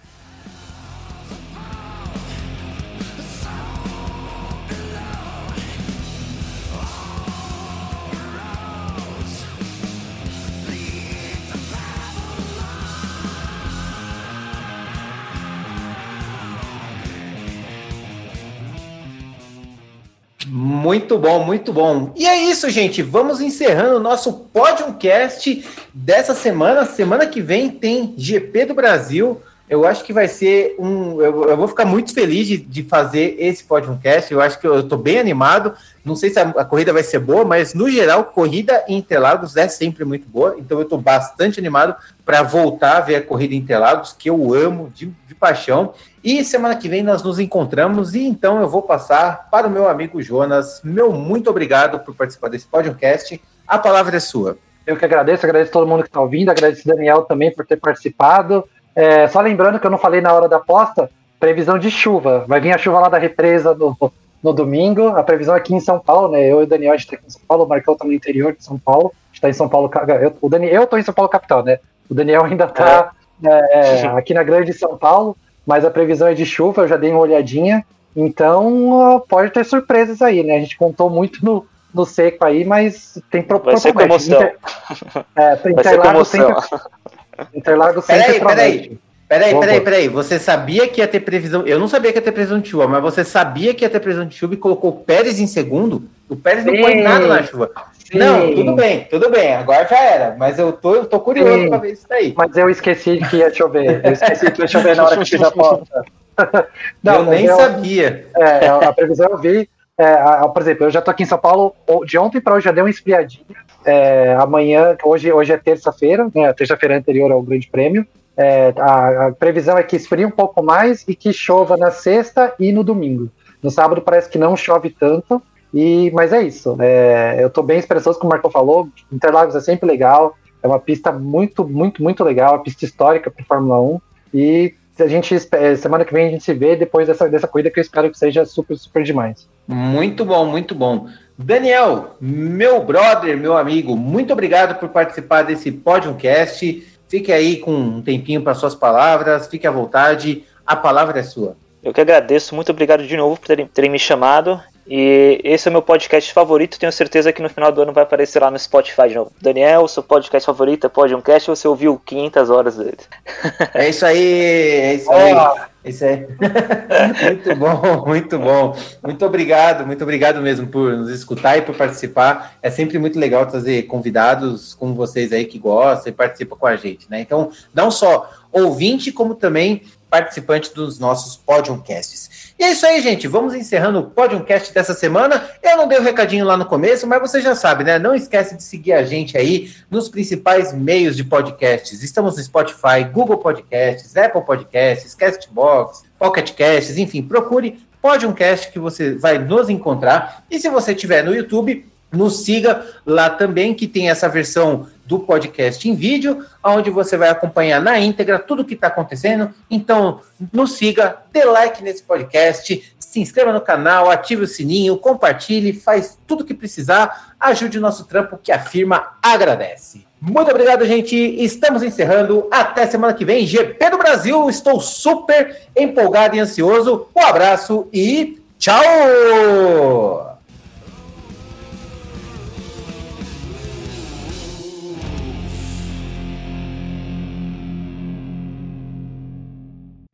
Muito bom, muito bom. E é isso, gente. Vamos encerrando o nosso Podiumcast dessa semana. Semana que vem tem GP do Brasil. Eu acho que vai ser um. Eu, eu vou ficar muito feliz de, de fazer esse Podiumcast. Eu acho que eu estou bem animado. Não sei se a, a, corrida vai ser boa, mas no geral, corrida em Interlagos é sempre muito boa. Então eu estou bastante animado para voltar a ver a corrida em Interlagos, que eu amo de, de paixão. E semana que vem nós nos encontramos e então eu vou passar para o meu amigo Jonas. Meu muito obrigado por participar desse podcast. A palavra é sua. Eu que agradeço, agradeço todo mundo que está ouvindo, agradeço Daniel também por ter participado. É, só lembrando que eu não falei na hora da aposta, previsão de chuva. Vai vir a chuva lá da represa no, no domingo. A previsão aqui em São Paulo, né? Eu e o Daniel, a gente está aqui em São Paulo, o Marcão está no interior de São Paulo. A gente está em São Paulo. Eu, o Daniel, eu estou em São Paulo capital, né? O Daniel ainda está é. é, aqui na Grande São Paulo mas a previsão é de chuva, eu já dei uma olhadinha. Então pode ter surpresas aí, né? A gente contou muito no, no seco aí, mas tem Vai ser comoção. Inter... <laughs> É, Interlagos sempre. Interlagos sempre. Peraí, peraí. Peraí, peraí, peraí. Você sabia que ia ter previsão. Eu não sabia que ia ter previsão de chuva, mas você sabia que ia ter previsão de chuva e colocou o Pérez em segundo? O Pérez não põe nada na chuva. Sim. Não, tudo bem, tudo bem. Agora já era. Mas eu tô, eu tô curioso Sim. pra ver isso daí. Mas eu esqueci que ia chover. Eu esqueci que ia chover na hora que fiz a <laughs> porta. Não, eu nem eu, sabia. É, a previsão eu vi. É, por exemplo, eu já tô aqui em São Paulo. De ontem para hoje já deu uma esfriadinha. É, amanhã, hoje, hoje é terça-feira, né? Terça-feira anterior ao Grande Prêmio. É, a, a, previsão é que esfrie um pouco mais e que chova na sexta e no domingo. No sábado parece que não chove tanto, e, mas é isso. É, eu estou bem esperançoso, como o Marco falou. Interlagos é sempre legal. É uma pista muito, muito, muito legal. Pista histórica para Fórmula 1. E a gente semana que vem a gente se vê depois dessa, dessa corrida que eu espero que seja super, super demais. Muito bom, muito bom. Daniel, meu brother, meu amigo, muito obrigado por participar desse Podiumcast. Fique aí com um tempinho para suas palavras, fique à vontade. A palavra é sua. Eu que agradeço, muito obrigado de novo por terem, terem me chamado. E esse é o meu podcast favorito. Tenho certeza que no final do ano vai aparecer lá no Spotify de novo. Daniel, seu podcast favorito é Podiumcast você ouviu 500 horas dele? É isso aí, é isso aí. É isso aí. <laughs> muito bom, muito bom. Muito obrigado, muito obrigado mesmo por nos escutar e por participar. É sempre muito legal trazer convidados como vocês aí que gostam e participam com a gente, né? Então, não só ouvinte, como também participante dos nossos Podiumcasts. E é isso aí, gente. Vamos encerrando o Podiumcast dessa semana. Eu não dei o um recadinho lá no começo, mas você já sabe, né? Não esquece de seguir a gente aí nos principais meios de podcasts. Estamos no Spotify, Google Podcasts, Apple Podcasts, Castbox, Pocket Casts, enfim, procure Podiumcast que você vai nos encontrar. E se você estiver no YouTube, nos siga lá também, que tem essa versão do podcast em vídeo, onde você vai acompanhar na íntegra tudo o que está acontecendo. Então, nos siga, dê like nesse podcast, se inscreva no canal, ative o sininho, compartilhe, faz tudo o que precisar, ajude o nosso trampo que a firma agradece. Muito obrigado, gente. Estamos encerrando. Até semana que vem. GP do Brasil. Estou super empolgado e ansioso. Um abraço e tchau!